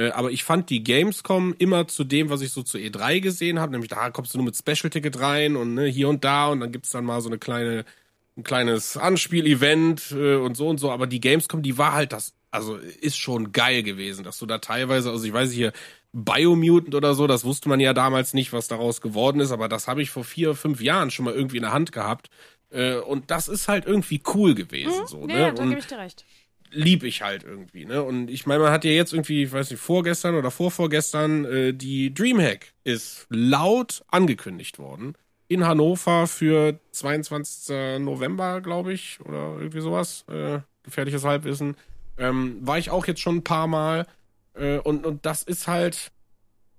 Äh, aber ich fand die Gamescom immer zu dem, was ich so zu E3 gesehen habe, nämlich da kommst du nur mit Special-Ticket rein und ne, hier und da und dann gibt's dann mal so eine kleine, ein kleines Anspiel-Event äh, und so und so. Aber die Gamescom, die war halt das, also ist schon geil gewesen, dass du da teilweise, also ich weiß nicht, hier Biomutant oder so, das wusste man ja damals nicht, was daraus geworden ist, aber das habe ich vor vier, fünf Jahren schon mal irgendwie in der Hand gehabt. Äh, und das ist halt irgendwie cool gewesen. so, ja, ne? ja, da gebe ich dir recht. Lieb ich halt irgendwie, ne? Und ich meine, man hat ja jetzt irgendwie, ich weiß nicht, vorgestern oder vorvorgestern, äh, die Dreamhack ist laut angekündigt worden. In Hannover für 22. November, glaube ich, oder irgendwie sowas. Äh, gefährliches Halbwissen. Ähm, war ich auch jetzt schon ein paar Mal. Äh, und, und das ist halt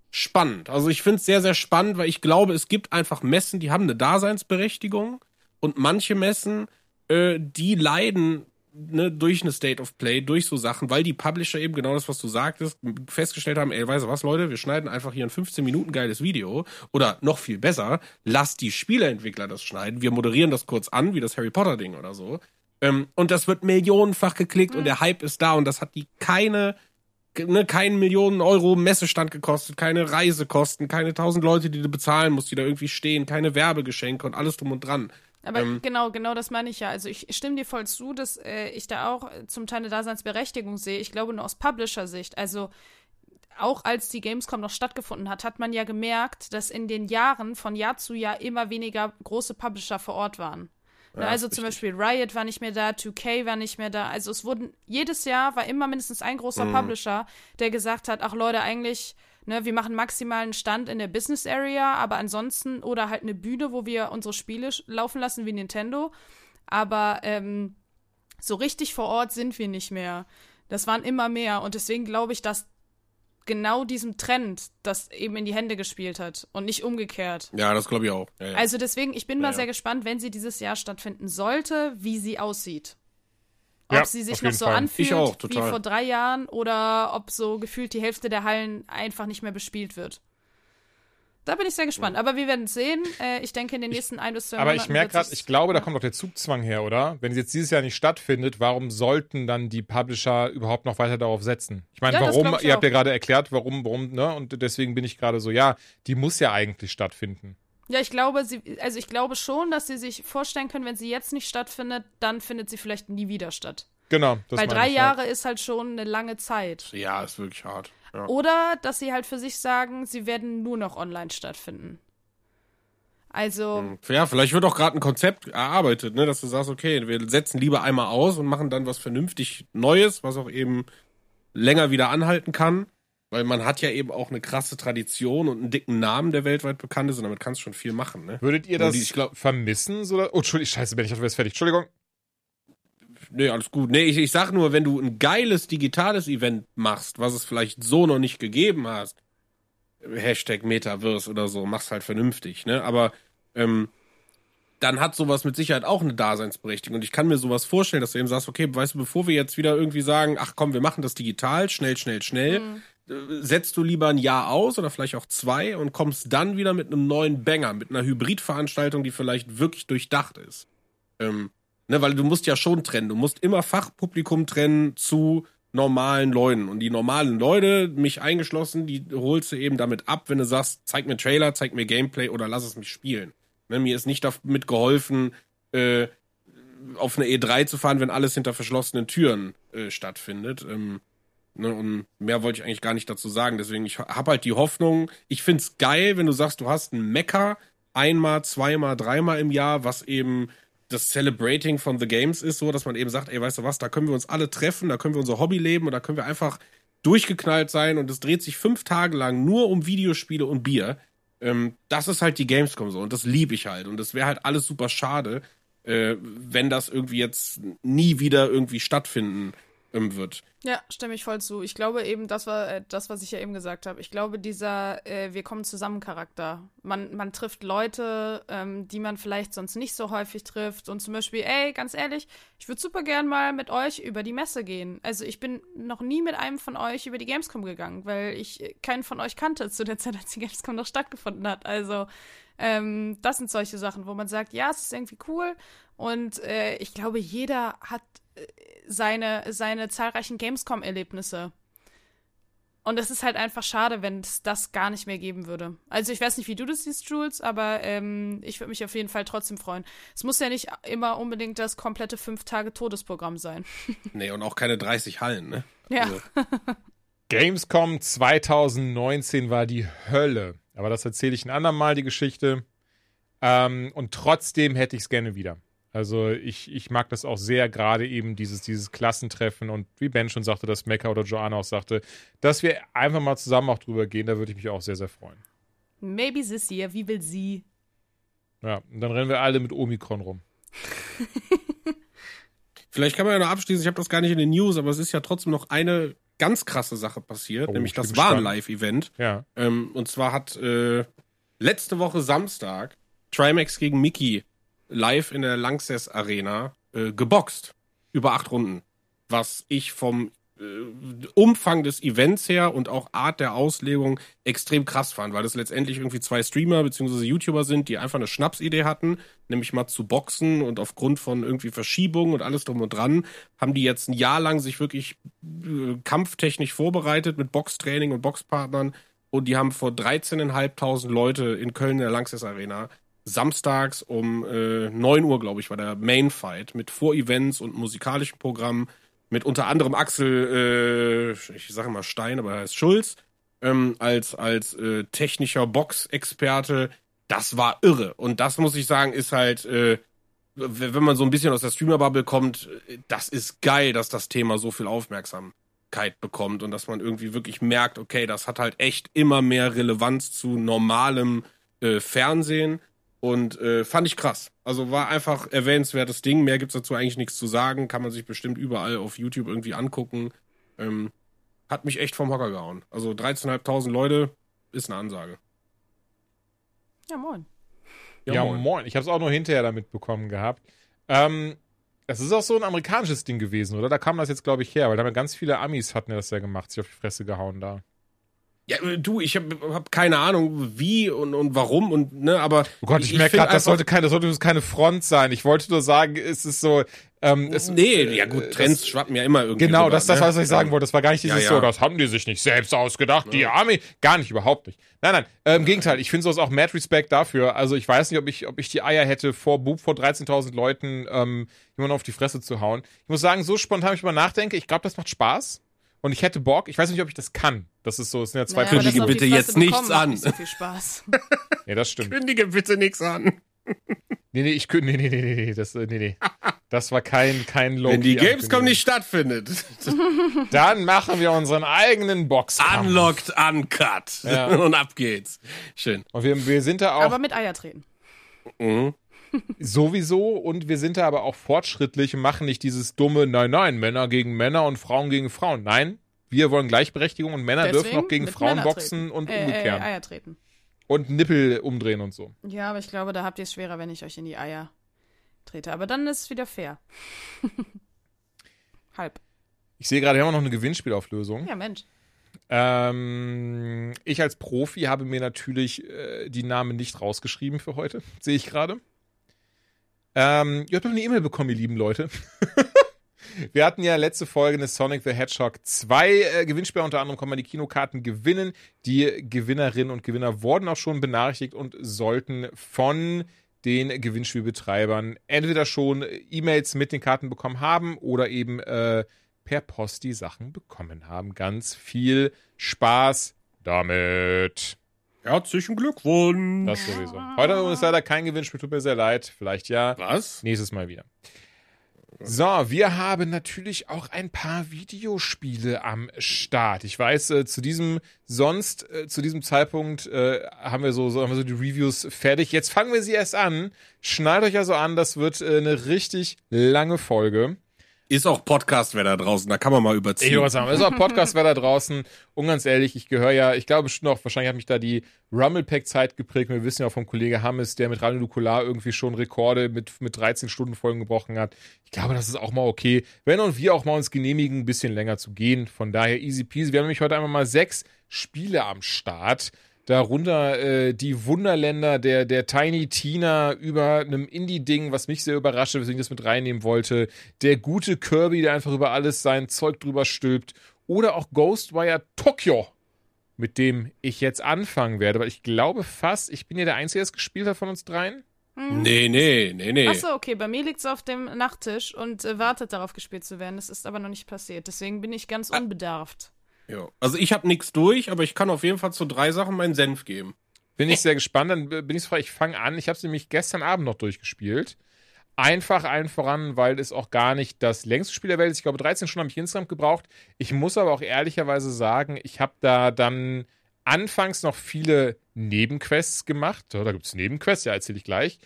spannend. Also ich finde es sehr, sehr spannend, weil ich glaube, es gibt einfach Messen, die haben eine Daseinsberechtigung. Und manche Messen, äh, die leiden ne, durch eine State of Play, durch so Sachen, weil die Publisher eben genau das, was du sagtest, festgestellt haben, ey, weißt du was, Leute, wir schneiden einfach hier ein 15 Minuten geiles Video oder noch viel besser, lasst die Spieleentwickler das schneiden, wir moderieren das kurz an, wie das Harry Potter Ding oder so. Ähm, und das wird millionenfach geklickt und der Hype ist da und das hat die keine ne, keinen Millionen Euro Messestand gekostet, keine Reisekosten, keine tausend Leute, die du bezahlen musst, die da irgendwie stehen, keine Werbegeschenke und alles drum und dran. Aber Ähm, genau, genau das meine ich ja. Also ich stimme dir voll zu, dass äh, ich da auch äh, zum Teil eine Daseinsberechtigung sehe. Ich glaube nur aus Publisher-Sicht. Also auch als die Gamescom noch stattgefunden hat, hat man ja gemerkt, dass in den Jahren von Jahr zu Jahr immer weniger große Publisher vor Ort waren. Ne, Ja, also zum richtig. Beispiel Riot war nicht mehr da, 2K war nicht mehr da. Also es wurden, jedes Jahr war immer mindestens ein großer Mhm. Publisher, der gesagt hat, ach Leute, eigentlich, ne, wir machen maximalen Stand in der Business Area, aber ansonsten, oder halt eine Bühne, wo wir unsere Spiele laufen lassen wie Nintendo. Aber ähm, so richtig vor Ort sind wir nicht mehr. Das waren immer mehr. Und deswegen glaube ich, dass genau diesem Trend das eben in die Hände gespielt hat und nicht umgekehrt. Ja, das glaube ich auch. Ja, ja. Also deswegen, ich bin mal Ja, ja. sehr gespannt, wenn sie dieses Jahr stattfinden sollte, wie sie aussieht. Ob Ja, sie sich noch so Fall. anfühlt Ich auch, wie vor drei Jahren oder ob so gefühlt die Hälfte der Hallen einfach nicht mehr bespielt wird. Da bin ich sehr gespannt. Aber wir werden es sehen. Äh, ich denke, in den nächsten ein bis zwei Aber Monaten. ich merke gerade, ich glaube, da kommt doch der Zugzwang her, oder? Wenn es jetzt dieses Jahr nicht stattfindet, warum sollten dann die Publisher überhaupt noch weiter darauf setzen? Ich meine, Ja, warum? ich Ihr habt auch. ja gerade erklärt, warum, warum, ne? Und deswegen bin ich gerade so, ja, die muss ja eigentlich stattfinden. Ja, ich glaube, sie, also ich glaube schon, dass sie sich vorstellen können, wenn sie jetzt nicht stattfindet, dann findet sie vielleicht nie wieder statt. Genau. Das Weil drei ich, ja. Jahre ist halt schon eine lange Zeit. ja, ist wirklich hart. Ja. Oder dass sie halt für sich sagen, sie werden nur noch online stattfinden. Also, Ja, vielleicht wird auch gerade ein Konzept erarbeitet, ne, dass du sagst, okay, wir setzen lieber einmal aus und machen dann was vernünftig Neues, was auch eben länger wieder anhalten kann. Weil man hat ja eben auch eine krasse Tradition und einen dicken Namen, der weltweit bekannt ist, und damit kannst du schon viel machen, ne? Würdet ihr das die- ich glaub- vermissen? So, oh, Entschuldigung, scheiße, Ben, ich dachte, du wärst fertig. Entschuldigung. Nee, alles gut. Nee, ich, ich sag nur, wenn du ein geiles digitales Event machst, was es vielleicht so noch nicht gegeben hast, Hashtag Metaverse oder so, mach's halt vernünftig, ne? Aber ähm, dann hat sowas mit Sicherheit auch eine Daseinsberechtigung. Und ich kann mir sowas vorstellen, dass du eben sagst, okay, weißt du, bevor wir jetzt wieder irgendwie sagen, ach komm, wir machen das digital, schnell, schnell, schnell, äh, setzt du lieber ein Jahr aus oder vielleicht auch zwei und kommst dann wieder mit einem neuen Banger, mit einer Hybridveranstaltung, die vielleicht wirklich durchdacht ist. Ähm, ne, weil du musst ja schon trennen. Du musst immer Fachpublikum trennen zu normalen Leuten. Und die normalen Leute, mich eingeschlossen, die holst du eben damit ab, wenn du sagst, zeig mir Trailer, zeig mir Gameplay oder lass es mich spielen. Ne, mir ist nicht damit geholfen, äh, auf eine E3 zu fahren, wenn alles hinter verschlossenen Türen äh, stattfindet. Ähm, ne, und mehr wollte ich eigentlich gar nicht dazu sagen. Deswegen, ich habe halt die Hoffnung, ich find's geil, wenn du sagst, du hast einen Mecker einmal, zweimal, dreimal im Jahr, was eben das Celebrating von The Games ist, so dass man eben sagt, ey, weißt du was, da können wir uns alle treffen, da können wir unser Hobby leben und da können wir einfach durchgeknallt sein und es dreht sich fünf Tage lang nur um Videospiele und Bier. Ähm, das ist halt die Gamescom so und das liebe ich halt und das wäre halt alles super schade, äh, wenn das irgendwie jetzt nie wieder irgendwie stattfinden ähm, wird. Ja, stimme ich voll zu. Ich glaube eben, das war äh, das, was ich ja eben gesagt habe. Ich glaube, dieser äh, Wir kommen zusammen Charakter. Man, man trifft Leute, ähm, die man vielleicht sonst nicht so häufig trifft. Und zum Beispiel, ey, ganz ehrlich, ich würde super gern mal mit euch über die Messe gehen. Also ich bin noch nie mit einem von euch über die Gamescom gegangen, weil ich keinen von euch kannte zu der Zeit, als die Gamescom noch stattgefunden hat. Also ähm, das sind solche Sachen, wo man sagt, ja, es ist irgendwie cool. Und äh, ich glaube, jeder hat äh, seine, seine zahlreichen Gamescom-Erlebnisse. Und es ist halt einfach schade, wenn es das gar nicht mehr geben würde. Also ich weiß nicht, wie du das siehst, Jules, aber ähm, ich würde mich auf jeden Fall trotzdem freuen. Es muss ja nicht immer unbedingt das komplette fünf Tage Todesprogramm sein. nee, und auch keine 30 Hallen, ne? Ja. Also, Gamescom 2019 war die Hölle. Aber das erzähle ich ein andermal, die Geschichte. Ähm, und trotzdem hätte ich es gerne wieder. Also ich, ich mag das auch sehr, gerade eben dieses, dieses Klassentreffen und wie Ben schon sagte, dass Mecca oder Joanna auch sagte, dass wir einfach mal zusammen auch drüber gehen, da würde ich mich auch sehr, sehr freuen. Maybe this year, wie will sie? Ja, und dann rennen wir alle mit Omikron rum. Vielleicht kann man ja noch abschließen, ich habe das gar nicht in den News, aber es ist ja trotzdem noch eine ganz krasse Sache passiert, Oh, nämlich das war ein. Live-Event. Ja. Ähm, und zwar hat äh, letzte Woche Samstag Trimax gegen Mickey live in der Lanxess Arena äh, geboxt. Über acht Runden. Was ich vom äh, Umfang des Events her und auch Art der Auslegung extrem krass fand, weil das letztendlich irgendwie zwei Streamer bzw. YouTuber sind, die einfach eine Schnapsidee hatten, nämlich mal zu boxen und aufgrund von irgendwie Verschiebungen und alles drum und dran, haben die jetzt ein Jahr lang sich wirklich äh, kampftechnisch vorbereitet mit Boxtraining und Boxpartnern und die haben vor 13.500 Leute in Köln in der Lanxess Arena samstags um äh, 9 Uhr, glaube ich, war der Main Fight mit Vorevents und musikalischem Programm mit unter anderem Axel, äh, ich sage mal Stein, aber er heißt Schulz, ähm, als, als äh, technischer Boxexperte. Das war irre. Und das muss ich sagen, ist halt, äh, wenn man so ein bisschen aus der Streamer-Bubble kommt, äh, das ist geil, dass das Thema so viel Aufmerksamkeit bekommt und dass man irgendwie wirklich merkt, okay, das hat halt echt immer mehr Relevanz zu normalem äh, Fernsehen. Und äh, fand ich krass. Also war einfach erwähnenswertes Ding. Mehr gibt's dazu eigentlich nichts zu sagen. Kann man sich bestimmt überall auf YouTube irgendwie angucken. Ähm, hat mich echt vom Hocker gehauen. Also 13.500 Leute ist eine Ansage. Ja, moin. Ja, moin. Ich habe es auch nur hinterher damit bekommen gehabt. Ähm, es ist auch so ein amerikanisches Ding gewesen, oder? Da kam das jetzt, glaube ich, her, weil da haben ja ganz viele Amis hatten ja das ja gemacht, sich auf die Fresse gehauen da. Ja, äh, du, ich habe hab keine Ahnung, wie und, und warum und ne, aber Oh Gott, ich, merke find gerade, das sollte keine, das sollte keine Front sein. Ich wollte nur sagen, es ist so. Ähm, es, nee, äh, ja gut, das- Trends schwappen ja immer irgendwie. Genau, rüber, das ist das, ne? was ich sagen wollte. Das war gar nicht dieses Ja, so, ja. das haben die sich nicht selbst ausgedacht, die Army. Gar nicht, überhaupt nicht. Nein, nein, äh, im Gegenteil. Ich finde sowas auch mad Respect dafür. Also ich weiß nicht, ob ich, ob ich die Eier hätte, vor Bub, vor 13.000 Leuten ähm, jemanden auf die Fresse zu hauen. Ich muss sagen, so spontan, ich mal nachdenke, ich glaube, das macht Spaß. Und ich hätte Bock. Ich weiß nicht, ob ich das kann. Das ist so, es sind ja zwei Naja, Kündige bitte jetzt nichts bekommen macht an. Nicht so viel Spaß. Ja, das stimmt. Kündige bitte nichts an. Nee, nee, ich könnte, nee, nee, nee, nee, nee, das, äh, nee, nee. Das war kein, kein low Wenn die Gamescom nicht stattfindet. Dann machen wir unseren eigenen Boxkampf. Unlocked, uncut. Ja. Und ab geht's. Schön. Und wir, wir sind da auch Aber mit Eier treten. Mhm. Sowieso und wir sind da aber auch fortschrittlich und machen nicht dieses dumme, nein, nein, Männer gegen Männer und Frauen gegen Frauen. Nein, wir wollen Gleichberechtigung und Männer dürfen auch gegen Frauen Männer boxen treten. und äh, umgekehrt. Äh, Eier treten. Und Nippel umdrehen und so. Ja, aber ich glaube, da habt ihr es schwerer, wenn ich euch in die Eier trete. Aber dann ist es wieder fair. Halb. Ich sehe gerade, wir haben noch eine Gewinnspielauflösung. Ja, Mensch. Ähm, ich als Profi habe mir natürlich äh, die Namen nicht rausgeschrieben für heute. Sehe ich gerade. Ähm, ihr habt noch eine E-Mail bekommen, ihr lieben Leute. Wir hatten ja letzte Folge eine Sonic the Hedgehog 2 äh, Gewinnspiel. Unter anderem kann man die Kinokarten gewinnen. Die Gewinnerinnen und Gewinner wurden auch schon benachrichtigt und sollten von den Gewinnspielbetreibern entweder schon E-Mails mit den Karten bekommen haben oder eben äh, per Post die Sachen bekommen haben. Ganz viel Spaß damit. Herzlichen Glückwunsch. Das sowieso. Heute ist leider kein Gewinnspiel, tut mir sehr leid. Vielleicht ja. Was? Nächstes Mal wieder. So, wir haben natürlich auch ein paar Videospiele am Start. Ich weiß, äh, zu diesem sonst äh, zu diesem Zeitpunkt äh, haben wir so, so haben wir so die Reviews fertig. Jetzt fangen wir sie erst an. Schnallt euch also an, das wird äh, eine richtig lange Folge. Ist auch Podcast-Wetter draußen, da kann man mal überziehen. Ich wollte sagen, ist auch Podcast-Wetter draußen. Und ganz ehrlich, ich gehöre ja, ich glaube schon noch, wahrscheinlich hat mich da die Rumblepack-Zeit geprägt. Wir wissen ja auch vom Kollege Hammes, der mit Radio Nukular irgendwie schon Rekorde mit, mit 13 Stunden Folgen gebrochen hat. Ich glaube, das ist auch mal okay. Wenn und wir auch mal uns genehmigen, ein bisschen länger zu gehen. Von daher easy peasy. Wir haben nämlich heute einmal mal sechs Spiele am Start. Darunter äh, die Wunderländer der, der Tiny Tina über einem Indie-Ding, was mich sehr überraschte, weswegen ich das mit reinnehmen wollte. Der gute Kirby, der einfach über alles sein Zeug drüber stülpt. Oder auch Ghostwire Tokyo, mit dem ich jetzt anfangen werde. Weil ich glaube fast, ich bin ja der Einzige, der es gespielt hat von uns dreien. Nee, nee, nee, nee. Achso, okay, bei mir liegt es auf dem Nachttisch und äh, wartet darauf gespielt zu werden. Das ist aber noch nicht passiert. Deswegen bin ich ganz unbedarft. Ja. Also ich habe nichts durch, aber ich kann auf jeden Fall zu drei Sachen meinen Senf geben. Bin ich sehr gespannt. Dann bin ich so ich fange an. Ich habe es nämlich gestern Abend noch durchgespielt. Einfach allen voran, weil es auch gar nicht das längste Spiel der Welt ist. Ich glaube, 13 Stunden habe ich insgesamt gebraucht. Ich muss aber auch ehrlicherweise sagen, ich habe da dann anfangs noch viele Nebenquests gemacht. Ja, da gibt es Nebenquests, ja, erzähle ich gleich.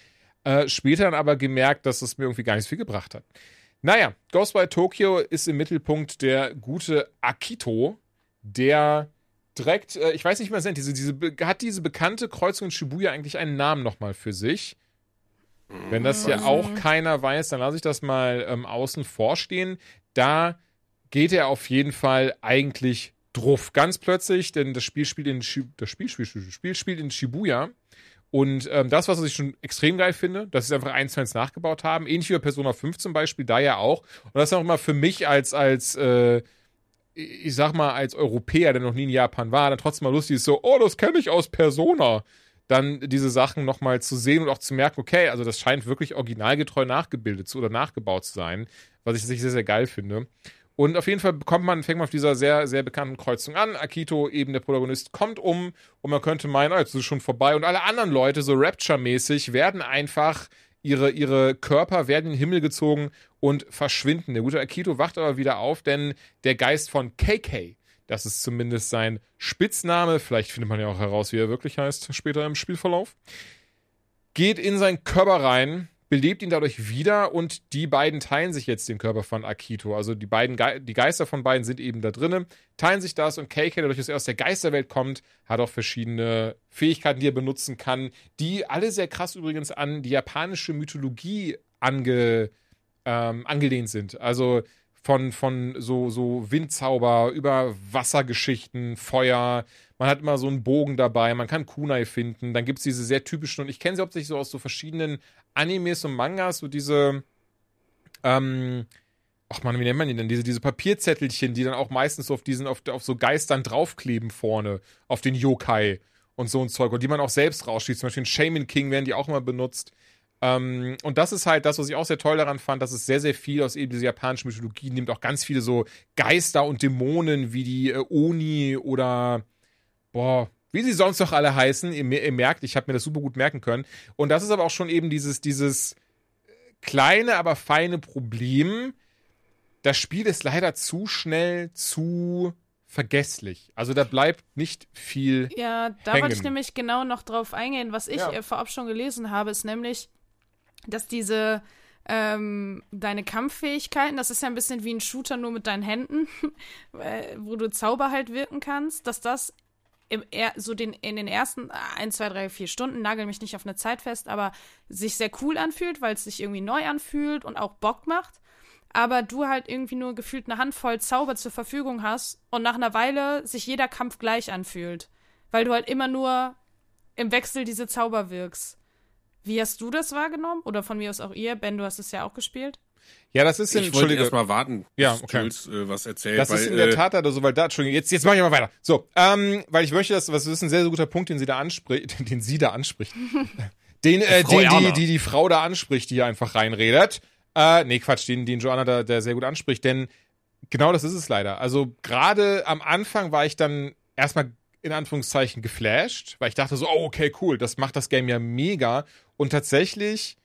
Äh, später dann aber gemerkt, dass es mir irgendwie gar nicht so viel gebracht hat. Naja, Ghostwire Tokyo ist im Mittelpunkt der gute Akito, der direkt, äh, ich weiß nicht mehr, sind diese, diese, hat diese bekannte Kreuzung in Shibuya eigentlich einen Namen nochmal für sich? Wenn das ja auch keiner weiß, dann lasse ich das mal ähm, außen vor stehen. Da geht er auf jeden Fall eigentlich druff. Ganz plötzlich, denn das Spiel spielt in, Shi das Spiel, Spiel, Spiel, Spiel spielt in Shibuya. Und ähm, das, was ich schon extrem geil finde, dass sie es einfach eins zu eins nachgebaut haben. Ähnlich wie bei Persona 5 zum Beispiel, da ja auch. Und das ist auch immer für mich als, als äh, ich sag mal, als Europäer, der noch nie in Japan war, dann trotzdem mal lustig ist, so, oh, das kenne ich aus Persona. Dann diese Sachen nochmal zu sehen und auch zu merken, okay, also das scheint wirklich originalgetreu nachgebildet zu oder nachgebaut zu sein, was ich sehr, sehr geil finde. Und auf jeden Fall bekommt man, fängt man auf dieser sehr, sehr bekannten Kreuzung an. Akito, eben der Protagonist, kommt um und man könnte meinen, oh, jetzt ist es schon vorbei. Und alle anderen Leute, so Rapture-mäßig, werden einfach, ihre, ihre Körper werden in den Himmel gezogen und verschwinden. Der gute Akito wacht aber wieder auf, denn der Geist von KK, das ist zumindest sein Spitzname, vielleicht findet man ja auch heraus, wie er wirklich heißt später im Spielverlauf, geht in seinen Körper rein, belebt ihn dadurch wieder und die beiden teilen sich jetzt den Körper von Akito. Also die beiden Ge die Geister von beiden sind eben da drinnen, teilen sich das und KK, dadurch, dass er aus der Geisterwelt kommt, hat auch verschiedene Fähigkeiten, die er benutzen kann, die alle sehr krass übrigens an die japanische Mythologie ange, ähm, angelehnt sind. Also von, von so, so Windzauber über Wassergeschichten, Feuer. Man hat immer so einen Bogen dabei, man kann Kunai finden. Dann gibt es diese sehr typischen, und ich kenne sie hauptsächlich so aus so verschiedenen Animes und Mangas, so diese, ähm, ach man, wie nennt man die denn? Diese, diese Papierzettelchen, die dann auch meistens so auf diesen, auf, auf so Geistern draufkleben vorne, auf den Yokai und so ein Zeug, und die man auch selbst rausschießt. Zum Beispiel in Shaman King werden die auch immer benutzt. Ähm, und das ist halt das, was ich auch sehr toll daran fand, dass es sehr, sehr viel aus eben dieser japanischen Mythologie nimmt. Auch ganz viele so Geister und Dämonen wie die äh, Oni oder, boah, wie sie sonst noch alle heißen. Ihr, ihr merkt, ich habe mir das super gut merken können. Und das ist aber auch schon eben dieses, dieses kleine, aber feine Problem. Das Spiel ist leider zu schnell, zu vergesslich. Also da bleibt nicht viel. Ja, da hängen. wollte ich nämlich genau noch drauf eingehen. Was ich Ja. äh, vorab schon gelesen habe, ist nämlich, dass diese ähm, deine Kampffähigkeiten, das ist ja ein bisschen wie ein Shooter nur mit deinen Händen, äh, wo du Zauber halt wirken kannst, dass das im, so den, in den ersten 1, 2, 3, 4 Stunden, nagel mich nicht auf eine Zeit fest, aber sich sehr cool anfühlt, weil es sich irgendwie neu anfühlt und auch Bock macht. Aber du halt irgendwie nur gefühlt eine Handvoll Zauber zur Verfügung hast und nach einer Weile sich jeder Kampf gleich anfühlt. Weil du halt immer nur im Wechsel diese Zauber wirkst. Wie hast du das wahrgenommen? Oder von mir aus auch ihr? Ben, du hast es ja auch gespielt. Ja, das ist in, Ich wollte erst mal warten, Ja, okay. Jules äh, was erzählt. Das weil, ist in der äh, Tat also, weil da, Entschuldigung, jetzt, jetzt mache ich mal weiter. So, ähm, weil ich möchte, dass, was ist ein sehr, sehr guter Punkt, den sie da anspricht, den sie da anspricht. Den, äh, Frau den, die, Erler. die die Frau da anspricht, die hier einfach reinredet. Äh, nee, Quatsch, den, den Joanna da, der sehr gut anspricht, denn genau das ist es leider. Also gerade am Anfang war ich dann erstmal in Anführungszeichen geflasht, weil ich dachte so, oh, okay, cool, das macht das Game ja mega. Und tatsächlich,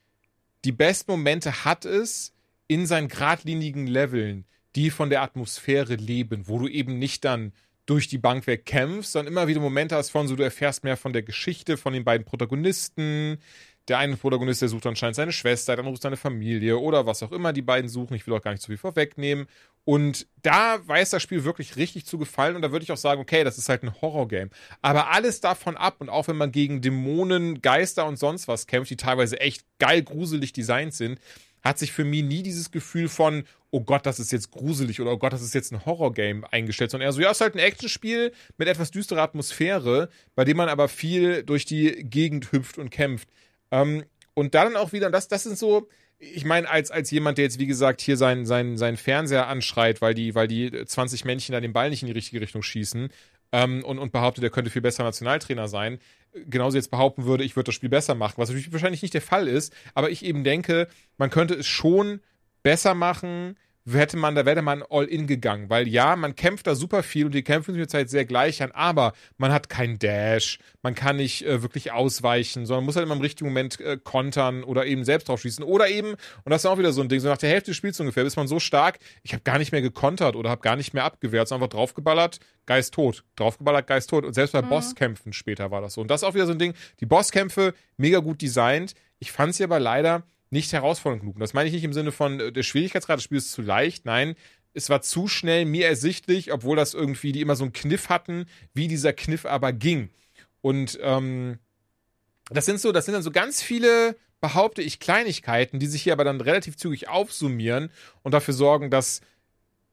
die besten Momente hat es in seinen geradlinigen Leveln, die von der Atmosphäre leben, wo du eben nicht dann durch die Bank weg kämpfst, sondern immer wieder Momente hast von so, du erfährst mehr von der Geschichte, von den beiden Protagonisten. Der eine Protagonist, der sucht anscheinend seine Schwester, dann sucht seine Familie oder was auch immer die beiden suchen. Ich will auch gar nicht zu viel vorwegnehmen. Und da weiß das Spiel wirklich richtig zu gefallen und da würde ich auch sagen, okay, das ist halt ein Horrorgame. Aber alles davon ab und auch wenn man gegen Dämonen, Geister und sonst was kämpft, die teilweise echt geil gruselig designt sind, hat sich für mich nie dieses Gefühl von, oh Gott, das ist jetzt gruselig oder oh Gott, das ist jetzt ein Horrorgame eingestellt, sondern eher so, ja, es ist halt ein Actionspiel mit etwas düsterer Atmosphäre, bei dem man aber viel durch die Gegend hüpft und kämpft. Ähm, und dann auch wieder, das, das sind so, ich meine, als, als jemand, der jetzt, wie gesagt, hier seinen sein, sein Fernseher anschreit, weil die, weil die 20 Männchen da den Ball nicht in die richtige Richtung schießen ähm, und, und behauptet, er könnte viel besser Nationaltrainer sein, genauso jetzt behaupten würde, ich würde das Spiel besser machen, was natürlich wahrscheinlich nicht der Fall ist, aber ich eben denke, man könnte es schon besser machen, hätte man, da wäre man all in gegangen, weil ja, man kämpft da super viel und die Kämpfe sind mit Zeit sehr gleich an, aber man hat keinen Dash, man kann nicht äh, wirklich ausweichen, sondern muss halt immer im richtigen Moment äh, kontern oder eben selbst drauf schießen. Oder eben, und das ist auch wieder so ein Ding, so nach der Hälfte des Spiels ungefähr, ist man so stark, ich habe gar nicht mehr gekontert oder habe gar nicht mehr abgewehrt, sondern einfach draufgeballert, Geist tot, draufgeballert, Geist tot. Und selbst bei Bosskämpfen später war das so. Und das ist auch wieder so ein Ding, die Bosskämpfe mega gut designt, ich fand sie aber leider nicht herausfordernd genug. Und das meine ich nicht im Sinne von, äh, der Schwierigkeitsgrad des Spiels ist zu leicht. Nein, es war zu schnell mir ersichtlich, obwohl das irgendwie, die immer so einen Kniff hatten, wie dieser Kniff aber ging. Und ähm, das sind so, das sind dann so ganz viele, behaupte ich, Kleinigkeiten, die sich hier aber dann relativ zügig aufsummieren und dafür sorgen, dass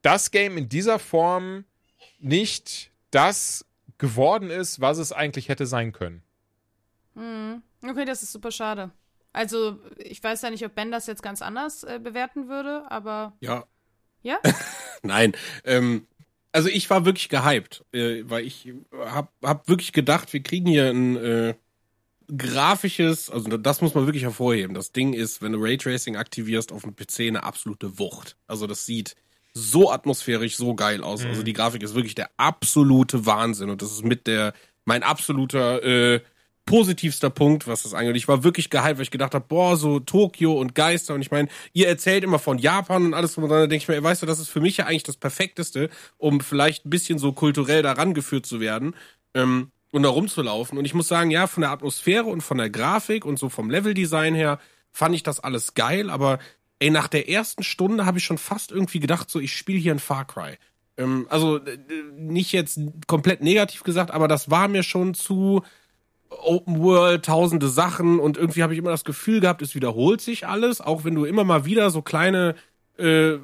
das Game in dieser Form nicht das geworden ist, was es eigentlich hätte sein können. Hm. Okay, das ist super schade. Also, ich weiß ja nicht, ob Ben das jetzt ganz anders äh, bewerten würde, aber Ja. ja? Nein. Ähm, also ich war wirklich gehypt, äh, weil ich hab, hab wirklich gedacht, wir kriegen hier ein äh, grafisches, also das muss man wirklich hervorheben. Das Ding ist, wenn du Raytracing aktivierst auf dem PC eine absolute Wucht. Also das sieht so atmosphärisch, so geil aus. Also die Grafik ist wirklich der absolute Wahnsinn und das ist mit der mein absoluter äh, positivster Punkt, was das angeht. Ich war wirklich gehypt, weil ich gedacht habe, boah, so Tokio und Geister und ich meine, ihr erzählt immer von Japan und alles drum und dran, da denke ich mir, weißt du, das ist für mich ja eigentlich das Perfekteste, um vielleicht ein bisschen so kulturell daran geführt zu werden ähm, und da rumzulaufen. Und ich muss sagen, ja, von der Atmosphäre und von der Grafik und so vom Leveldesign her fand ich das alles geil, aber ey, nach der ersten Stunde habe ich schon fast irgendwie gedacht, so, ich spiele hier ein Far Cry. Ähm, also äh, nicht jetzt komplett negativ gesagt, aber das war mir schon zu Open World, tausende Sachen und irgendwie habe ich immer das Gefühl gehabt, es wiederholt sich alles, auch wenn du immer mal wieder so kleine, äh,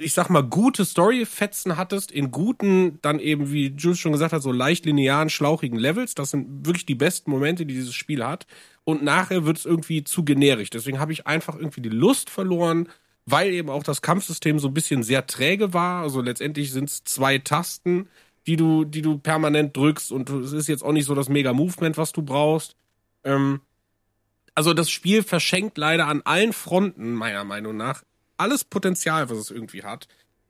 ich sag mal, gute Story-Fetzen hattest, in guten, dann eben, wie Jules schon gesagt hat, so leicht linearen, schlauchigen Levels. Das sind wirklich die besten Momente, die dieses Spiel hat. Und nachher wird es irgendwie zu generisch. Deswegen habe ich einfach irgendwie die Lust verloren, weil eben auch das Kampfsystem so ein bisschen sehr träge war. Also letztendlich sind es zwei Tasten, die du, die du permanent drückst und es ist jetzt auch nicht so das Mega-Movement, was du brauchst. Ähm, also das Spiel verschenkt leider an allen Fronten, meiner Meinung nach, alles Potenzial, was es irgendwie hat.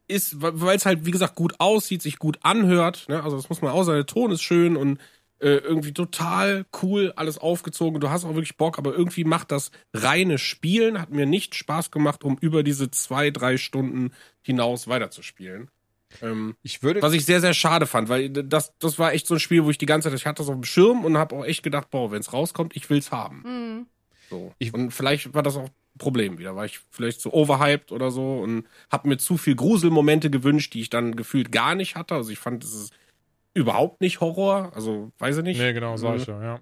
Ist, weil es halt, wie gesagt, gut aussieht, sich gut anhört. Ne? Also das muss man auch sagen, der Ton ist schön und äh, irgendwie total cool, alles aufgezogen. Du hast auch wirklich Bock, aber irgendwie macht das reine Spielen, hat mir nicht Spaß gemacht, um über diese zwei, drei Stunden hinaus weiterzuspielen. Ähm, Ich würde. was ich sehr, sehr schade fand, weil das, das war echt so ein Spiel, wo ich die ganze Zeit, ich hatte das auf dem Schirm und habe auch echt gedacht, boah, wenn es rauskommt, ich will's haben. Hm. So. Ich- und vielleicht war das auch ein Problem wieder, war ich vielleicht so overhyped oder so und habe mir zu viel Gruselmomente gewünscht, die ich dann gefühlt gar nicht hatte. Also ich fand, es ist überhaupt nicht Horror, also weiß ich nicht. nee, genau, sag ich Äh, ja, ja.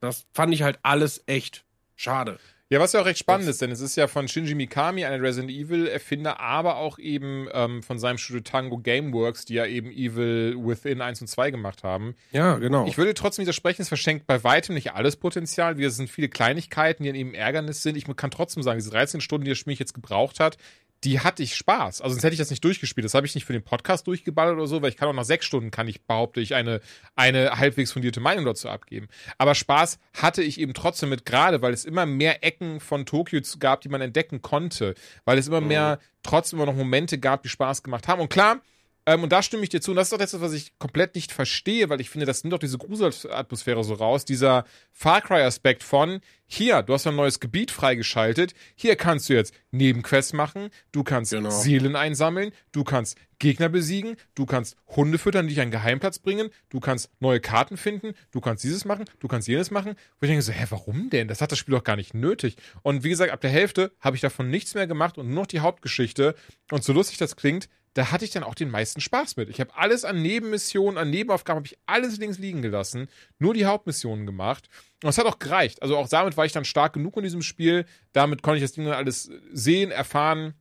Das fand ich halt alles echt schade. Ja, was ja auch recht spannend ist, denn es ist ja von Shinji Mikami, einer Resident Evil-Erfinder, aber auch eben ähm, von seinem Studio Tango Gameworks, die ja eben Evil Within 1 und 2 gemacht haben. Ja, genau. Ich würde trotzdem widersprechen, es verschenkt bei weitem nicht alles Potenzial. Wir- Es sind viele Kleinigkeiten, die dann eben Ärgernis sind. Ich kann trotzdem sagen, diese 13 Stunden, die das Spiel jetzt gebraucht hat, die hatte ich Spaß. Also sonst hätte ich das nicht durchgespielt. Das habe ich nicht für den Podcast durchgeballert oder so, weil ich kann auch nach sechs Stunden, kann ich, behaupte ich, eine, eine halbwegs fundierte Meinung dazu abgeben. Aber Spaß hatte ich eben trotzdem mit, gerade weil es immer mehr Ecken von Tokio gab, die man entdecken konnte. Weil es immer mehr, trotzdem immer noch Momente gab, die Spaß gemacht haben. Und klar, ähm, und da stimme ich dir zu. Und das ist doch das, was ich komplett nicht verstehe, weil ich finde, das nimmt doch diese Gruselatmosphäre so raus. Dieser Far Cry-Aspekt von, hier, du hast ein neues Gebiet freigeschaltet, hier kannst du jetzt Nebenquests machen, du kannst Genau. Seelen einsammeln, du kannst Gegner besiegen, du kannst Hunde füttern, die dich an einen Geheimplatz bringen, du kannst neue Karten finden, du kannst dieses machen, du kannst jenes machen. Wo ich denke so, hä, warum denn? Das hat das Spiel doch gar nicht nötig. Und wie gesagt, ab der Hälfte habe ich davon nichts mehr gemacht und nur noch die Hauptgeschichte. Und so lustig das klingt, da hatte ich dann auch den meisten Spaß mit. Ich habe alles an Nebenmissionen, an Nebenaufgaben, habe ich alles links liegen gelassen, nur die Hauptmissionen gemacht. Und es hat auch gereicht. Also auch damit war ich dann stark genug in diesem Spiel. Damit konnte ich das Ding dann alles sehen, erfahren,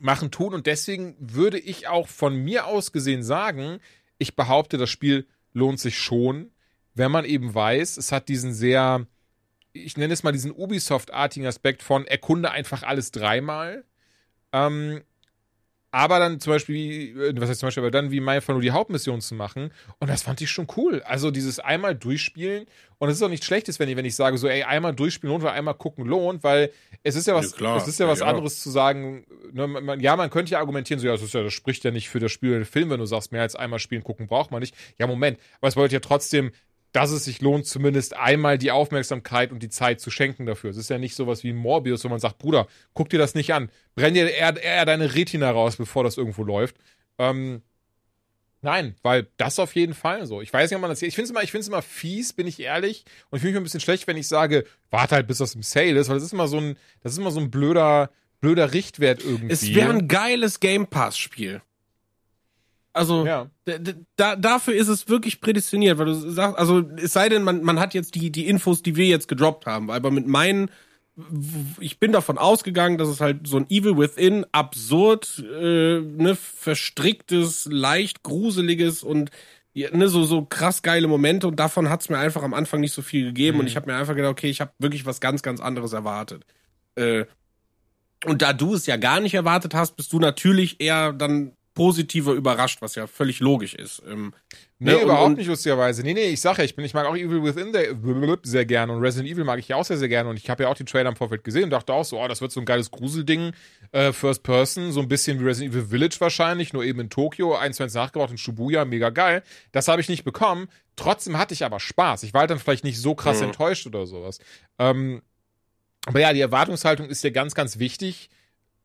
machen, tun. Und deswegen würde ich auch von mir aus gesehen sagen, ich behaupte, das Spiel lohnt sich schon, wenn man eben weiß, es hat diesen sehr, ich nenne es mal diesen Ubisoft-artigen Aspekt von erkunde einfach alles dreimal. Ähm, aber dann zum Beispiel, äh, was heißt zum Beispiel, aber dann wie mein Fall nur die Hauptmission zu machen. Und das fand ich schon cool. Also dieses einmal durchspielen. Und es ist auch nichts Schlechtes, wenn ich, wenn ich sage, so, ey, einmal durchspielen lohnt oder einmal gucken lohnt, weil es ist ja was, Ja, klar. es ist ja was Ja, ja. anderes zu sagen. Ne, man, ja, man könnte ja argumentieren, so, ja, das, ist ja, das spricht ja nicht für das Spiel oder den Film, wenn du sagst, mehr als einmal spielen, gucken braucht man nicht. Ja, Moment. Aber es bedeutet ja trotzdem, dass es sich lohnt, zumindest einmal die Aufmerksamkeit und die Zeit zu schenken dafür. Es ist ja nicht sowas wie ein Morbius, wo man sagt, Bruder, guck dir das nicht an. Brenn dir eher, eher deine Retina raus, bevor das irgendwo läuft. Ähm, nein, weil das auf jeden Fall so. Ich weiß nicht, ob man das. Ich finde es immer, ich find's immer fies, bin ich ehrlich. Und ich fühle mich ein bisschen schlecht, wenn ich sage, warte halt, bis das im Sale ist, weil das ist immer so ein, das ist immer so ein blöder, blöder Richtwert irgendwie. Es wäre ein geiles Game Pass-Spiel. Also, Ja. da, dafür ist es wirklich prädestiniert, weil du sagst, also es sei denn, man, man hat jetzt die, die Infos, die wir jetzt gedroppt haben, aber mit meinen, ich bin davon ausgegangen, dass es halt so ein Evil Within, absurd, äh, ne, verstricktes, leicht gruseliges und ne, so, so krass geile Momente und davon hat's mir einfach am Anfang nicht so viel gegeben und ich habe mir einfach gedacht, okay, ich habe wirklich was ganz, ganz anderes erwartet. Äh, und da du es ja gar nicht erwartet hast, bist du natürlich eher dann positiver überrascht, was ja völlig logisch ist. Ähm, Nee, ne, überhaupt und- nicht lustigerweise. Nee, nee, ich sag ja, ich, bin, ich mag auch Evil Within sehr, sehr gerne und Resident Evil mag ich ja auch sehr, sehr gerne und ich habe ja auch die Trailer im Vorfeld gesehen und dachte auch so, oh, das wird so ein geiles Gruselding, äh, First Person, so ein bisschen wie Resident Evil Village wahrscheinlich, nur eben in Tokio, eins, eins nachgebaut in Shibuya, mega geil. Das habe ich nicht bekommen. Trotzdem hatte ich aber Spaß. Ich war halt dann vielleicht nicht so krass Mhm. enttäuscht oder sowas. Ähm, aber ja, die Erwartungshaltung ist ja ganz, ganz wichtig.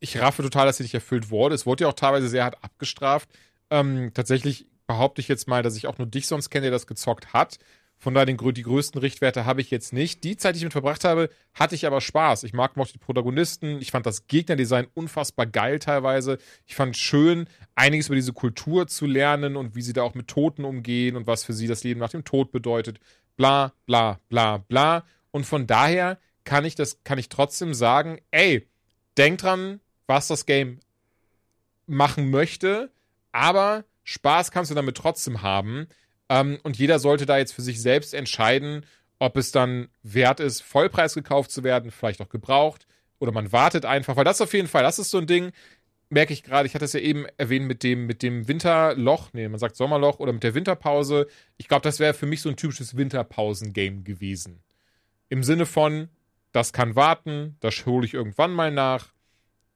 Ich raffe total, dass sie nicht erfüllt wurde. Es wurde ja auch teilweise sehr hart abgestraft. Ähm, tatsächlich behaupte ich jetzt mal, dass ich auch nur dich sonst kenne, der das gezockt hat. Von daher den, die größten Richtwerte habe ich jetzt nicht. Die Zeit, die ich mit verbracht habe, hatte ich aber Spaß. Ich mag mochte die Protagonisten. Ich fand das Gegnerdesign unfassbar geil teilweise. Ich fand schön, einiges über diese Kultur zu lernen und wie sie da auch mit Toten umgehen und was für sie das Leben nach dem Tod bedeutet. Bla, bla, bla, bla. Und von daher kann ich das, kann ich trotzdem sagen, ey, denk dran, was das Game machen möchte, aber Spaß kannst du damit trotzdem haben. Ähm, und jeder sollte da jetzt für sich selbst entscheiden, ob es dann wert ist, Vollpreis gekauft zu werden, vielleicht auch gebraucht, oder man wartet einfach, weil das auf jeden Fall, das ist so ein Ding, merke ich gerade, ich hatte es ja eben erwähnt mit dem, mit dem Winterloch, nee, man sagt Sommerloch oder mit der Winterpause. Ich glaube, das wäre für mich so ein typisches Winterpausen-Game gewesen. Im Sinne von, das kann warten, das hole ich irgendwann mal nach.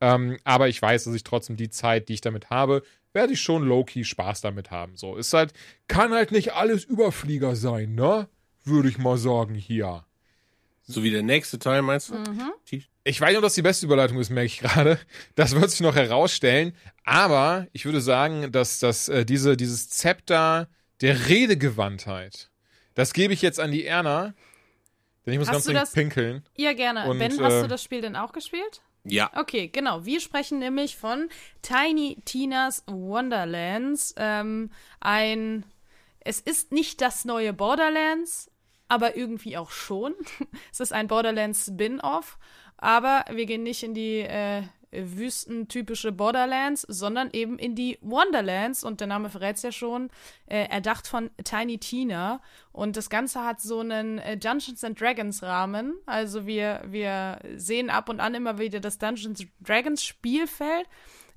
Ähm, aber ich weiß, dass ich trotzdem die Zeit, die ich damit habe, werde ich schon low-key Spaß damit haben. So, ist halt, kann halt nicht alles Überflieger sein, ne? Würde ich mal sagen hier. so wie der nächste Teil, meinst du? Ich weiß nicht, ob das die beste Überleitung ist, merke ich gerade. Das wird sich noch herausstellen. Aber ich würde sagen, dass, dass äh, diese, dieses Zepter der Redegewandtheit, das gebe ich jetzt an die Erna. Denn ich muss Hast ganz du dringend das- pinkeln. Ja, gerne. Und, ben, hast äh, du das Spiel denn auch gespielt? Ja. Okay, genau. Wir sprechen nämlich von Tiny Tina's Wonderlands. Ähm, ein, es ist nicht das neue Borderlands, aber irgendwie auch schon. es ist ein Borderlands Spin-off, aber wir gehen nicht in die, äh, wüstentypische Borderlands, sondern eben in die Wonderlands. Und der Name verrät es ja schon, äh, erdacht von Tiny Tina. Und das Ganze hat so einen äh, Dungeons and Dragons Rahmen. Also wir, wir sehen ab und an immer wieder das Dungeons Dragons Spielfeld.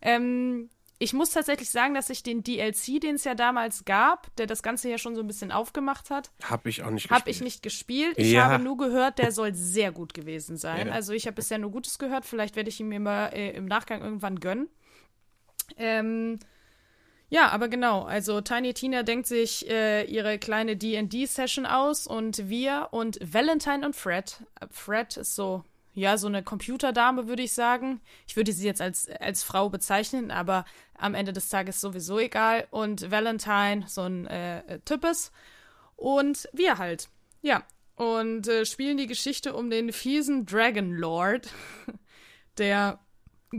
Ähm, ich muss tatsächlich sagen, dass ich den DLC, den es ja damals gab, der das Ganze ja schon so ein bisschen aufgemacht hat, habe ich auch nicht gespielt. Habe ich nicht gespielt. Ich Ja. habe nur gehört, der soll sehr gut gewesen sein. Ja. Also ich habe bisher nur Gutes gehört. Vielleicht werde ich ihn mir mal äh, im Nachgang irgendwann gönnen. Ähm, ja, aber genau. Also Tiny Tina denkt sich äh, ihre kleine D&D-Session aus und wir und Valentine und Fred. Äh, Fred ist so, ja, so eine Computerdame, würde ich sagen. Ich würde sie jetzt als, als Frau bezeichnen, aber am Ende des Tages sowieso egal. Und Valentine, so ein äh, äh, Types. Und wir halt. Ja. Und äh, spielen die Geschichte um den fiesen Dragon Lord, der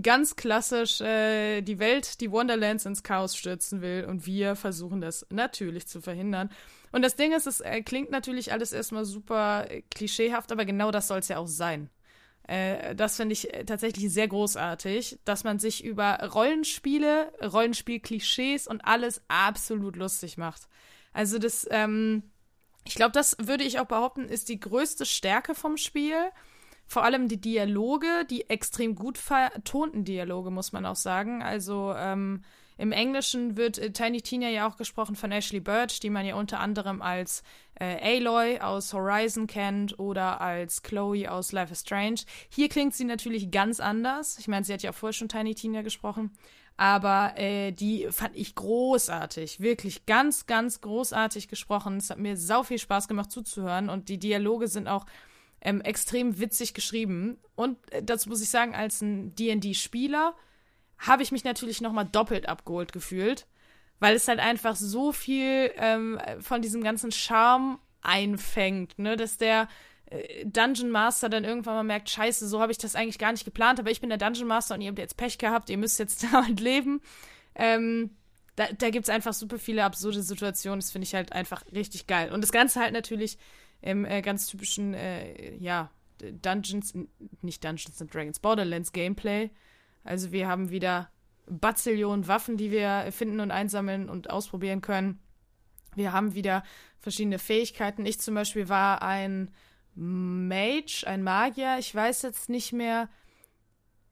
ganz klassisch äh, die Welt, die Wonderlands ins Chaos stürzen will. Und wir versuchen das natürlich zu verhindern. Und das Ding ist, es äh, klingt natürlich alles erstmal super äh, klischeehaft, aber genau das soll es ja auch sein. Äh, das finde ich äh, tatsächlich sehr großartig, dass man sich über Rollenspiele, Rollenspiel-Klischees und alles absolut lustig macht. Also das, ähm, ich glaube, das würde ich auch behaupten, ist die größte Stärke vom Spiel. Vor allem die Dialoge, die extrem gut vertonten Dialoge, muss man auch sagen. Also ähm, im Englischen wird äh, Tiny Tina ja auch gesprochen von Ashley Birch, die man ja unter anderem als äh, Aloy aus Horizon kennt oder als Chloe aus Life is Strange. Hier klingt sie natürlich ganz anders. Ich meine, sie hat ja auch vorher schon Tiny Tina gesprochen. Aber äh, die fand ich großartig. Wirklich ganz, ganz großartig gesprochen. Es hat mir sau viel Spaß gemacht zuzuhören. Und die Dialoge sind auch ähm, extrem witzig geschrieben. Und äh, dazu muss ich sagen, als ein D&D-Spieler habe ich mich natürlich noch mal doppelt abgeholt gefühlt, weil es halt einfach so viel ähm, von diesem ganzen Charme einfängt, ne, dass der äh, Dungeon Master dann irgendwann mal merkt, scheiße, so habe ich das eigentlich gar nicht geplant, aber ich bin der Dungeon Master und ihr habt jetzt Pech gehabt, ihr müsst jetzt damit leben. Ähm, da, da gibt es einfach super viele absurde Situationen, das finde ich halt einfach richtig geil. Und das Ganze halt natürlich im äh, ganz typischen, äh, ja, Dungeons, nicht Dungeons and Dragons, Borderlands Gameplay. Also wir haben wieder Bazillionen Waffen, die wir finden und einsammeln und ausprobieren können. Wir haben wieder verschiedene Fähigkeiten. Ich zum Beispiel war ein Mage, ein Magier. Ich weiß jetzt nicht mehr.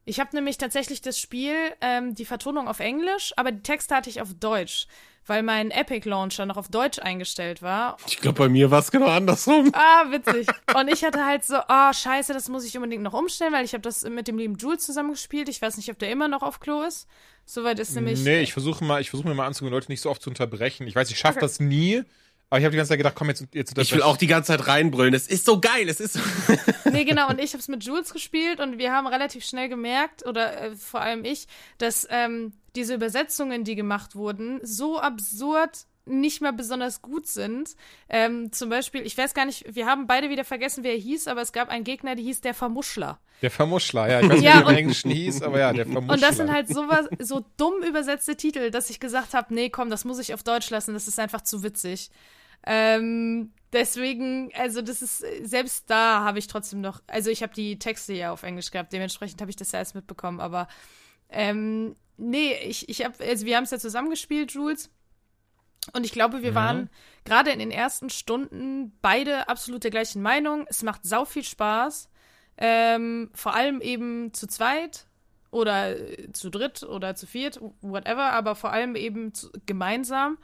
Ich habe nämlich tatsächlich das Spiel, ähm, die Vertonung auf Englisch, aber die Texte hatte ich auf Deutsch, weil mein Epic Launcher noch auf Deutsch eingestellt war. Ich glaube, bei mir war es genau andersrum. Ah, witzig. Und ich hatte halt so, oh, scheiße, das muss ich unbedingt noch umstellen, weil ich habe das mit dem lieben Jules zusammengespielt. Ich weiß nicht, ob der immer noch auf Klo ist. Soweit ist nämlich. Nee, ich versuche mal, ich versuche mir mal anzugehen, Leute nicht so oft zu unterbrechen. Ich weiß, ich schaffe Okay. das nie, aber ich habe die ganze Zeit gedacht, komm, jetzt, jetzt Ich will auch die ganze Zeit reinbrüllen. Es ist so geil. Es ist so Nee, genau. Und ich habe es mit Jules gespielt und wir haben relativ schnell gemerkt, oder äh, vor allem ich, dass ähm, diese Übersetzungen, die gemacht wurden, so absurd nicht mehr besonders gut sind. Ähm, zum Beispiel, ich weiß gar nicht, wir haben beide wieder vergessen, wer er hieß, aber es gab einen Gegner, der hieß der Vermuschler. Der Vermuschler, ja. Ich weiß nicht, Ja, wie der und- im Englischen hieß, aber ja, der Vermuschler. Und das sind halt sowas, so dumm übersetzte Titel, dass ich gesagt habe, nee, komm, das muss ich auf Deutsch lassen, das ist einfach zu witzig. Ähm, deswegen, also das ist, selbst da habe ich trotzdem noch, also ich habe die Texte ja auf Englisch gehabt, dementsprechend habe ich das ja alles mitbekommen, aber ähm, nee, ich, ich habe, also wir haben es ja zusammengespielt, Jules. Und ich glaube, wir waren gerade in den ersten Stunden beide absolut der gleichen Meinung. Es macht sau viel Spaß. Ähm, vor allem eben zu zweit oder äh, zu dritt oder zu viert, whatever, aber vor allem eben zu, gemeinsam.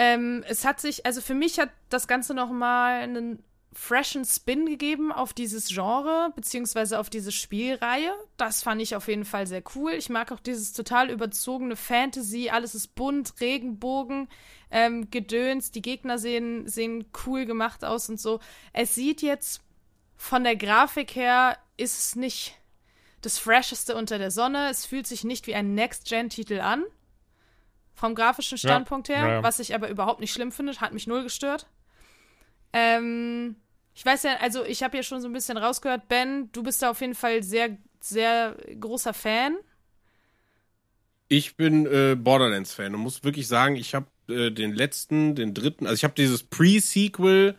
Ähm, es hat sich, also für mich hat das Ganze nochmal einen freshen Spin gegeben auf dieses Genre, beziehungsweise auf diese Spielreihe. Das fand ich auf jeden Fall sehr cool. Ich mag auch dieses total überzogene Fantasy, alles ist bunt, Regenbogen, ähm, Gedöns, die Gegner sehen, sehen cool gemacht aus und so. Es sieht jetzt von der Grafik her, ist es nicht das Fresheste unter der Sonne. Es fühlt sich nicht wie ein Next-Gen-Titel an. Vom grafischen Standpunkt her, ja, ja. was ich aber überhaupt nicht schlimm finde, hat mich null gestört. Ähm, ich weiß ja, also ich habe ja schon so ein bisschen rausgehört, Ben, du bist da auf jeden Fall sehr, sehr großer Fan. Ich bin äh, Borderlands-Fan und muss wirklich sagen, ich habe äh, den letzten, den dritten, also ich habe dieses Pre-Sequel,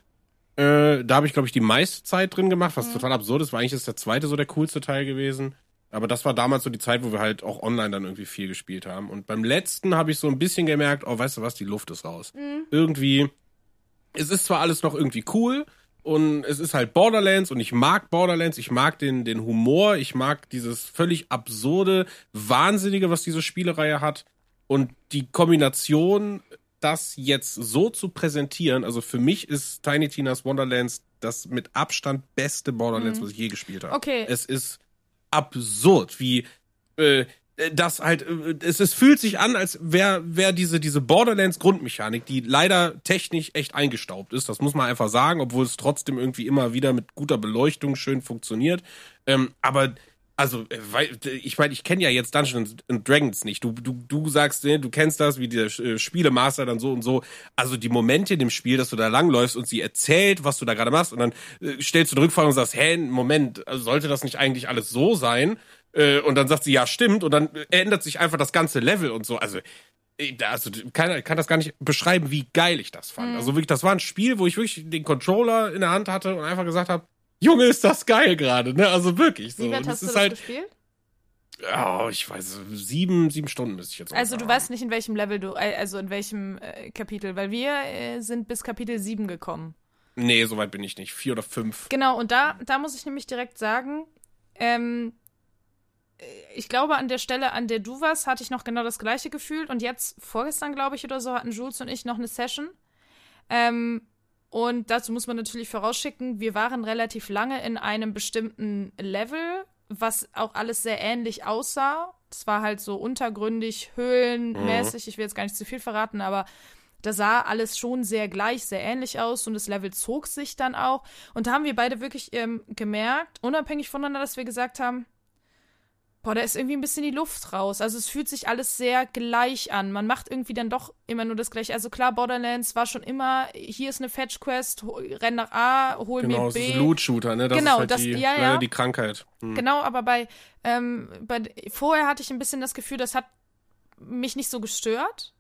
äh, da habe ich, glaube ich, die meiste Zeit drin gemacht, was total absurd ist, weil eigentlich ist der zweite so der coolste Teil gewesen. Aber das war damals so die Zeit, wo wir halt auch online dann irgendwie viel gespielt haben. Und beim letzten habe ich so ein bisschen gemerkt, oh, weißt du was, die Luft ist raus. Irgendwie, es ist zwar alles noch irgendwie cool und es ist halt Borderlands und ich mag Borderlands, ich mag den, den Humor, ich mag dieses völlig absurde, wahnsinnige, was diese Spielereihe hat. Und die Kombination, das jetzt so zu präsentieren, also für mich ist Tiny Tina's Wonderlands das mit Abstand beste Borderlands, was ich je gespielt habe. Okay. Es ist absurd, wie äh, das halt, äh, es, es fühlt sich an, als wäre wär diese, diese Borderlands-Grundmechanik, die leider technisch echt eingestaubt ist, das muss man einfach sagen, obwohl es trotzdem irgendwie immer wieder mit guter Beleuchtung schön funktioniert. Ähm, aber also, äh, ich meine, ich kenne ja jetzt Dungeons and Dragons nicht. Du, du, du sagst, ne, du kennst das, wie der äh, Spielemaster dann so und so. Also die Momente in dem Spiel, dass du da langläufst und sie erzählt, was du da gerade machst, und dann äh, stellst du eine Rückfrage und sagst, hä, Moment, also sollte das nicht eigentlich alles so sein? Und dann sagt sie, ja, stimmt, und dann ändert sich einfach das ganze Level und so. Also, also kann, kann das gar nicht beschreiben, wie geil ich das fand. Also wirklich, das war ein Spiel, wo ich wirklich den Controller in der Hand hatte und einfach gesagt habe, Junge, ist das geil gerade, ne? Also wirklich so. Wie weit hast du das halt, gespielt? oh, ich weiß, sieben, sieben Stunden müsste ich jetzt Also du weißt nicht, in welchem Level du, äh, also in welchem äh, Kapitel, weil wir äh, sind bis Kapitel 7 gekommen. Nee, so weit bin ich nicht. Vier oder fünf. Genau, und da, da muss ich nämlich direkt sagen, ähm, äh, ich glaube, an der Stelle, an der du warst, hatte ich noch genau das gleiche gefühlt. Und jetzt, vorgestern, glaube ich, oder so, hatten Jules und ich noch eine Session. Ähm, und dazu muss man natürlich vorausschicken, wir waren relativ lange in einem bestimmten Level, was auch alles sehr ähnlich aussah. Es war halt so untergründig, höhlenmäßig. Ich will jetzt gar nicht zu viel verraten, aber da sah alles schon sehr gleich, sehr ähnlich aus und das Level zog sich dann auch. Und da haben wir beide wirklich ähm, gemerkt, unabhängig voneinander, dass wir gesagt haben, boah, da ist irgendwie ein bisschen die Luft raus. Also es fühlt sich alles sehr gleich an. Man macht irgendwie dann doch immer nur das Gleiche. Also klar, Borderlands war schon immer, hier ist eine Fetch-Quest, renn nach A, hol Genau, mir B. ist ein Loot-Shooter, ne? Das Genau, ist halt das- die, ja, ja. die Krankheit. Hm. Genau, aber bei, ähm, bei vorher hatte ich ein bisschen das Gefühl, das hat mich nicht so gestört.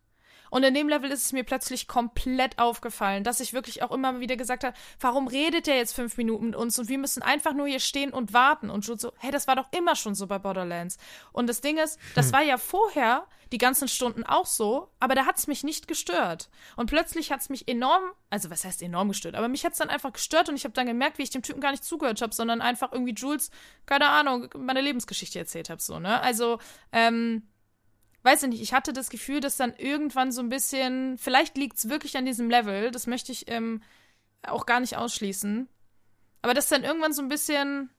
Und in dem Level ist es mir plötzlich komplett aufgefallen, dass ich wirklich auch immer wieder gesagt habe, warum redet der jetzt fünf Minuten mit uns und wir müssen einfach nur hier stehen und warten. Und Jude so, hey, das war doch immer schon so bei Borderlands. Und das Ding ist, das war ja vorher die ganzen Stunden auch so, aber da hat es mich nicht gestört. Und plötzlich hat es mich enorm, also was heißt enorm gestört, aber mich hat es dann einfach gestört und ich habe dann gemerkt, wie ich dem Typen gar nicht zugehört habe, sondern einfach irgendwie Jules, keine Ahnung, meine Lebensgeschichte erzählt habe, so, ne? Also, ähm, weiß ich nicht, ich hatte das Gefühl, dass dann irgendwann so ein bisschen, vielleicht liegt es wirklich an diesem Level, das möchte ich ähm, auch gar nicht ausschließen, aber dass dann irgendwann so ein bisschen,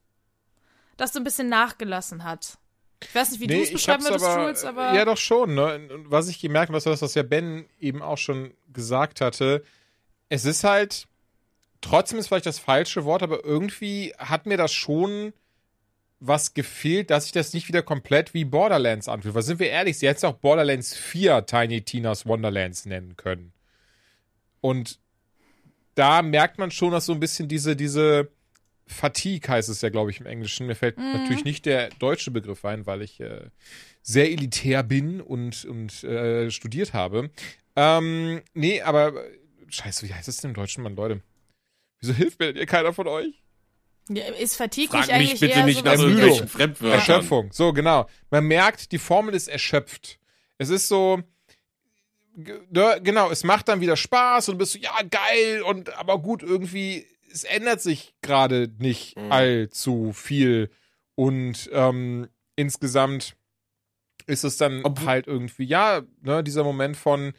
das so ein bisschen nachgelassen hat. Ich weiß nicht, wie du es beschreiben würdest, Jules, aber. Ja, doch schon. Ne? Und was ich gemerkt habe, das, was ja Ben eben auch schon gesagt hatte. Es ist halt, trotzdem ist vielleicht das falsche Wort, aber irgendwie hat mir das schon was gefehlt, dass ich das nicht wieder komplett wie Borderlands anfühle. Weil sind wir ehrlich, sie hätten es auch Borderlands 4 Tiny Tina's Wonderlands nennen können. Und da merkt man schon, dass so ein bisschen diese, diese Fatigue heißt es ja, glaube ich, im Englischen. Mir fällt natürlich nicht der deutsche Begriff ein, weil ich äh, sehr elitär bin und, und äh, studiert habe. Ähm, nee, aber scheiße, wie heißt es denn im Deutschen, Mann, Leute? Wieso hilft mir denn hier keiner von euch? Ja, ist Fatigue Frag nicht eigentlich mich bitte eher nicht nach irgendwelchen Fremdwörtern. Erschöpfung, so genau. Man merkt, die Formel ist erschöpft. Es ist so, ne, genau, es macht dann wieder Spaß und du bist so, ja, geil, und aber gut, irgendwie, es ändert sich gerade nicht Mhm. allzu viel. Und ähm, insgesamt ist es dann Obwohl- halt irgendwie, ja, ne, dieser Moment von,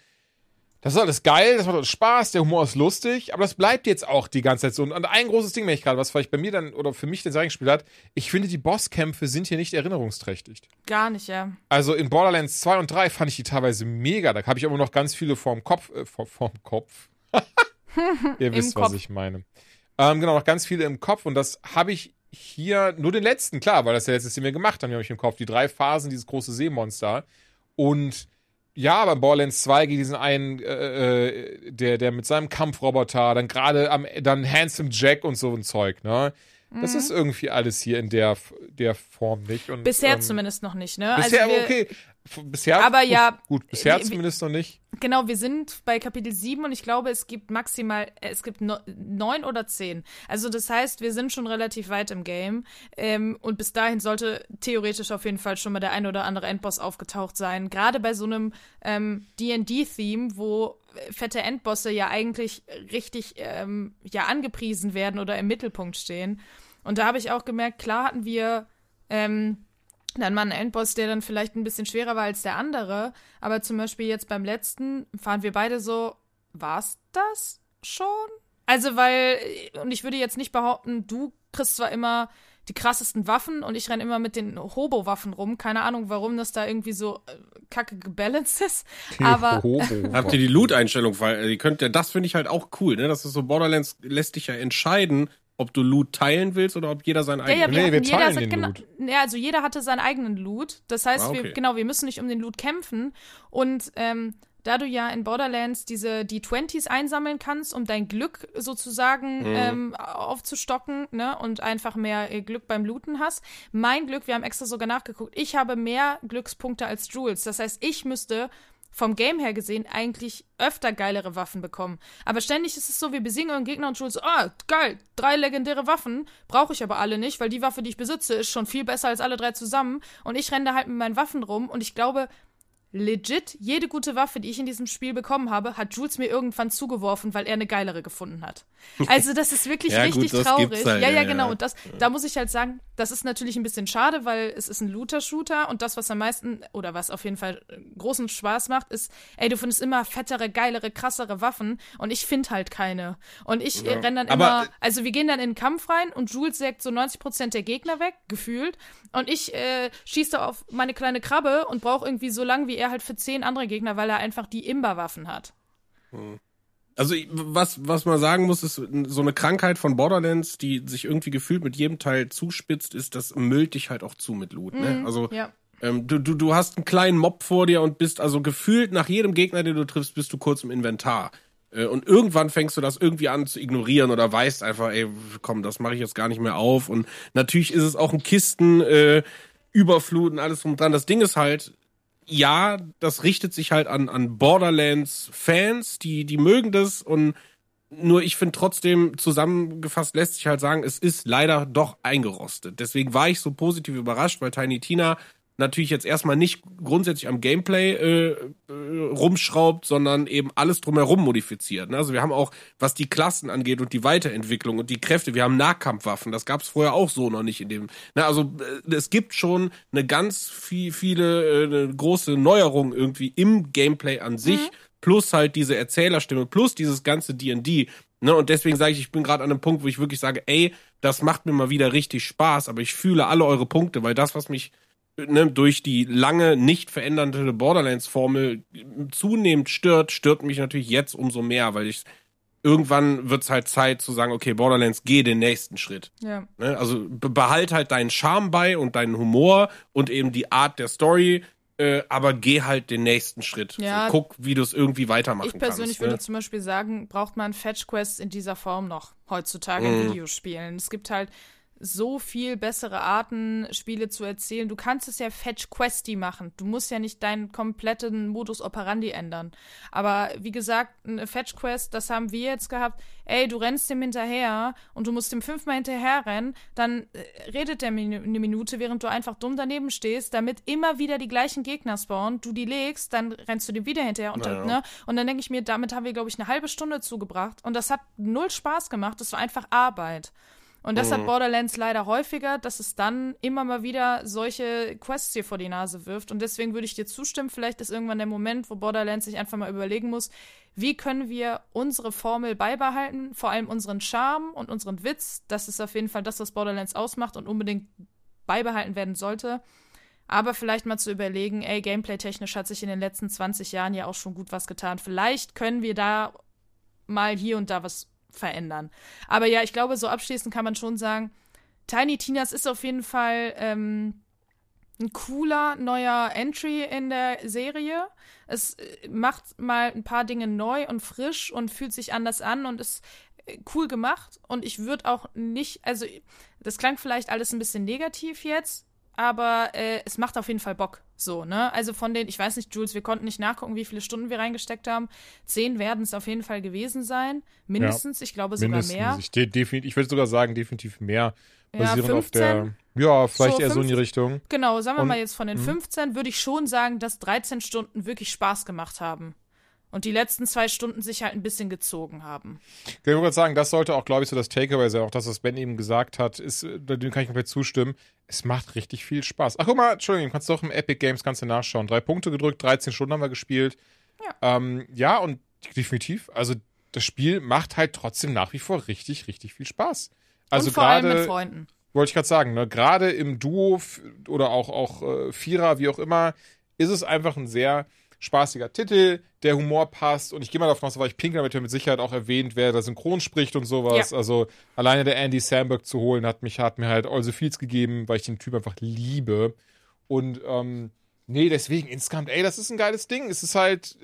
das ist alles geil, das macht alles Spaß, der Humor ist lustig, aber das bleibt jetzt auch die ganze Zeit so. Und ein großes Ding, wenn ich gerade, was vielleicht bei mir dann oder für mich den Sagen gespielt hat, ich finde, die Bosskämpfe sind hier nicht erinnerungsträchtig. Gar nicht, ja. Also in Borderlands 2 und 3 fand ich die teilweise mega. Da habe ich aber noch ganz viele vorm Kopf. Äh, vor, vorm Kopf. Ihr wisst, was Kopf. ich meine. Ähm, genau, noch ganz viele im Kopf. Und das habe ich hier nur den letzten, klar, weil das der letzte, den wir gemacht haben, die habe ich im Kopf. Die drei Phasen, dieses große Seemonster. Und ja, beim Borderlands 2 geht diesen einen, äh, äh, der, der mit seinem Kampfroboter, dann gerade am, dann Handsome Jack und so ein Zeug, ne? Das ist irgendwie alles hier in der, der Form nicht. Und, Bisher ähm, zumindest noch nicht, ne? Bisher also wir, okay. Bisher, Aber gut, ja, gut, bisher wie- zumindest noch nicht. Genau, wir sind bei Kapitel 7 und ich glaube, es gibt maximal, äh, es gibt neun oder zehn. Also das heißt, wir sind schon relativ weit im Game. Ähm, und bis dahin sollte theoretisch auf jeden Fall schon mal der ein oder andere Endboss aufgetaucht sein. Gerade bei so einem ähm, D&D-Theme, wo äh, fette Endbosse ja eigentlich richtig ähm, ja angepriesen werden oder im Mittelpunkt stehen. Und da habe ich auch gemerkt, klar hatten wir ähm, dann mal einen Endboss, der dann vielleicht ein bisschen schwerer war als der andere. Aber zum Beispiel jetzt beim letzten fahren wir beide so, war's das schon? Also, weil, und ich würde jetzt nicht behaupten, du kriegst zwar immer die krassesten Waffen und ich renne immer mit den Hobo-Waffen rum. Keine Ahnung, warum das da irgendwie so äh, kacke gebalanced ist. Aber Habt ihr die Loot-Einstellung? Weil die könnt ihr, das finde ich halt auch cool, ne? Das ist so Borderlands lässt dich ja entscheiden, ob du Loot teilen willst oder ob jeder seinen Ja, eigenen. ja, Nee, wir, wir hatten jeder, teilen se- den Loot. Ja, also jeder hatte seinen eigenen Loot. Das heißt, Ah, okay. wir, genau, wir müssen nicht um den Loot kämpfen. Und ähm, da du ja in Borderlands diese D20s einsammeln kannst, um dein Glück sozusagen Mhm. ähm, aufzustocken, ne, und einfach mehr äh, Glück beim Looten hast. Mein Glück, wir haben extra sogar nachgeguckt, ich habe mehr Glückspunkte als Jules. Das heißt, ich müsste vom Game her gesehen eigentlich öfter geilere Waffen bekommen. Aber ständig ist es so, wir besiegen einen Gegner und Jules, ah, geil, drei legendäre Waffen, brauche ich aber alle nicht, weil die Waffe, die ich besitze, ist schon viel besser als alle drei zusammen. Und ich renne halt mit meinen Waffen rum und ich glaube, legit, jede gute Waffe, die ich in diesem Spiel bekommen habe, hat Jules mir irgendwann zugeworfen, weil er eine geilere gefunden hat. Also das ist wirklich Ja, gut, richtig das traurig. halt, ja, ja, ja, genau. ja. Und das, da muss ich halt sagen, das ist natürlich ein bisschen schade, weil es ist ein Looter-Shooter und das, was am meisten oder was auf jeden Fall äh, großen Spaß macht, ist, ey, du findest immer fettere, geilere, krassere Waffen und ich finde halt keine. Und ich äh, renn dann Aber, immer, äh, also wir gehen dann in den Kampf rein und Jules sägt so 90% der Gegner weg, gefühlt. Und ich äh, schieße da auf meine kleine Krabbe und brauche irgendwie so lang wie er halt für zehn andere Gegner, weil er einfach die Imba-Waffen hat. Also was, was man sagen muss, ist so eine Krankheit von Borderlands, die sich irgendwie gefühlt mit jedem Teil zuspitzt, ist, das müllt dich halt auch zu mit Loot. Ne? Also Ja. ähm, du, du, du hast einen kleinen Mob vor dir und bist also gefühlt nach jedem Gegner, den du triffst, bist du kurz im Inventar. Äh, Und irgendwann fängst du das irgendwie an zu ignorieren oder weißt einfach, ey, komm, das mache ich jetzt gar nicht mehr auf. Und natürlich ist es auch ein Kisten, äh, Überfluten, alles drum und dran. Das Ding ist halt, ja, das richtet sich halt an, an Borderlands-Fans, die, die mögen das und nur ich finde trotzdem, zusammengefasst lässt sich halt sagen, es ist leider doch eingerostet. Deswegen war ich so positiv überrascht, weil Tiny Tina natürlich jetzt erstmal nicht grundsätzlich am Gameplay äh, äh, rumschraubt, sondern eben alles drumherum modifiziert. Ne? Also wir haben auch, was die Klassen angeht und die Weiterentwicklung und die Kräfte, wir haben Nahkampfwaffen, das gab es vorher auch so noch nicht in dem. Ne? Also äh, es gibt schon eine ganz viel, viele, äh, eine große Neuerung irgendwie im Gameplay an sich, plus halt diese Erzählerstimme, plus dieses ganze D&D. Ne? Und deswegen sage ich, ich bin gerade an einem Punkt, wo ich wirklich sage, ey, das macht mir mal wieder richtig Spaß, aber ich fühle alle eure Punkte, weil das, was mich ne, durch die lange nicht verändernde Borderlands-Formel zunehmend stört, stört mich natürlich jetzt umso mehr, weil ich irgendwann wird's halt Zeit zu sagen, okay, Borderlands, geh den nächsten Schritt. Ja. Ne? Also be behalt halt deinen Charme bei und deinen Humor und eben die Art der Story, äh, aber geh halt den nächsten Schritt. Ja. So, guck, wie du es irgendwie weitermachen Ich persönlich kannst. würde ne? zum Beispiel sagen, braucht man Fetch-Quests in dieser Form noch heutzutage Mhm. in Videospielen. Es gibt halt so viel bessere Arten, Spiele zu erzählen. Du kannst es ja Fetch-Questy machen. Du musst ja nicht deinen kompletten Modus operandi ändern. Aber wie gesagt, eine Fetch-Quest, das haben wir jetzt gehabt. Ey, du rennst dem hinterher und du musst dem fünfmal hinterher rennen, dann äh, redet der eine Minute, während du einfach dumm daneben stehst, damit immer wieder die gleichen Gegner spawnen. Du die legst, dann rennst du dem wieder hinterher und, Ja. ne? und dann denke ich mir, damit haben wir, glaube ich, eine halbe Stunde zugebracht und das hat null Spaß gemacht. Das war einfach Arbeit. Und das hat Borderlands leider häufiger, dass es dann immer mal wieder solche Quests dir vor die Nase wirft. Und deswegen würde ich dir zustimmen, vielleicht ist irgendwann der Moment, wo Borderlands sich einfach mal überlegen muss, wie können wir unsere Formel beibehalten, vor allem unseren Charme und unseren Witz. Das ist auf jeden Fall das, was Borderlands ausmacht und unbedingt beibehalten werden sollte. Aber vielleicht mal zu überlegen, ey, gameplay-technisch hat sich in den letzten 20 Jahren ja auch schon gut was getan. Vielleicht können wir da mal hier und da was verändern. Aber ja, ich glaube, so abschließend kann man schon sagen, Tiny Tinas ist auf jeden Fall ähm, ein cooler neuer Entry in der Serie. Es äh, macht mal ein paar Dinge neu und frisch und fühlt sich anders an und ist äh, cool gemacht. Und ich würde auch nicht, also das klang vielleicht alles ein bisschen negativ jetzt, aber äh, es macht auf jeden Fall Bock. So, ne? Also von den, ich weiß nicht, Jules, wir konnten nicht nachgucken, wie viele Stunden wir reingesteckt haben. Zehn werden es auf jeden Fall gewesen sein. Mindestens, ja, ich glaube sogar mindestens. mehr. Ich, definitiv, ich würde sogar sagen, definitiv mehr. Basierend ja, auf der. Ja, vielleicht so, eher 15, so in die Richtung. Genau, sagen wir Und, mal jetzt von den 15 hm? würde ich schon sagen, dass 13 Stunden wirklich Spaß gemacht haben und die letzten zwei Stunden sich halt ein bisschen gezogen haben. Ich würde gerade sagen, das sollte auch, glaube ich, so das Takeaway sein. Auch das, was Ben eben gesagt hat, ist, äh, dem kann ich komplett zustimmen. Es macht richtig viel Spaß. Ach, guck mal, Entschuldigung, kannst du auch im Epic Games du nachschauen. Drei Punkte gedrückt, 13 Stunden haben wir gespielt. Ja. Ähm, ja, und definitiv, also das Spiel macht halt trotzdem nach wie vor richtig, richtig viel Spaß. Also und vor grade, allem mit Freunden. Wollte ich gerade sagen, ne? gerade im Duo oder auch, auch äh, Vierer, wie auch immer, ist es einfach ein sehr spaßiger Titel, der Humor passt und ich gehe mal davon aus, weil ich Pinker damit mit Sicherheit auch erwähnt, wer da synchron spricht und sowas. Ja. Also alleine der Andy Samberg zu holen, hat mich hat mir halt all the feels gegeben, weil ich den Typ einfach liebe. Und ähm, nee, deswegen insgesamt, ey, das ist ein geiles Ding. Es ist halt,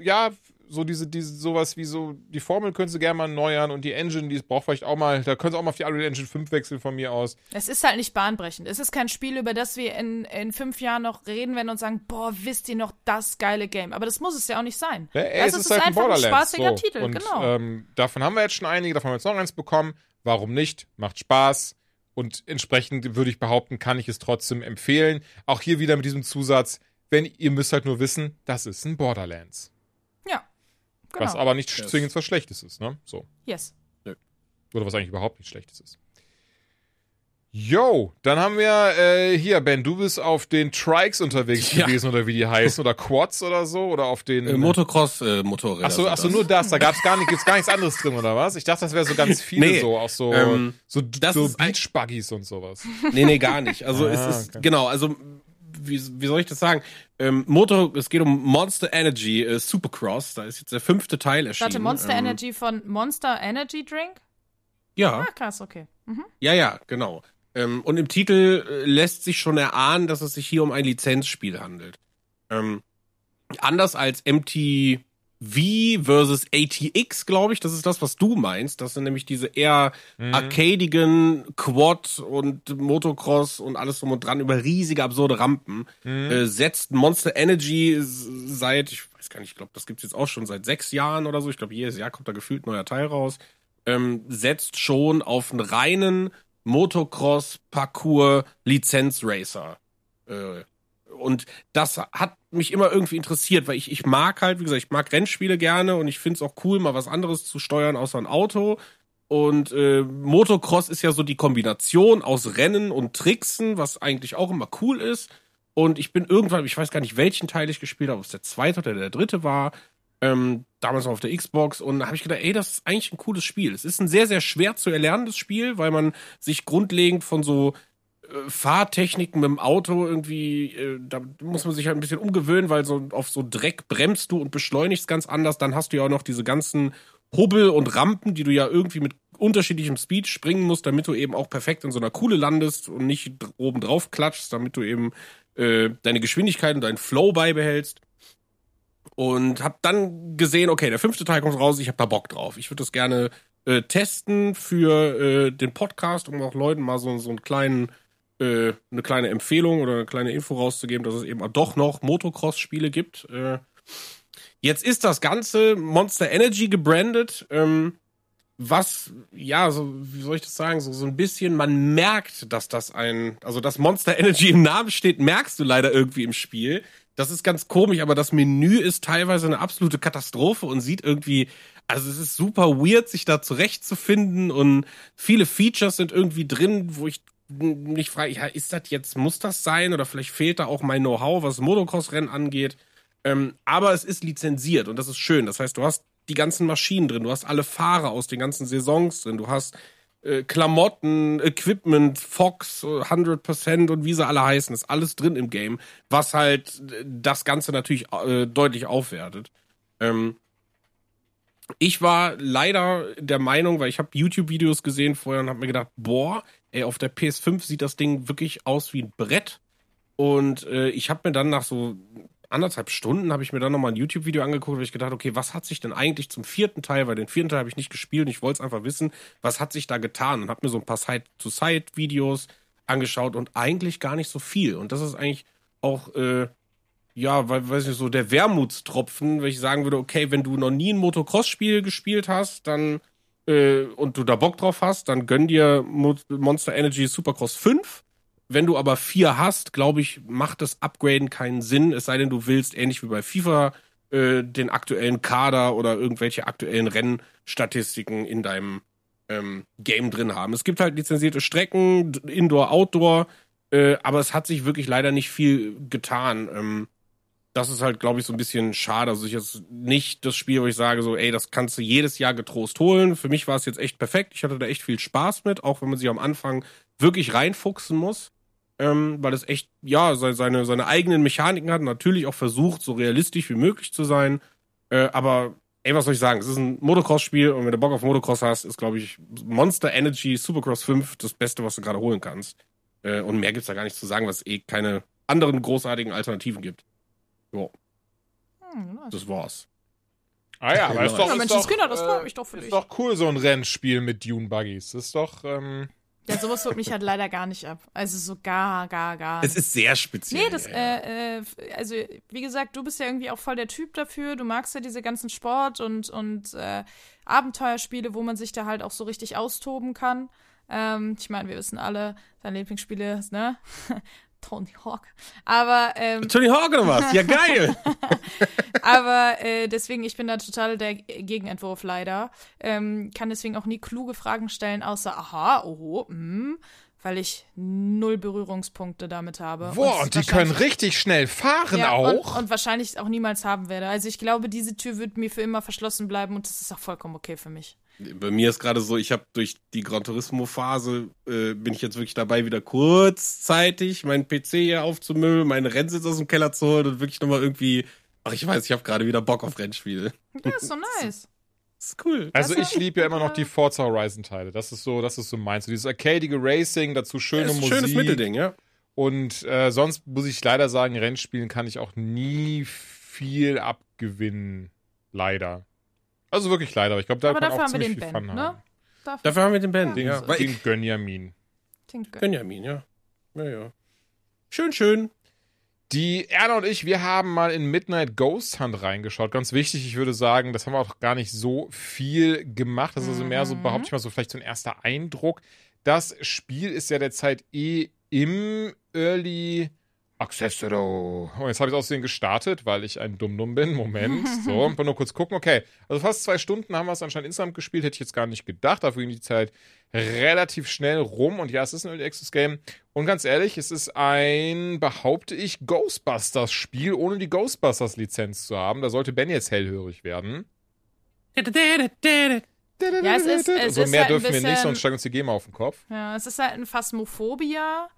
ja, so diese, diese, sowas wie so, die Formel können sie gerne mal erneuern und die Engine, die braucht vielleicht auch mal, da können sie auch mal auf die Unreal Engine 5 wechseln von mir aus. Es ist halt nicht bahnbrechend. Es ist kein Spiel, über das wir in, in fünf Jahren noch reden werden und sagen, boah, wisst ihr noch das geile Game. Aber das muss es ja auch nicht sein. Ja, ey, also es ist, halt einfach ein, spaßiger so. Titel, und, genau. Ähm, davon haben wir jetzt schon einige, davon haben wir jetzt noch eins bekommen. Warum nicht? Macht Spaß. Und entsprechend würde ich behaupten, kann ich es trotzdem empfehlen. Auch hier wieder mit diesem Zusatz, wenn ihr müsst halt nur wissen, das ist ein Borderlands. Genau. Was aber nicht yes. zwingend was Schlechtes ist, ne? So. Yes. Oder was eigentlich überhaupt nicht Schlechtes ist. Yo, dann haben wir äh, hier, Ben, du bist auf den Trikes unterwegs ja. gewesen oder wie die heißen oder Quads oder so oder auf den äh, Motocross äh, Motorräder. Achso, achso, nur das, da gab's gar nicht, gibt's gar nichts anderes drin oder was? Ich dachte, das wäre so ganz viele nee, so, auch so ähm, so, so Beach Buggies und sowas. Nee, nee, gar nicht. Also ah, es ist okay. genau, also wie, wie soll ich das sagen? Ähm, Motor, es geht um Monster Energy äh, Supercross. Da ist jetzt der fünfte Teil erschienen. Warte, Monster ähm, Energy von Monster Energy Drink? Ja. Ah, krass, okay. Mhm. Ja, ja, genau. Ähm, und im Titel äh, lässt sich schon erahnen, dass es sich hier um ein Lizenzspiel handelt. Ähm, anders als MT V versus ATX, glaube ich. Das ist das, was du meinst. Das sind nämlich diese eher mhm. arcadigen Quad und Motocross und alles drum und dran über riesige, absurde Rampen. Mhm. Äh, setzt Monster Energy seit, ich weiß gar nicht, ich glaube, das gibt's jetzt auch schon seit sechs Jahren oder so. Ich glaube, jedes Jahr kommt da gefühlt ein neuer Teil raus. Ähm, setzt schon auf einen reinen Motocross-Parcours-Lizenz-Racer. Äh, und das hat mich immer irgendwie interessiert, weil ich, ich mag halt, wie gesagt, ich mag Rennspiele gerne und ich finde es auch cool, mal was anderes zu steuern außer ein Auto. Und äh, Motocross ist ja so die Kombination aus Rennen und Tricksen, was eigentlich auch immer cool ist. Und ich bin irgendwann, ich weiß gar nicht, welchen Teil ich gespielt habe, ob es der zweite oder der dritte war, ähm, damals noch auf der Xbox. Und da habe ich gedacht, ey, das ist eigentlich ein cooles Spiel. Es ist ein sehr, sehr schwer zu erlernendes Spiel, weil man sich grundlegend von so Fahrtechniken mit dem Auto irgendwie, äh, da muss man sich halt ein bisschen umgewöhnen, weil so auf so Dreck bremst du und beschleunigst ganz anders. Dann hast du ja auch noch diese ganzen Hubbel und Rampen, die du ja irgendwie mit unterschiedlichem Speed springen musst, damit du eben auch perfekt in so einer Kuhle landest und nicht oben drauf klatschst, damit du eben äh, deine Geschwindigkeit und deinen Flow beibehältst. Und hab dann gesehen, okay, der fünfte Teil kommt raus, ich hab da Bock drauf. Ich würde das gerne äh, testen für äh, den Podcast, um auch Leuten mal so, so einen kleinen äh, eine kleine Empfehlung oder eine kleine Info rauszugeben, dass es eben doch noch Motocross-Spiele gibt. Äh, jetzt ist das Ganze Monster Energy gebrandet. Ähm, was, ja, so, wie soll ich das sagen, so, so ein bisschen, man merkt, dass das ein, also dass Monster Energy im Namen steht, merkst du leider irgendwie im Spiel. Das ist ganz komisch, aber das Menü ist teilweise eine absolute Katastrophe und sieht irgendwie, also es ist super weird, sich da zurechtzufinden und viele Features sind irgendwie drin, wo ich nicht frage, ja, ist das jetzt, muss das sein oder vielleicht fehlt da auch mein Know-how, was Motocross-Rennen angeht. Ähm, aber es ist lizenziert und das ist schön. Das heißt, du hast die ganzen Maschinen drin, du hast alle Fahrer aus den ganzen Saisons drin, du hast äh, Klamotten, Equipment, Fox, 100% und wie sie alle heißen, ist alles drin im Game, was halt äh, das Ganze natürlich äh, deutlich aufwertet. Ähm, ich war leider der Meinung, weil ich habe YouTube-Videos gesehen vorher und habe mir gedacht, boah, ey, auf der PS5 sieht das Ding wirklich aus wie ein Brett. Und äh, ich habe mir dann nach so anderthalb Stunden habe ich mir dann nochmal ein YouTube-Video angeguckt, weil ich gedacht, okay, was hat sich denn eigentlich zum vierten Teil, weil den vierten Teil habe ich nicht gespielt und ich wollte es einfach wissen, was hat sich da getan und habe mir so ein paar Side-to-Side-Videos angeschaut und eigentlich gar nicht so viel. Und das ist eigentlich auch, äh, ja, weil, weiß nicht, so der Wermutstropfen, wenn ich sagen würde, okay, wenn du noch nie ein Motocross-Spiel gespielt hast, dann äh, und du da Bock drauf hast, dann gönn dir Mo Monster Energy Supercross 5. Wenn du aber vier hast, glaube ich, macht das Upgraden keinen Sinn, es sei denn, du willst, ähnlich wie bei FIFA, äh, den aktuellen Kader oder irgendwelche aktuellen Rennstatistiken in deinem ähm, Game drin haben. Es gibt halt lizenzierte Strecken, Indoor, Outdoor, äh, aber es hat sich wirklich leider nicht viel getan. Ähm, das ist halt, glaube ich, so ein bisschen schade. Also ich jetzt nicht das Spiel, wo ich sage so, ey, das kannst du jedes Jahr getrost holen. Für mich war es jetzt echt perfekt. Ich hatte da echt viel Spaß mit, auch wenn man sich am Anfang wirklich reinfuchsen muss ähm, weil es echt, ja, seine, seine eigenen Mechaniken hat, natürlich auch versucht, so realistisch wie möglich zu sein. Äh, aber, ey, was soll ich sagen? Es ist ein Motocross-Spiel und wenn du Bock auf Motocross hast, ist, glaube ich, Monster Energy Supercross 5 das Beste, was du gerade holen kannst. Äh, und mehr gibt's da gar nicht zu sagen, was es eh keine anderen großartigen Alternativen gibt. So. Hm, das war's. Ah ja, aber ist doch, ja, ist Mensch, doch, Kinder, das freut äh, mich doch für ist dich. doch cool, so ein Rennspiel mit Dune Buggies. Das ist doch, ähm, Ja, sowas holt mich halt leider gar nicht ab. Also so gar, gar, gar. Es ist sehr speziell. Nee, das, ja, ja. äh, äh, also wie gesagt, du bist ja irgendwie auch voll der Typ dafür. Du magst ja diese ganzen Sport- und, und äh, Abenteuerspiele, wo man sich da halt auch so richtig austoben kann. Ähm, ich meine, wir wissen alle, deine Lieblingsspiele, ne? Tony Hawk. Aber, ähm, Tony Hawk oder was? Ja, geil! aber äh, deswegen, ich bin da total der Gegenentwurf leider. Ähm, kann deswegen auch nie kluge Fragen stellen, außer, aha, oho, hm, weil ich null Berührungspunkte damit habe. boah, und die können richtig schnell fahren ja, auch. Und, und wahrscheinlich auch niemals haben werde. Also ich glaube, diese Tür wird mir für immer verschlossen bleiben und das ist auch vollkommen okay für mich. Bei mir ist gerade so, ich habe durch die Gran Turismo-Phase, äh, bin ich jetzt wirklich dabei, wieder kurzzeitig meinen PC hier aufzumüllen, meinen Rennsitz aus dem Keller zu holen und wirklich nochmal irgendwie, ach ich weiß, ich habe gerade wieder Bock auf Rennspiele. Ja, ist so nice. Das ist cool. Also Das ich liebe ja immer noch die Forza Horizon Teile. Das ist so, das ist so meins. So dieses arcadige Racing, dazu schöne das ist ein Musik. schönes Mittelding, ja. Und äh, sonst muss ich leider sagen, Rennspielen kann ich auch nie viel abgewinnen. Leider. Also wirklich leider. Aber ich glaube, da Aber kann man dafür auch haben wir ziemlich den viel Ben, Fun ne? haben. Dafür. Dafür haben wir den Ben. Den, ja. Den Gönjamin. Benjamin, ja. Ja, ja. Schön, schön. Die Erna und ich, wir haben mal in Midnight Ghost Hunt reingeschaut. Ganz wichtig, ich würde sagen, das haben wir auch gar nicht so viel gemacht. Das ist also mehr so, Mhm. behaupte ich mal, so vielleicht so ein erster Eindruck. Das Spiel ist ja derzeit eh im Early Access. Oh, jetzt habe ich es aussehen gestartet, weil ich ein Dumm-Dumm bin. Moment. So, mal nur kurz gucken. Okay, also fast zwei Stunden haben wir es anscheinend insgesamt gespielt. Hätte ich jetzt gar nicht gedacht. Dafür ging die Zeit relativ schnell rum. Und ja, es ist ein Early Access Game. Und ganz ehrlich, es ist ein, behaupte ich, Ghostbusters-Spiel, ohne die Ghostbusters-Lizenz zu haben. Da sollte Ben jetzt hellhörig werden. Ja, es ist- es so ist mehr halt dürfen wir nicht, bisschen- sonst steigt uns die GEMA auf den Kopf. Ja, es ist halt ein Phasmophobia.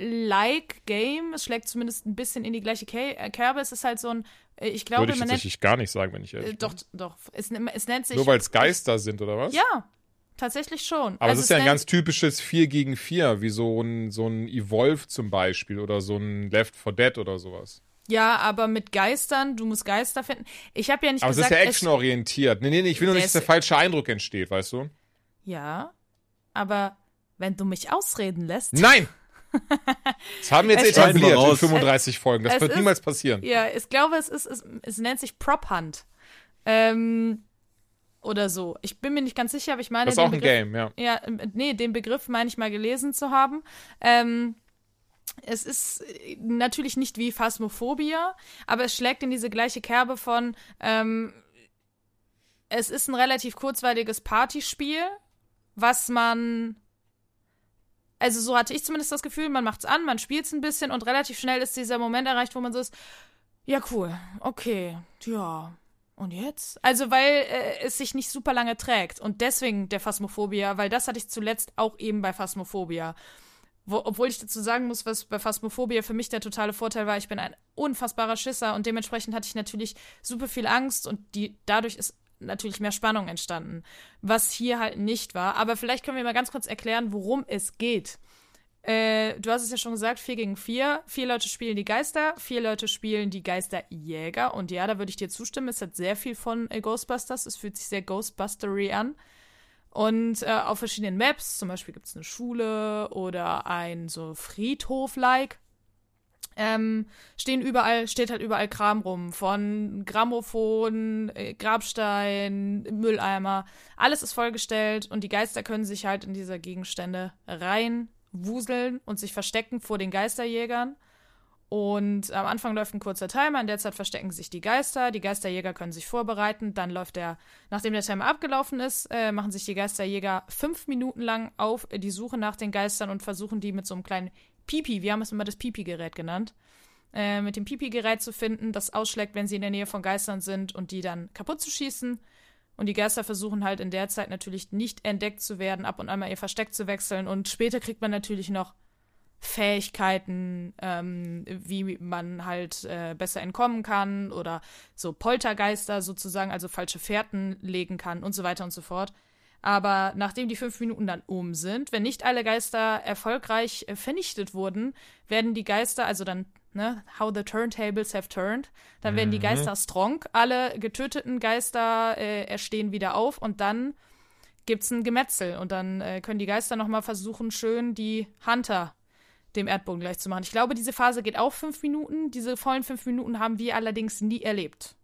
Like Game, es schlägt zumindest ein bisschen in die gleiche äh, Kerbe. Es ist halt so ein, äh, ich glaube, Würde ich man nennt, tatsächlich gar nicht sagen, wenn ich ehrlich äh, doch, bin. doch, es, es nennt sich, Nur weil es Geister sind, oder was? ja, tatsächlich schon. Aber Also es ist ja ein nennt- ganz typisches 4 gegen 4, wie so ein, so ein Evolve zum Beispiel oder so ein Left 4 Dead oder sowas. Ja, aber mit Geistern, du musst Geister finden. Ich habe ja nicht Aber es gesagt, ist ja actionorientiert. Nee, nee, nee, ich will nur nicht, dass der falsche Eindruck entsteht, weißt du? Ja, aber wenn du mich ausreden lässt. Nein! Das haben wir jetzt Es- etabliert in raus. 35 Folgen. Das Es wird ist- niemals passieren. Ja, ich glaube, es ist, es, es nennt sich Prop Hunt. Ähm, oder so. Ich bin mir nicht ganz sicher, aber ich meine. Das ist den auch ein Begriff, Game, ja. Ja, ähm, nee, den Begriff meine ich mal gelesen zu haben. Ähm, es ist äh, natürlich nicht wie Phasmophobia, aber es schlägt in diese gleiche Kerbe von, ähm, es ist ein relativ kurzweiliges Partyspiel, was man also so hatte ich zumindest das Gefühl, man macht's an, man spielt's ein bisschen und relativ schnell ist dieser Moment erreicht, wo man so ist, ja cool, okay, ja. Und jetzt? Also, weil äh, es sich nicht super lange trägt. Und deswegen der Phasmophobia, weil das hatte ich zuletzt auch eben bei Phasmophobia. Wo, obwohl ich dazu sagen muss, was bei Phasmophobia für mich der totale Vorteil war, ich bin ein unfassbarer Schisser und dementsprechend hatte ich natürlich super viel Angst und die, dadurch ist natürlich mehr Spannung entstanden, was hier halt nicht war. Aber vielleicht können wir mal ganz kurz erklären, worum es geht. Äh, du hast es ja schon gesagt, 4 gegen 4. Vier Leute spielen die Geister, vier Leute spielen die Geisterjäger. Und ja, da würde ich dir zustimmen, es hat sehr viel von äh, Ghostbusters. Es fühlt sich sehr Ghostbustery an. Und äh, auf verschiedenen Maps, zum Beispiel gibt es eine Schule oder ein so Friedhof-like, ähm, stehen überall, steht halt überall Kram rum. Von Grammophon, äh, Grabstein, Mülleimer. Alles ist vollgestellt und die Geister können sich halt in diese Gegenstände reinwuseln und sich verstecken vor den Geisterjägern. Und am Anfang läuft ein kurzer Timer, in der Zeit verstecken sich die Geister, die Geisterjäger können sich vorbereiten, dann läuft der, nachdem der Timer abgelaufen ist, äh, machen sich die Geisterjäger fünf Minuten lang auf die Suche nach den Geistern und versuchen die mit so einem kleinen Pipi, wir haben es immer das Pipi-Gerät genannt, äh, mit dem Pipi-Gerät zu finden, das ausschlägt, wenn sie in der Nähe von Geistern sind und die dann kaputt zu schießen. Und die Geister versuchen halt in der Zeit natürlich nicht entdeckt zu werden, ab und an mal ihr Versteck zu wechseln. Und später kriegt man natürlich noch Fähigkeiten, ähm, wie man halt äh, besser entkommen kann oder so Poltergeister sozusagen, also falsche Fährten legen kann und so weiter und so fort. Aber nachdem die fünf Minuten dann um sind, wenn nicht alle Geister erfolgreich äh, vernichtet wurden, werden die Geister, also dann, ne, how the turntables have turned, dann mhm. werden die mhm. Geister strong, alle getöteten Geister äh, erstehen wieder auf und dann gibt's ein Gemetzel und dann äh, können die Geister nochmal versuchen, schön die Hunter dem Erdboden gleich zu machen. Ich glaube, diese Phase geht auch fünf Minuten. Diese vollen fünf Minuten haben wir allerdings nie erlebt.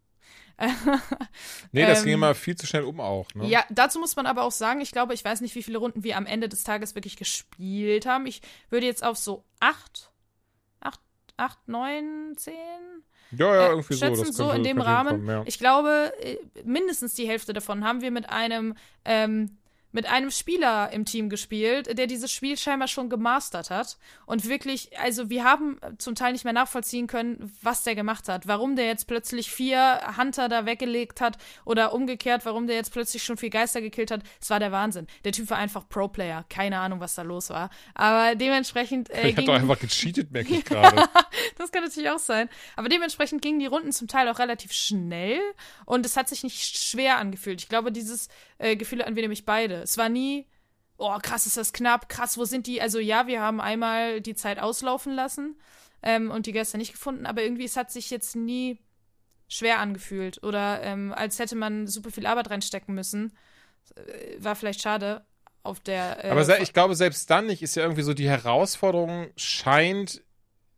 nee, das ähm, ging immer viel zu schnell um auch. Ne? Ja, dazu muss man aber auch sagen, ich glaube, ich weiß nicht, wie viele Runden wir am Ende des Tages wirklich gespielt haben. Ich würde jetzt auf so acht, acht, acht, neun, zehn. Ja, ja, irgendwie äh, schätzen, so. so in dem Rahmen. Kommen, ja. Ich glaube, äh, mindestens die Hälfte davon haben wir mit einem ähm, mit einem Spieler im Team gespielt, der dieses Spiel scheinbar schon gemastert hat. Und wirklich, also wir haben zum Teil nicht mehr nachvollziehen können, was der gemacht hat. Warum der jetzt plötzlich vier Hunter da weggelegt hat oder umgekehrt, warum der jetzt plötzlich schon vier Geister gekillt hat. Es war der Wahnsinn. Der Typ war einfach Pro-Player. Keine Ahnung, was da los war. Aber dementsprechend. Äh, hat doch einfach gecheatet, merke ich gerade. das kann natürlich auch sein. Aber dementsprechend gingen die Runden zum Teil auch relativ schnell und es hat sich nicht schwer angefühlt. Ich glaube, dieses äh, Gefühl hatten wir nämlich beide. Es war nie, oh, krass, ist das knapp, krass, wo sind die? Also ja, wir haben einmal die Zeit auslaufen lassen ähm, und die Geister nicht gefunden, aber irgendwie, es hat sich jetzt nie schwer angefühlt oder ähm, als hätte man super viel Arbeit reinstecken müssen. Äh, war vielleicht schade auf der. Äh, aber ich glaube, selbst dann nicht ist ja irgendwie so, die Herausforderung scheint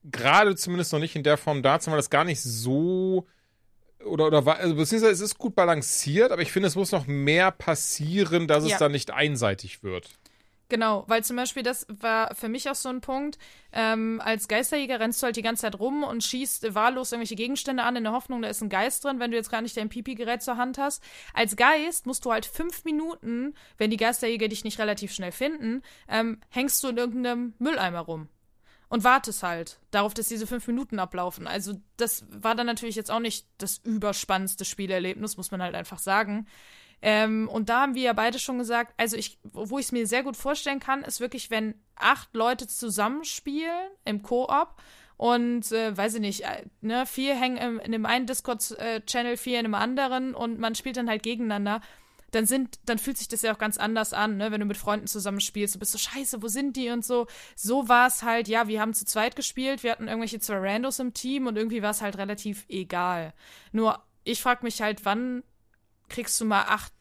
gerade zumindest noch nicht in der Form da zu sein, weil das gar nicht so oder, oder also beziehungsweise es ist gut balanciert, aber ich finde, es muss noch mehr passieren, dass ja. es dann nicht einseitig wird. Genau, weil zum Beispiel das war für mich auch so ein Punkt. Ähm, als Geisterjäger rennst du halt die ganze Zeit rum und schießt wahllos irgendwelche Gegenstände an, in der Hoffnung, da ist ein Geist drin, wenn du jetzt gar nicht dein Pipi-Gerät zur Hand hast. Als Geist musst du halt fünf Minuten, wenn die Geisterjäger dich nicht relativ schnell finden, ähm, hängst du in irgendeinem Mülleimer rum und wartest halt darauf, dass diese fünf Minuten ablaufen. Also das war dann natürlich jetzt auch nicht das überspannendste Spielerlebnis, muss man halt einfach sagen. Ähm, und da haben wir ja beide schon gesagt, also ich, wo ich es mir sehr gut vorstellen kann, ist wirklich, wenn acht Leute zusammenspielen im Koop und äh, weiß ich nicht, äh, ne, vier hängen im, in dem einen Discord-Channel, vier in dem anderen und man spielt dann halt gegeneinander dann sind, dann fühlt sich das ja auch ganz anders an, ne? Wenn du mit Freunden zusammenspielst, du bist so, scheiße, wo sind die und so. So war es halt, ja, wir haben zu zweit gespielt, wir hatten irgendwelche zwei Randos im Team und irgendwie war es halt relativ egal. Nur, ich frag mich halt, wann kriegst du mal acht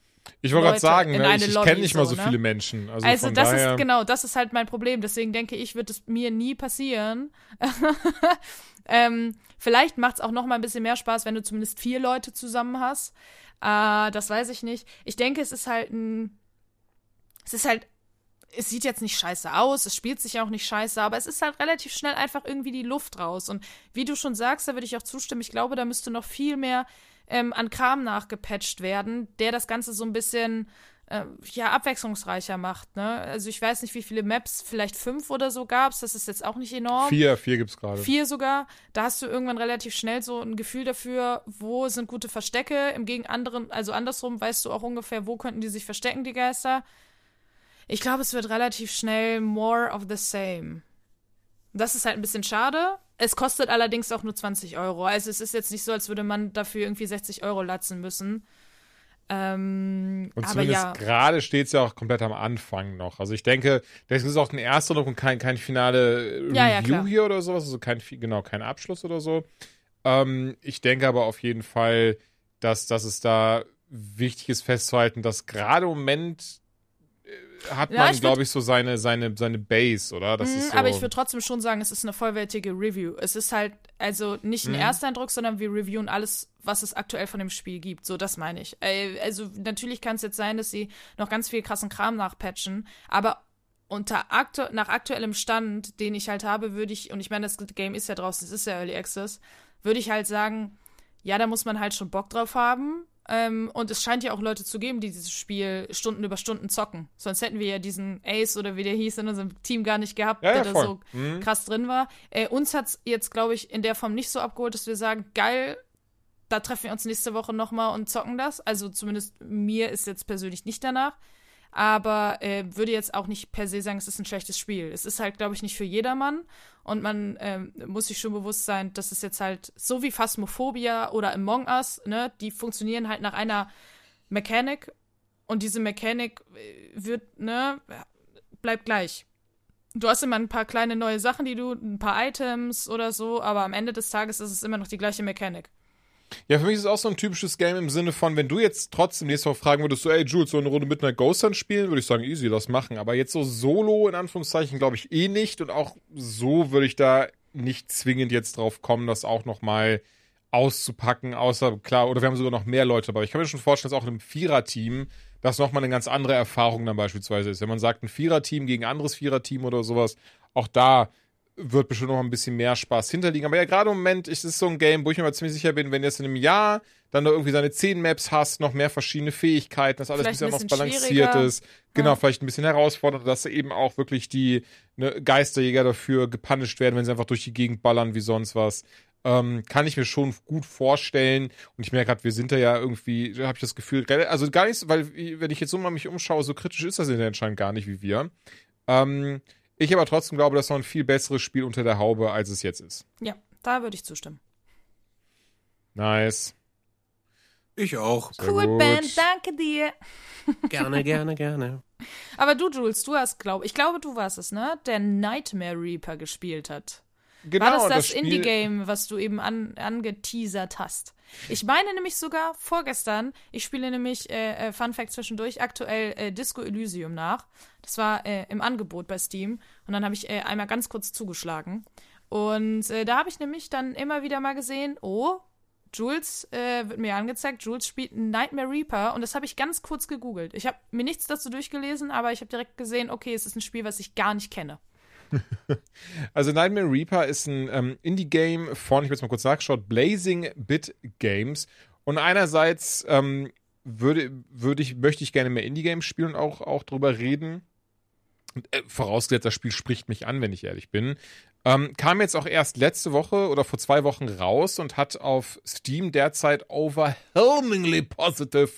ich wollte gerade sagen, ne, ich, ich kenne nicht mal so ne? viele Menschen. Also, also das daher... ist genau, das ist halt mein Problem. Deswegen denke ich, wird es mir nie passieren. ähm, vielleicht macht es auch noch mal ein bisschen mehr Spaß, wenn du zumindest vier Leute zusammen hast. Äh, das weiß ich nicht. Ich denke, es ist halt ein. Es ist halt. Es sieht jetzt nicht scheiße aus, es spielt sich auch nicht scheiße, aber es ist halt relativ schnell einfach irgendwie die Luft raus. Und wie du schon sagst, da würde ich auch zustimmen, ich glaube, da müsste noch viel mehr ähm, an Kram nachgepatcht werden, der das Ganze so ein bisschen äh, ja, abwechslungsreicher macht. Ne? Also ich weiß nicht, wie viele Maps, vielleicht fünf oder so gab es. Das ist jetzt auch nicht enorm. Vier, vier gibt es gerade. Vier sogar. Da hast du irgendwann relativ schnell so ein Gefühl dafür, wo sind gute Verstecke. Im Gegen anderen, also andersrum weißt du auch ungefähr, wo könnten die sich verstecken, die Geister. Ich glaube, es wird relativ schnell more of the same. Das ist halt ein bisschen schade. Es kostet allerdings auch nur 20 Euro. Also es ist jetzt nicht so, als würde man dafür irgendwie 60 Euro latzen müssen. Ähm, und zumindest ja. gerade steht es ja auch komplett am Anfang noch. Also ich denke, das ist auch ein erster und kein, kein finale ja, Review ja, hier oder sowas, also kein, genau, kein Abschluss oder so. Ähm, ich denke aber auf jeden Fall, dass, dass es da wichtig ist festzuhalten, dass gerade im Moment hat Ja, man, glaube ich, so seine, seine, seine Base, oder? Das Mhm, ist so, Aber ich würde trotzdem schon sagen, es ist eine vollwertige Review. Es ist halt also nicht ein Ersteindruck, sondern wir reviewen alles, was es aktuell von dem Spiel gibt. So, das meine ich. Äh, Also natürlich kann es jetzt sein, dass sie noch ganz viel krassen Kram nachpatchen, aber unter aktu nach aktuellem Stand, den ich halt habe, würde ich, und ich meine, das Game ist ja draußen, es ist ja Early Access, würde ich halt sagen, ja, da muss man halt schon Bock drauf haben. Ähm, und es scheint ja auch Leute zu geben, die dieses Spiel Stunden über Stunden zocken. Sonst hätten wir ja diesen Ace oder wie der hieß in unserem Team gar nicht gehabt, Ja, ja, der da voll. Mhm. so krass drin war. Äh, uns hat es jetzt, glaube ich, in der Form nicht so abgeholt, dass wir sagen, geil, da treffen wir uns nächste Woche nochmal und zocken das. Also zumindest mir ist jetzt persönlich nicht danach. Aber äh, würde jetzt auch nicht per se sagen, es ist ein schlechtes Spiel. Es ist halt, glaube ich, nicht für jedermann. Und man ähm, muss sich schon bewusst sein, dass es jetzt halt so wie Phasmophobia oder Among Us, ne, die funktionieren halt nach einer Mechanik. Und diese Mechanik äh, wird, ne, bleibt gleich. Du hast immer ein paar kleine neue Sachen, die du, ein paar Items oder so, aber am Ende des Tages ist es immer noch die gleiche Mechanik. Ja, für mich ist es auch so ein typisches Game im Sinne von, wenn du jetzt trotzdem nächste Woche fragen würdest, so, ey, Jules, so eine Runde mit einer Ghost Hunt spielen, würde ich sagen, easy, das machen. Aber jetzt so solo, in Anführungszeichen, glaube ich eh nicht. Und auch so würde ich da nicht zwingend jetzt drauf kommen, das auch nochmal auszupacken, außer, klar, oder wir haben sogar noch mehr Leute dabei. Ich kann mir schon vorstellen, dass auch in einem Viererteam das nochmal eine ganz andere Erfahrung dann beispielsweise ist. Wenn man sagt, ein Viererteam gegen anderes Viererteam oder sowas, auch da wird bestimmt noch ein bisschen mehr Spaß hinterliegen. Aber ja, gerade im Moment ist es so ein Game, wo ich mir mal ziemlich sicher bin, wenn du jetzt in einem Jahr dann da irgendwie seine zehn Maps hast, noch mehr verschiedene Fähigkeiten, dass alles Vielleicht ein bisschen, bisschen schwieriger. ist. Genau, Ja. vielleicht ein bisschen herausfordernd, dass eben auch wirklich die ne, Geisterjäger dafür gepunished werden, wenn sie einfach durch die Gegend ballern wie sonst was. Ähm, kann ich mir schon gut vorstellen. Und ich merke gerade, wir sind da ja irgendwie, habe ich das Gefühl, also gar nicht, weil wenn ich jetzt so mal mich umschaue, so kritisch ist das in der anscheinend gar nicht wie wir. Ähm, ich aber trotzdem glaube, das ist noch ein viel besseres Spiel unter der Haube, als es jetzt ist. Ja, da würde ich zustimmen. Nice. Ich auch. Sehr cool, gut. Ben, danke dir. Gerne, gerne, gerne. Aber du, Jules, du hast, glaube ich, glaube, du warst es, ne? Der Nightmare Reaper gespielt hat. Genau, War das das, Spiel- Indie-Game, was du eben an, angeteasert hast? Ich meine nämlich sogar vorgestern, ich spiele nämlich, äh, äh, Fun Fact zwischendurch, aktuell äh, Disco Elysium nach. Das war äh, im Angebot bei Steam. Und dann habe ich äh, einmal ganz kurz zugeschlagen. Und äh, da habe ich nämlich dann immer wieder mal gesehen, oh, Jules äh, wird mir angezeigt, Jules spielt Nightmare Reaper und das habe ich ganz kurz gegoogelt. Ich habe mir nichts dazu durchgelesen, aber ich habe direkt gesehen, okay, es ist ein Spiel, was ich gar nicht kenne. Also Nightmare Reaper ist ein ähm, Indie-Game von, ich habe jetzt mal kurz nachgeschaut, Blazing Bit Games. Und einerseits ähm, würde, würde ich, möchte ich gerne mehr Indie-Games spielen und auch, auch drüber reden. Äh, vorausgesetzt, das Spiel spricht mich an, wenn ich ehrlich bin. Ähm, kam jetzt auch erst letzte Woche oder vor zwei Wochen raus und hat auf Steam derzeit overwhelmingly positive,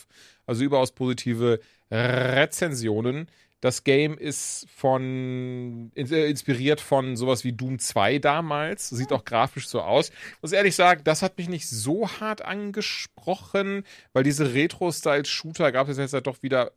also überaus positive Rezensionen. Das Game ist von äh, inspiriert von sowas wie Doom 2 damals. Sieht auch grafisch so aus. Muss ehrlich sagen, das hat mich nicht so hart angesprochen, weil diese Retro-Style-Shooter gab es jetzt halt doch wieder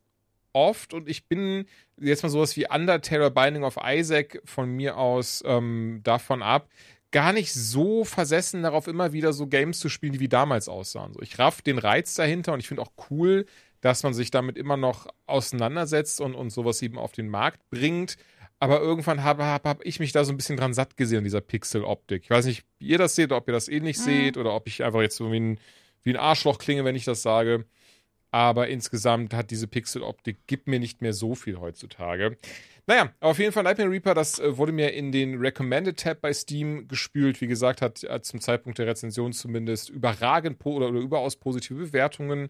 oft und ich bin jetzt mal sowas wie Undertale Binding of Isaac von mir aus ähm, davon ab, gar nicht so versessen darauf, immer wieder so Games zu spielen, die wie damals aussahen. So, ich raff den Reiz dahinter und ich finde auch cool, dass man sich damit immer noch auseinandersetzt und, und sowas eben auf den Markt bringt. Aber irgendwann habe hab, hab ich mich da so ein bisschen dran satt gesehen, dieser Pixel-Optik. Ich weiß nicht, wie ihr das seht, ob ihr das ähnlich seht oder ob ich einfach jetzt so wie ein, wie ein Arschloch klinge, wenn ich das sage. Aber insgesamt hat diese Pixel-Optik, gibt mir nicht mehr so viel heutzutage. Naja, auf jeden Fall Nightmare Reaper, das äh, wurde mir in den Recommended-Tab bei Steam gespült. Wie gesagt, hat äh, zum Zeitpunkt der Rezension zumindest überragend oder, oder überaus positive Bewertungen.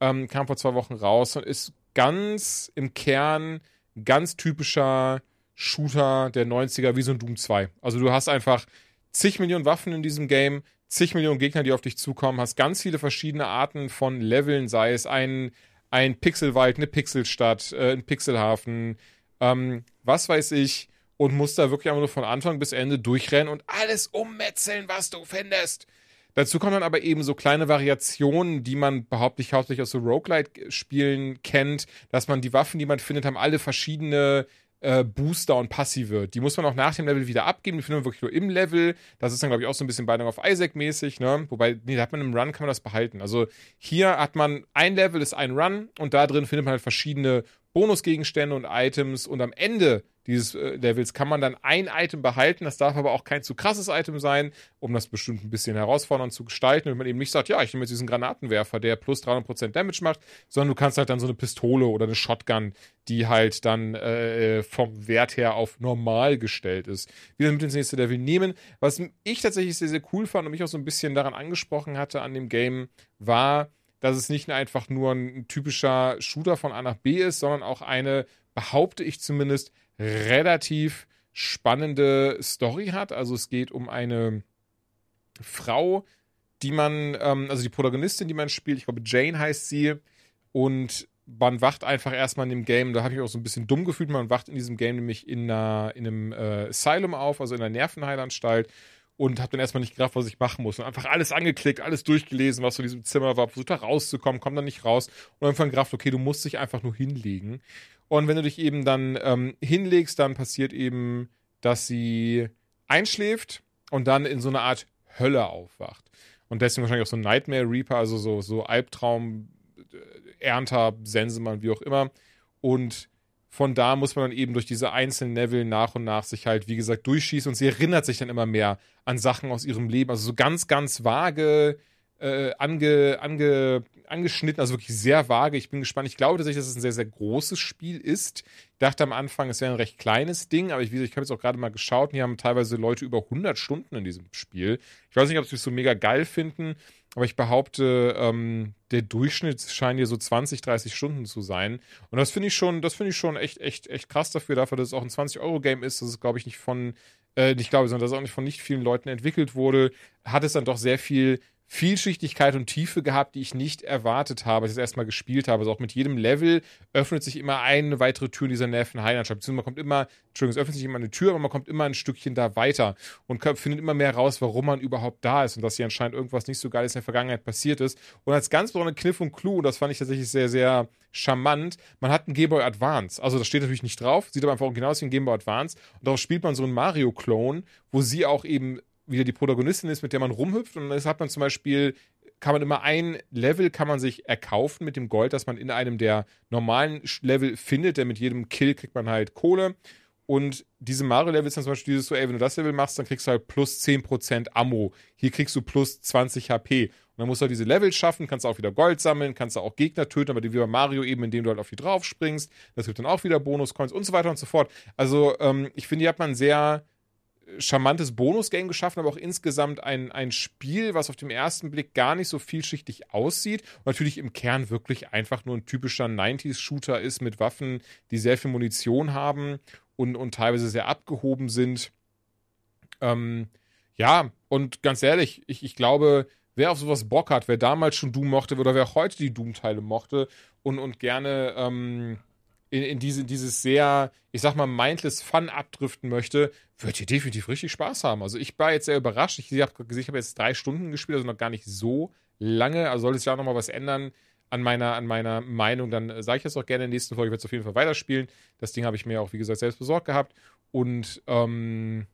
Ähm, kam vor zwei Wochen raus und ist ganz im Kern ganz typischer Shooter der 90er, wie so ein Doom 2. Also du hast einfach zig Millionen Waffen in diesem Game, zig Millionen Gegner, die auf dich zukommen, hast ganz viele verschiedene Arten von Leveln, sei es ein, ein Pixelwald, eine Pixelstadt, äh, ein Pixelhafen, ähm, was weiß ich, und musst da wirklich einfach nur von Anfang bis Ende durchrennen und alles ummetzeln, was du findest. Dazu kommen dann aber eben so kleine Variationen, die man behaupte ich hauptsächlich aus so Roguelite-Spielen kennt, dass man die Waffen, die man findet, haben alle verschiedene äh, Booster und Passive. Die muss man auch nach dem Level wieder abgeben. Die findet man wirklich nur im Level. Das ist dann, glaube ich, auch so ein bisschen Binding of Isaac-mäßig, ne? Wobei, nee, da hat man im Run, kann man das behalten. Also hier hat man ein Level, ist ein Run und da drin findet man halt verschiedene Bonusgegenstände und Items und am Ende dieses äh, Levels kann man dann ein Item behalten. Das darf aber auch kein zu krasses Item sein, um das bestimmt ein bisschen herausfordernd zu gestalten. Und man eben nicht sagt, ja, ich nehme jetzt diesen Granatenwerfer, der plus 300% Damage macht, sondern du kannst halt dann so eine Pistole oder eine Shotgun, die halt dann äh, vom Wert her auf normal gestellt ist, wieder mit ins nächste Level nehmen. Was ich tatsächlich sehr, sehr cool fand und mich auch so ein bisschen daran angesprochen hatte an dem Game, war, dass es nicht einfach nur ein typischer Shooter von A nach B ist, sondern auch eine, behaupte ich zumindest, relativ spannende Story hat. Also es geht um eine Frau, die man, ähm, also die Protagonistin, die man spielt, ich glaube Jane heißt sie, und man wacht einfach erstmal in dem Game, da habe ich auch so ein bisschen dumm gefühlt, man wacht in diesem Game nämlich in, einer, in einem äh, Asylum auf, also in einer Nervenheilanstalt und habe dann erstmal nicht gedacht, was ich machen muss. Und einfach alles angeklickt, alles durchgelesen, was in diesem Zimmer war, versucht da rauszukommen, kommt dann nicht raus und irgendwann gedacht, okay, du musst dich einfach nur hinlegen. Und wenn du dich eben dann ähm, hinlegst, dann passiert eben, dass sie einschläft und dann in so eine Art Hölle aufwacht. Und deswegen wahrscheinlich auch so Nightmare Reaper, also so, so Albtraum, äh, Ernter, Sensemann, wie auch immer. Und von da muss man dann eben durch diese einzelnen Level nach und nach sich halt, wie gesagt, durchschießen und sie erinnert sich dann immer mehr an Sachen aus ihrem Leben. Also so ganz, ganz vage äh, ange, ange, angeschnitten, also wirklich sehr vage. Ich bin gespannt. Ich glaube tatsächlich, dass es ein sehr, sehr großes Spiel ist. Ich dachte am Anfang, es wäre ein recht kleines Ding, aber ich, ich habe jetzt auch gerade mal geschaut und hier haben teilweise Leute über 100 Stunden in diesem Spiel. Ich weiß nicht, ob sie es so mega geil finden, aber ich behaupte, ähm, der Durchschnitt scheint hier so 20, 30 Stunden zu sein. Und das finde ich schon, das finde ich schon echt, echt, echt krass dafür, dafür, dass es auch ein 20-Euro-Game ist. Das ist, glaube ich, nicht von, äh, ich glaube, sondern dass es auch nicht von nicht vielen Leuten entwickelt wurde, hat es dann doch sehr viel Vielschichtigkeit und Tiefe gehabt, die ich nicht erwartet habe, als ich es erstmal gespielt habe. Also auch mit jedem Level öffnet sich immer eine weitere Tür in dieser Nervenheilanstalt. Beziehungsweise man kommt immer, Entschuldigung, es öffnet sich immer eine Tür, aber man kommt immer ein Stückchen da weiter und findet immer mehr raus, warum man überhaupt da ist und dass hier anscheinend irgendwas nicht so Geiles in der Vergangenheit passiert ist. Und als ganz besonderen Kniff und Clou, und das fand ich tatsächlich sehr, sehr charmant, man hat einen Game Boy Advance. Also das steht natürlich nicht drauf, sieht aber einfach original aus wie ein Game Boy Advance. Und darauf spielt man so einen Mario-Clone, wo sie auch eben wieder die Protagonistin ist, mit der man rumhüpft. Und das hat man zum Beispiel, kann man immer ein Level kann man sich erkaufen mit dem Gold, das man in einem der normalen Level findet. Denn mit jedem Kill kriegt man halt Kohle. Und diese Mario-Level ist dann zum Beispiel dieses so, ey, wenn du das Level machst, dann kriegst du halt plus 10% Ammo. Hier kriegst du plus 20 HP. Und dann musst du halt diese Level schaffen, kannst auch wieder Gold sammeln, kannst auch Gegner töten, aber wie bei Mario eben, indem du halt auf die drauf springst. Das gibt dann auch wieder Bonus-Coins und so weiter und so fort. Also, ähm, ich finde, hier hat man sehr charmantes Bonus-Game geschaffen, aber auch insgesamt ein, ein Spiel, was auf den ersten Blick gar nicht so vielschichtig aussieht und natürlich im Kern wirklich einfach nur ein typischer 90s-Shooter ist mit Waffen, die sehr viel Munition haben und, und teilweise sehr abgehoben sind. Ähm, ja, und ganz ehrlich, ich, ich glaube, wer auf sowas Bock hat, wer damals schon Doom mochte oder wer auch heute die Doom-Teile mochte und, und gerne ähm, in, in diese, dieses sehr, ich sag mal, mindless Fun abdriften möchte, wird hier definitiv richtig Spaß haben. Also ich war jetzt sehr überrascht. Ich ich habe jetzt drei Stunden gespielt, also noch gar nicht so lange. Also sollte sich auch noch mal was ändern an meiner, an meiner Meinung, dann äh, sage ich das auch gerne in der nächsten Folge. Ich werde es auf jeden Fall weiterspielen. Das Ding habe ich mir auch, wie gesagt, selbst besorgt gehabt. Und ähm,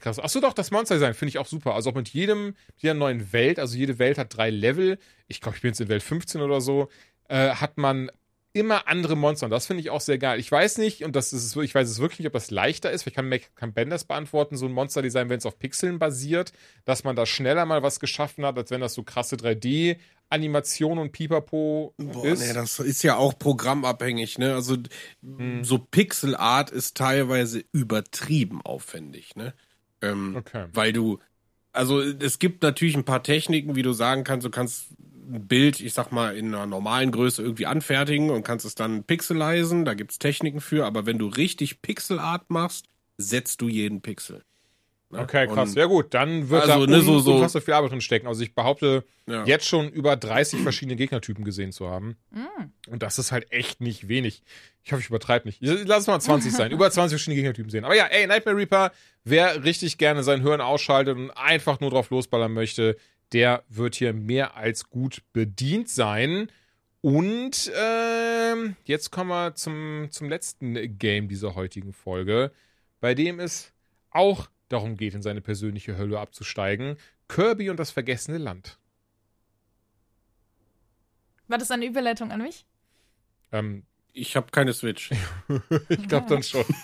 krass. Achso, doch, das Monster-Design finde ich auch super. Also auch mit jedem, mit jeder neuen Welt, also jede Welt hat drei Level. Ich glaube, ich bin jetzt in Welt 15 oder so. Äh, hat man immer andere Monster. Und das finde ich auch sehr geil. Ich weiß nicht, und das ist, ich weiß es wirklich nicht, ob das leichter ist. Vielleicht kann, kann Ben das beantworten, so ein Monster-Design, wenn es auf Pixeln basiert, dass man da schneller mal was geschaffen hat, als wenn das so krasse 3D Animation und Pipapo Boah, ist. Nee, das ist ja auch programmabhängig, ne? Also hm. so Pixelart ist teilweise übertrieben aufwendig, ne? Ähm, okay. Weil du, also es gibt natürlich ein paar Techniken, wie du sagen kannst, du kannst ein Bild, ich sag mal, in einer normalen Größe irgendwie anfertigen und kannst es dann pixelisen. Da gibt's Techniken für, aber wenn du richtig Pixelart machst, setzt du jeden Pixel. Ne? Okay, krass. Und ja gut, dann wird also, da ne, so, so unfassbar viel Arbeit drin stecken. Also ich behaupte, ja. jetzt schon über 30 verschiedene Gegnertypen gesehen zu haben. Mm. Und das ist halt echt nicht wenig. Ich hoffe, ich übertreibe nicht. Lass es mal 20 sein. Über 20 verschiedene Gegnertypen sehen. Aber ja, ey, Nightmare Reaper, wer richtig gerne sein Hören ausschaltet und einfach nur drauf losballern möchte, der wird hier mehr als gut bedient sein. Und äh, jetzt kommen wir zum, zum letzten Game dieser heutigen Folge, bei dem es auch darum geht, in seine persönliche Hölle abzusteigen. Kirby und das vergessene Land. War das eine Überleitung an mich? Ähm, Ich habe keine Switch. ich glaube dann schon.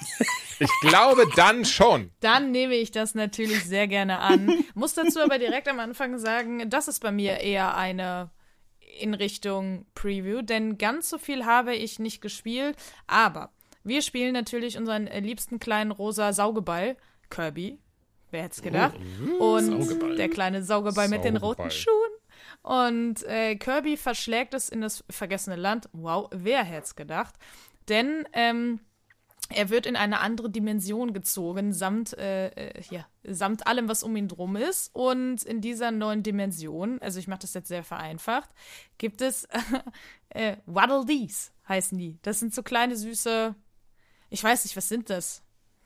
Ich glaube dann schon. Dann nehme ich das natürlich sehr gerne an. Muss dazu aber direkt am Anfang sagen, das ist bei mir eher eine in Richtung Preview, denn ganz so viel habe ich nicht gespielt. Aber wir spielen natürlich unseren liebsten kleinen rosa Saugeball, Kirby. Wer hätte es gedacht? Oh, und Saugeball. der kleine Saugeball, Saugeball mit den roten Schuhen. Und äh, Kirby verschlägt es in das vergessene Land. Wow, wer hätte es gedacht? Denn ähm, er wird in eine andere Dimension gezogen, samt, äh, äh, ja, samt allem, was um ihn drum ist. Und in dieser neuen Dimension, also ich mache das jetzt sehr vereinfacht, gibt es äh, Waddle Dees, heißen die. Das sind so kleine süße, ich weiß nicht, was sind das?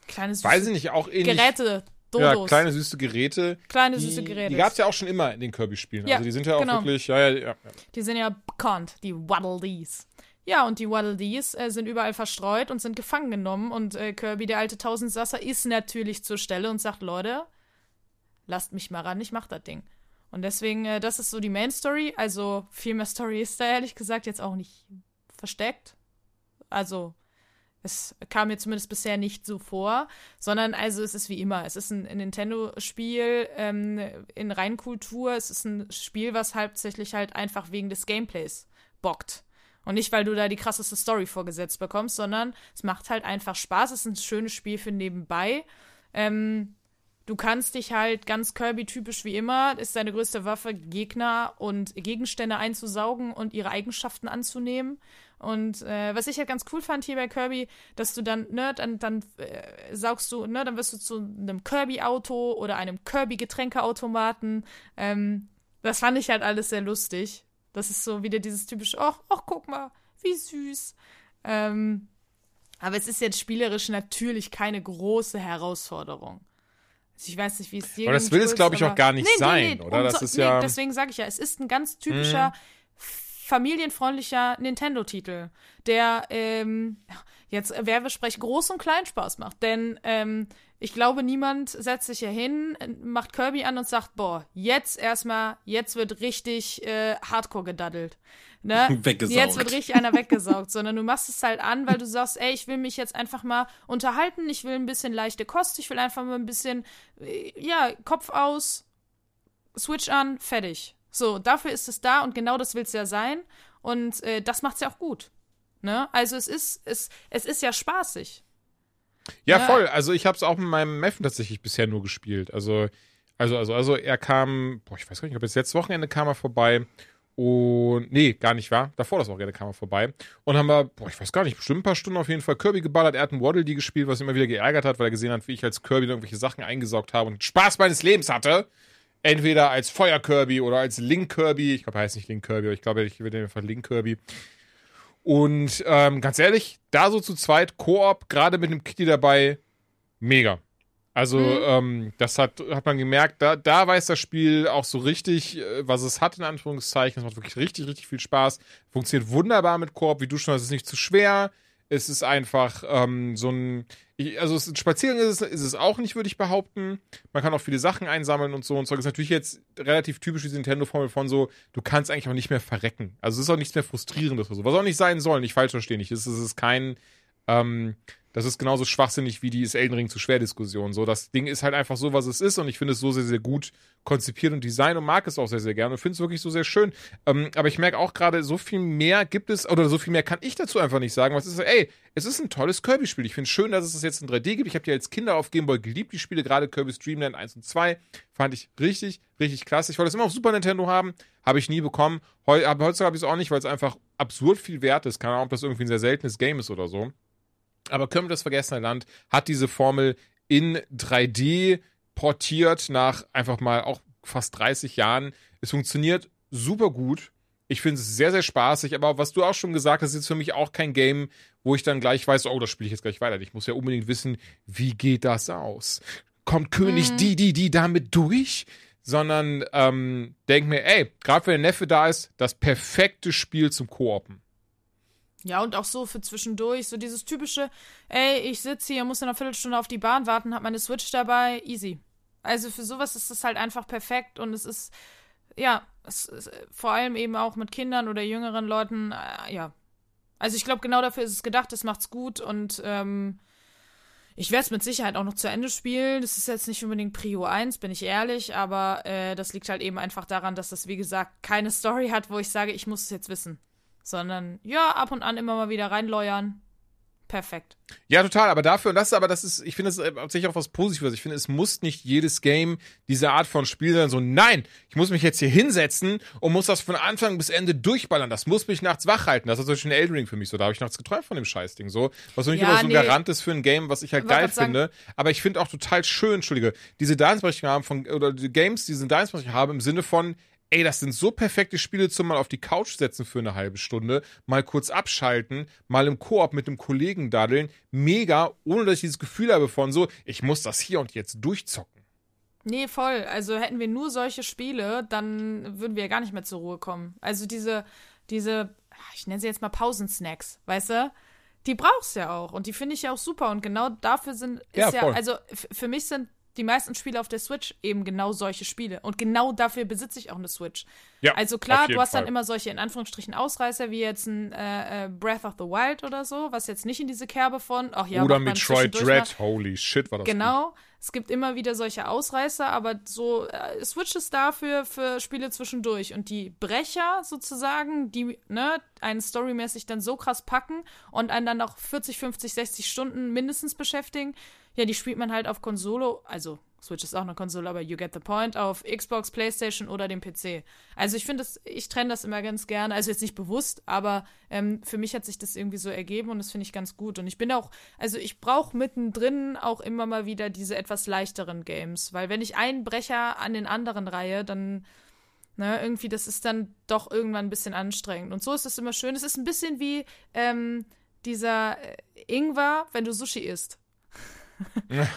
Kleine süße weiß ich nicht, auch ähnlich, Geräte. Dodos. Ja, kleine süße Geräte. Kleine süße Geräte. Die, die gab es ja auch schon immer in den Kirby-Spielen. Ja, also die sind ja auch genau. wirklich, ja, ja, ja. Die sind ja bekannt, die Waddle Dees. Ja, und die Waddle Dees äh, sind überall verstreut und sind gefangen genommen. Und äh, Kirby, der alte Tausendsasser, ist natürlich zur Stelle und sagt, Leute, lasst mich mal ran, ich mach das Ding. Und deswegen, äh, das ist so die Main Story. Also viel mehr Story ist da ehrlich gesagt jetzt auch nicht versteckt. Also es kam mir zumindest bisher nicht so vor, sondern also es ist wie immer. Es ist ein, Nintendo-Spiel ähm, in Reinkultur. Es ist ein Spiel, was hauptsächlich halt einfach wegen des Gameplays bockt. Und nicht, weil du da die krasseste Story vorgesetzt bekommst, sondern es macht halt einfach Spaß. Es ist ein schönes Spiel für nebenbei. Ähm, du kannst dich halt ganz Kirby-typisch wie immer, ist deine größte Waffe, Gegner und Gegenstände einzusaugen und ihre Eigenschaften anzunehmen. Und äh, was ich halt ganz cool fand hier bei Kirby, dass du dann, ne, dann, dann äh, saugst du, ne, dann wirst du zu einem Kirby-Auto oder einem Kirby-Getränkeautomaten. Ähm, das fand ich halt alles sehr lustig. Das ist so wieder dieses typische, ach, ach, guck mal, wie süß. Ähm, aber es ist jetzt spielerisch natürlich keine große Herausforderung. Also ich weiß nicht, wie es dir Aber das will es, glaube ich, auch gar nicht nee, sein, nee, nee, oder? Das so, ist ja. deswegen sage ich ja, es ist ein ganz typischer, mhm. Familienfreundlicher Nintendo-Titel, der ähm, jetzt Werbesprech groß und klein Spaß macht. Denn ähm, ich glaube, niemand setzt sich hier hin, macht Kirby an und sagt, boah, jetzt erstmal, jetzt wird richtig äh, Hardcore gedaddelt. Ne? Weggesaugt. Jetzt wird richtig einer weggesaugt, sondern du machst es halt an, weil du sagst, ey, ich will mich jetzt einfach mal unterhalten, ich will ein bisschen leichte Kost, ich will einfach mal ein bisschen, äh, ja, Kopf aus, Switch an, fertig. So, dafür ist es da und genau das will es ja sein. Und äh, das macht es ja auch gut. Ne? Also es ist, es, es ist ja spaßig. Ja, ja. voll. Also ich habe es auch mit meinem Meffen tatsächlich bisher nur gespielt. Also, also, also, also er kam, boah, ich weiß gar nicht, ob jetzt letztes Wochenende kam er vorbei. Und nee, gar nicht wahr. Davor das Wochenende kam er vorbei. Und haben wir, boah, ich weiß gar nicht, bestimmt ein paar Stunden auf jeden Fall Kirby geballert. Er hat einen Waddle die gespielt, was immer wieder geärgert hat, weil er gesehen hat, wie ich als Kirby irgendwelche Sachen eingesaugt habe und Spaß meines Lebens hatte. Entweder als Feuer Kirby oder als Link Kirby. Ich glaube, er heißt nicht Link Kirby, aber ich glaube, ich würde einfach Link Kirby. Und ähm, ganz ehrlich, da so zu zweit, Koop, gerade mit einem Kitty dabei, mega. Also, mhm. ähm, das hat, hat man gemerkt, da, da weiß das Spiel auch so richtig, äh, was es hat, in Anführungszeichen. Es macht wirklich richtig, richtig viel Spaß. Funktioniert wunderbar mit Koop, wie du schon hast, es ist nicht zu schwer. Es ist einfach ähm, so ein. Also ein Spaziergang ist es, ist es auch nicht, würde ich behaupten. Man kann auch viele Sachen einsammeln und so und so. Das ist natürlich jetzt relativ typisch diese Nintendo-Formel von so, du kannst eigentlich auch nicht mehr verrecken. Also es ist auch nichts mehr Frustrierendes oder so. Was auch nicht sein soll, nicht falsch verstehen. Ich. Es ist kein ähm, das ist genauso schwachsinnig wie die ist Elden Ring zu schwer Diskussion. So, das Ding ist halt einfach so, was es ist und ich finde es so sehr, sehr gut konzipiert und design und mag es auch sehr, sehr gerne und finde es wirklich so sehr schön. Ähm, aber ich merke auch gerade, so viel mehr gibt es, oder so viel mehr kann ich dazu einfach nicht sagen. Was ist, ey, es ist ein tolles Kirby-Spiel. Ich finde es schön, dass es das jetzt in 3D gibt. Ich habe die als Kinder auf Game Boy geliebt, die Spiele, gerade Kirby's Dreamland 1 und 2. Fand ich richtig, richtig klasse. Ich wollte es immer auf Super Nintendo haben, habe ich nie bekommen. Heu, aber heutzutage habe ich es auch nicht, weil es einfach absurd viel wert ist. Keine Ahnung, ob das irgendwie ein sehr seltenes Game ist oder so. Aber Kirby das vergessene Land hat diese Formel in 3D portiert nach einfach mal auch fast 30 Jahren. Es funktioniert super gut. Ich finde es sehr, sehr spaßig, aber was du auch schon gesagt hast, ist jetzt für mich auch kein Game, wo ich dann gleich weiß, oh, das spiele ich jetzt gleich weiter. Ich muss ja unbedingt wissen, wie geht das aus? Kommt König mhm. die, die, die damit durch? Sondern ähm, denk mir, ey, gerade wenn der Neffe da ist, das perfekte Spiel zum Koopen. Ja, und auch so für zwischendurch, so dieses typische, ey, ich sitze hier, muss in einer Viertelstunde auf die Bahn warten, hab meine Switch dabei, easy. Also für sowas ist das halt einfach perfekt und es ist, ja, es ist, vor allem eben auch mit Kindern oder jüngeren Leuten, äh, ja, Also ich glaube, genau dafür ist es gedacht, es macht's gut und ähm, ich werde es mit Sicherheit auch noch zu Ende spielen. Das ist jetzt nicht unbedingt Prio 1, bin ich ehrlich, aber äh, das liegt halt eben einfach daran, dass das, wie gesagt, keine Story hat, wo ich sage, ich muss es jetzt wissen. Sondern ja, ab und an immer mal wieder reinläuern. Perfekt. Ja, total, aber dafür, und das ist aber, das ist, ich finde es tatsächlich auch was Positives. Ich finde, es muss nicht jedes Game diese Art von Spiel sein, so, nein, ich muss mich jetzt hier hinsetzen und muss das von Anfang bis Ende durchballern. Das muss mich nachts wach halten. Das ist Beispiel ein Eldring für mich so. Da habe ich nachts geträumt von dem Scheißding so. Was für mich Ja, aber so ein nee. Garant ist für ein Game, was ich halt geil finde. Aber ich finde auch total schön, Entschuldige, diese Daseinsberechtigung haben von, oder die Games, die diese Daseinsberechtigung haben im Sinne von, ey, das sind so perfekte Spiele zum mal auf die Couch setzen für eine halbe Stunde, mal kurz abschalten, mal im Koop mit einem Kollegen daddeln. Mega, ohne dass ich dieses Gefühl habe von so, ich muss das hier und jetzt durchzocken. Nee, voll. Also hätten wir nur solche Spiele, dann würden wir ja gar nicht mehr zur Ruhe kommen. Also diese, diese, ich nenne sie jetzt mal Pausensnacks, weißt du? Die brauchst du ja auch und die finde ich ja auch super und genau dafür sind, ist Ja, ja, also für mich sind die meisten Spiele auf der Switch eben genau solche Spiele und genau dafür besitze ich auch eine Switch. Ja, Also klar, du hast Fall. dann immer solche in Anführungsstrichen Ausreißer wie jetzt ein äh, äh, Breath of the Wild oder so, was jetzt nicht in diese Kerbe von, ach ja, Oder Metroid. Dread, holy shit, war das gut. Es gibt immer wieder solche Ausreißer, aber so äh, Switch ist dafür für Spiele zwischendurch. Und die Brecher sozusagen, die ne, einen storymäßig dann so krass packen und einen dann auch 40, 50, 60 Stunden mindestens beschäftigen, ja, die spielt man halt auf Konsole, also Switch ist auch eine Konsole, aber you get the point, auf Xbox, Playstation oder dem PC. Also ich finde das, ich trenne das immer ganz gerne, also jetzt nicht bewusst, aber ähm, für mich hat sich das irgendwie so ergeben und das finde ich ganz gut. Und ich bin auch, also ich brauche mittendrin auch immer mal wieder diese etwas leichteren Games, weil wenn ich einen Brecher an den anderen reihe, dann Ne, irgendwie, das ist dann doch irgendwann ein bisschen anstrengend. Und so ist es immer schön. Es ist ein bisschen wie ähm, dieser äh, Ingwer, wenn du Sushi isst. dass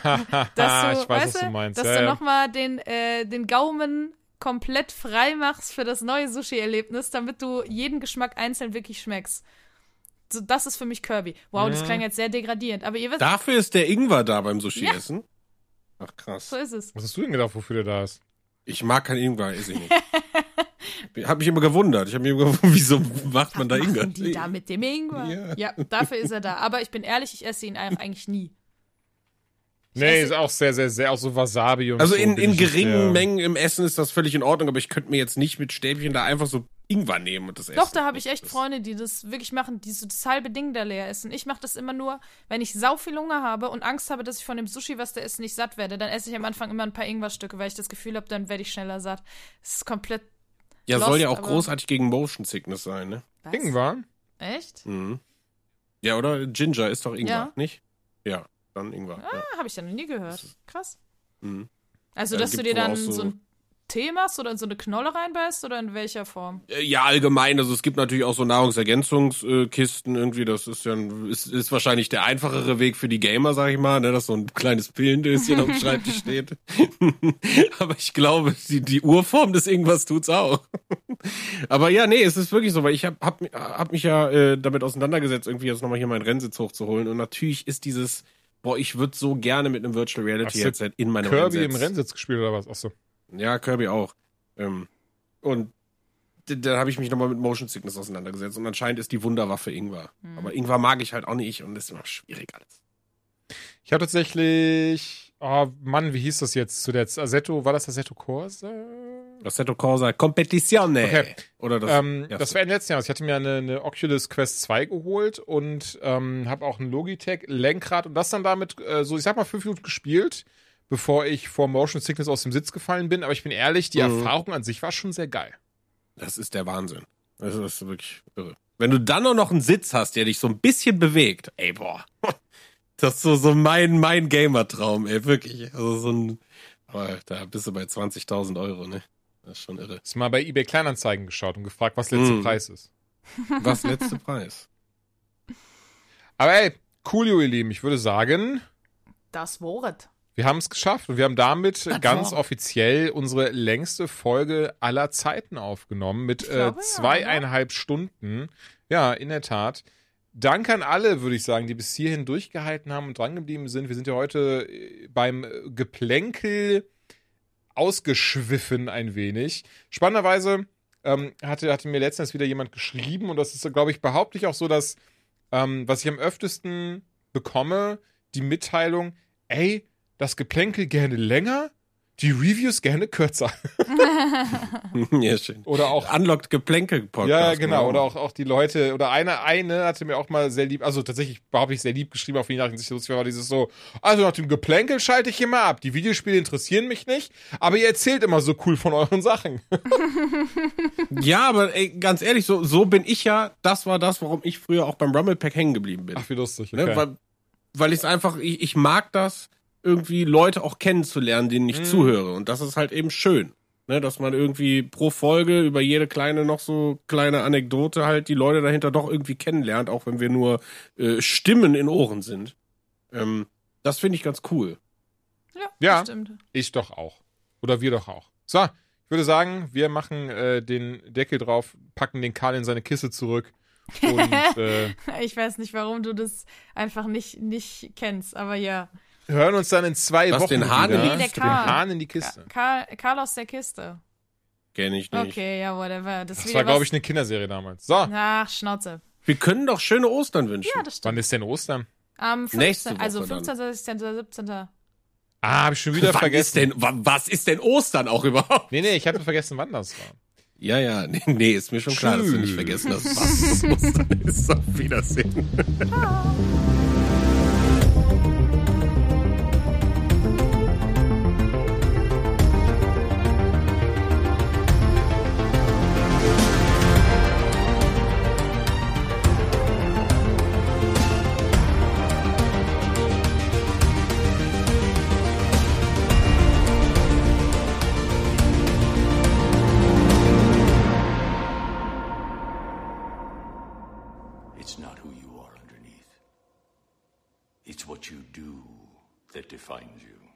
du, ich weiß, weißt was du meinst. Dass Ja, du ja. nochmal den, äh, den Gaumen komplett frei machst für das neue Sushi-Erlebnis, damit du jeden Geschmack einzeln wirklich schmeckst. So, das ist für mich Kirby. Wow, das Mhm. klang jetzt sehr degradierend, aber ihr wisst, Dafür ist der Ingwer da beim Sushi-Essen. Ach krass. so ist es. Was hast du denn gedacht, wofür der da ist? Ich mag kein Ingwer, esse ich nicht. hab mich immer gewundert. Ich habe mich immer gewundert, wieso macht man da Was Ingwer? die da mit dem Ingwer? Ja. Ja. dafür ist er da. Aber ich bin ehrlich, ich esse ihn eigentlich nie. Nee, ist auch sehr, sehr, sehr, auch so Wasabi und Also so. in, in geringen der- Mengen im Essen ist das völlig in Ordnung, aber ich könnte mir jetzt nicht mit Stäbchen da einfach so Ingwer nehmen und das essen. Doch, da habe ich echt Freunde, die das wirklich machen, die so das halbe Ding da leer essen. Ich mache das immer nur, wenn ich sau viel Hunger habe und Angst habe, dass ich von dem Sushi, was da ist, nicht satt werde. Dann esse ich am Anfang immer ein paar Ingwerstücke, weil ich das Gefühl habe, dann werde ich schneller satt. Das ist komplett. Ja, soll lost, ja auch großartig gegen Motion Sickness sein, ne? Was? Ingwer? Echt? Mhm. Ja, oder? Ginger ist doch Ingwer, Ja. nicht? Ja, dann Ingwer. Ja. Ah, habe ich ja noch nie gehört. Krass. Mhm. Also, Ja, dass du dir dann so, so- ein Tee machst oder in so eine Knolle reinbeißt oder in welcher Form? Äh, Ja, allgemein, also es gibt natürlich auch so Nahrungsergänzungskisten irgendwie, das ist ja ein, ist, ist wahrscheinlich der einfachere Weg für die Gamer, sag ich mal, ne, dass so ein kleines Pillendöschen auf dem Schreibtisch steht. Aber ich glaube, die, die Urform des irgendwas tut's auch. Aber ja, nee, es ist wirklich so, weil ich hab, hab, hab mich ja äh, damit auseinandergesetzt, irgendwie jetzt nochmal hier meinen Rennsitz hochzuholen und natürlich ist dieses, boah, ich würde so gerne mit einem Virtual Reality Headset in meinem Kirby Rennsitz. im Rennsitz gespielt oder was? Achso. Ja, Kirby auch. Ähm, und d- da habe ich mich nochmal mit Motion Sickness auseinandergesetzt und anscheinend ist die Wunderwaffe Ingwer. Aber Ingwer mag ich halt auch nicht und das ist immer schwierig alles. Ich habe tatsächlich, oh Mann, wie hieß das jetzt zu der Z- Assetto, war das Assetto Corsa? Assetto Corsa Competizione. Okay. Oder das, ähm, das war im letzten Jahr. Ich hatte mir eine, eine Oculus Quest 2 geholt und ähm, habe auch ein Logitech Lenkrad und das dann damit äh, so, ich sag mal, fünf Minuten gespielt, bevor ich vor Motion Sickness aus dem Sitz gefallen bin. Aber ich bin ehrlich, die Mhm. Erfahrung an sich war schon sehr geil. das ist der Wahnsinn. Das ist wirklich irre. Wenn du dann auch noch einen Sitz hast, der dich so ein bisschen bewegt, ey, boah. Das ist so, so mein, mein Gamer-Traum, ey, wirklich. Also so ein, aber da bist du bei 20.000 Euro, ne? Das ist schon irre. Ist mal bei eBay Kleinanzeigen geschaut und gefragt, was letzte Mhm. Preis ist. Was letzte Preis? Aber ey, coolio, ihr Lieben, ich würde sagen, Das Wort. wir haben es geschafft und wir haben damit Das ganz war- offiziell unsere längste Folge aller Zeiten aufgenommen mit Ich glaube, äh, ja, zweieinhalb Stunden. Ja, in der Tat. Danke an alle, würde ich sagen, die bis hierhin durchgehalten haben und drangeblieben sind. Wir sind ja heute äh, beim äh, Geplänkel ausgeschwiffen ein wenig. Spannenderweise ähm, hatte, hatte mir letztens wieder jemand geschrieben und das ist, glaube ich, behauptlich auch so, dass ähm, was ich am öftesten bekomme, die Mitteilung, ey, das Geplänkel gerne länger, die Reviews gerne kürzer. ja, schön. Oder auch Unlocked Geplänkel Podcast. Ja, genau. Oder auch, auch die Leute, oder eine, eine hatte mir auch mal sehr lieb, also tatsächlich behaupte ich sehr lieb geschrieben auf die Nachrichten, sich lustig war dieses so, also nach dem Geplänkel schalte ich immer ab. Die Videospiele interessieren mich nicht, aber ihr erzählt immer so cool von euren Sachen. Ja, aber ey, ganz ehrlich, so, so bin ich ja, das war das, warum ich früher auch beim Rumble Pack hängen geblieben bin. Ach, wie lustig. Ne? Okay. Weil, weil ich es einfach, ich, ich mag das, irgendwie Leute auch kennenzulernen, denen ich Mhm. zuhöre. Und das ist halt eben schön. Ne? Dass man irgendwie pro Folge über jede kleine, noch so kleine Anekdote halt die Leute dahinter doch irgendwie kennenlernt, auch wenn wir nur äh, Stimmen in Ohren sind. Ähm, das finde ich ganz cool. Ja, Ja. das stimmt. Ich doch auch. Oder wir doch auch. So, ich würde sagen, wir machen äh, den Deckel drauf, packen den Karl in seine Kiste zurück und äh, Ich weiß nicht, warum du das einfach nicht, nicht kennst, aber ja. Hören uns dann in zwei Was, Wochen den Hahn wieder. in die- Nee, der den. Hahn in die Kiste. Karl, Karl aus der Kiste. Kenne ich nicht. Okay, ja, whatever. Das, ist Das war, glaube ich, eine Kinderserie damals. So, Ach, Schnauze. Wir können doch schöne Ostern wünschen. Ja, das wann stimmt. ist denn Ostern? Am 15. Nächste Woche also dann. 15., 16., 17. Ah, habe ich schon wieder Wann ist vergessen. denn, wa- was ist denn Ostern auch überhaupt? Nee, nee, ich habe vergessen, wann das war. Ja, ja, nee, nee ist mir schon klar, dass du nicht Tschüss. vergessen hast, was Ostern ist. Auf Wiedersehen. It's